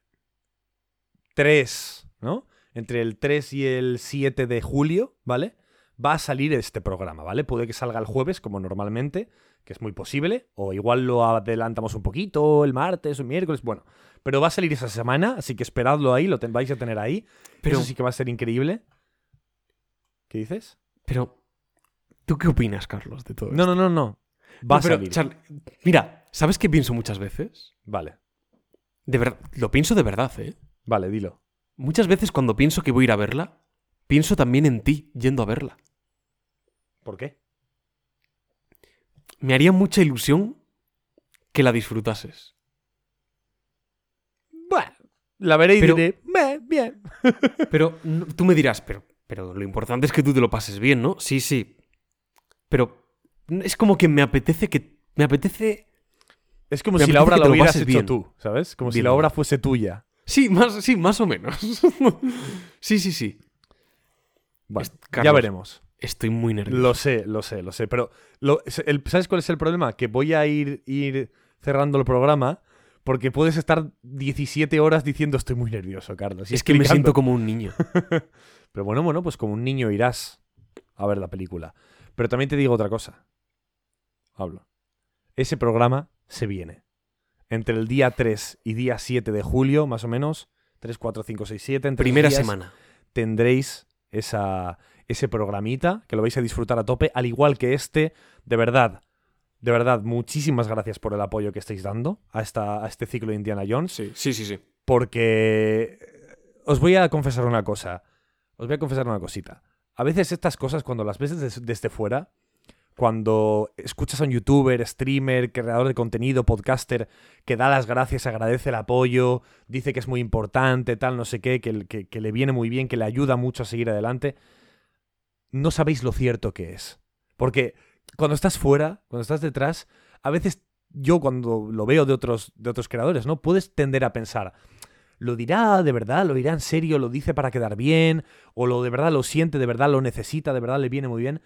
3, ¿no? Entre el 3 y el 7 de julio, ¿vale? Va a salir este programa, ¿vale? Puede que salga el jueves, como normalmente, que es muy posible, o igual lo adelantamos un poquito, el martes o el miércoles, bueno, pero va a salir esa semana, así que esperadlo ahí, lo vais a tener ahí. Pero Eso sí que va a ser increíble. ¿Qué dices? Pero, ¿tú qué opinas, Carlos, de todo No, no, no, no. Va a salir. mira, ¿sabes qué pienso muchas veces? Vale. De verdad, lo pienso de verdad, ¿eh? Vale, dilo. Muchas veces cuando pienso que voy a ir a verla, pienso también en ti yendo a verla. ¿Por qué? Me haría mucha ilusión que la disfrutases. Bueno, la veré y diré, bien. pero tú me dirás, pero, pero lo importante es que tú te lo pases bien, ¿no? Sí, sí. Pero es como que me apetece que. Me apetece. Es como si la obra la hubieras hecho bien. tú, ¿sabes? Como si la obra fuese tuya. Sí, más, sí, más o menos. sí, sí, sí. Bueno, ya veremos. Estoy muy nervioso. Lo sé, lo sé, lo sé. Pero, lo- el- ¿sabes cuál es el problema? Que voy a ir, ir cerrando el programa porque puedes estar 17 horas diciendo estoy muy nervioso, Carlos. y es que me siento como un niño. Pero bueno, bueno, pues como un niño irás a ver la película. Pero también te digo otra cosa. Hablo. Ese programa se viene. Entre el día 3 y día 7 de julio, más o menos. 3, 4, 5, 6, 7. Entre Primera días semana. Tendréis esa, ese programita que lo vais a disfrutar a tope, al igual que este. De verdad, de verdad, muchísimas gracias por el apoyo que estáis dando a, esta, a este ciclo de Indiana Jones Sí, sí, sí, sí. porque os voy a confesar una cosa. Os voy a confesar una cosita. A veces estas cosas, cuando las ves des- desde, fuera, cuando escuchas a un youtuber, streamer, creador de contenido, podcaster, que da las gracias, agradece el apoyo, dice que es muy importante, tal, no sé qué, que, que- que le viene muy bien, que le ayuda mucho a seguir adelante, no sabéis lo cierto que es. Porque cuando estás fuera, cuando estás detrás, a veces yo cuando lo veo de otros, de otros creadores, ¿no? Puedes tender a pensar, ¿lo dirá de verdad? ¿Lo dirá en serio? ¿Lo dice para quedar bien? ¿O lo de verdad lo siente, de verdad lo necesita, de verdad le viene muy bien?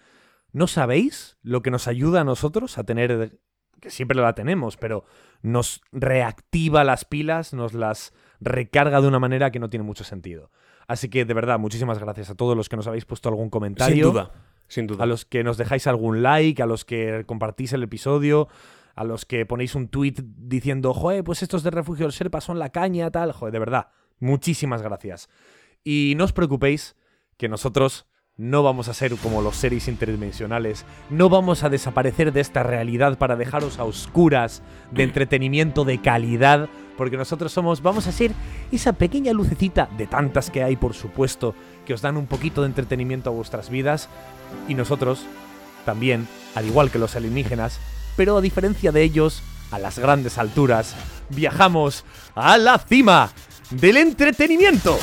¿No sabéis lo que nos ayuda a nosotros a tener, que siempre la tenemos, pero nos reactiva las pilas, nos las recarga de una manera que no tiene mucho sentido? Así que de verdad, muchísimas gracias a todos los que nos habéis puesto algún comentario Sin duda. Sin duda. a los que nos dejáis algún like, a los que compartís el episodio, a los que ponéis un tweet diciendo, joder, pues estos de Refugio del Serpa son la caña, tal. Joder, de verdad, muchísimas gracias. Y no os preocupéis que nosotros no vamos a ser como los seres interdimensionales, no vamos a desaparecer de esta realidad para dejaros a oscuras de entretenimiento de calidad, porque nosotros somos, vamos a ser esa pequeña lucecita de tantas que hay, por supuesto, que os dan un poquito de entretenimiento a vuestras vidas, y nosotros también, al igual que los alienígenas, pero a diferencia de ellos, a las grandes alturas, viajamos a la cima del entretenimiento.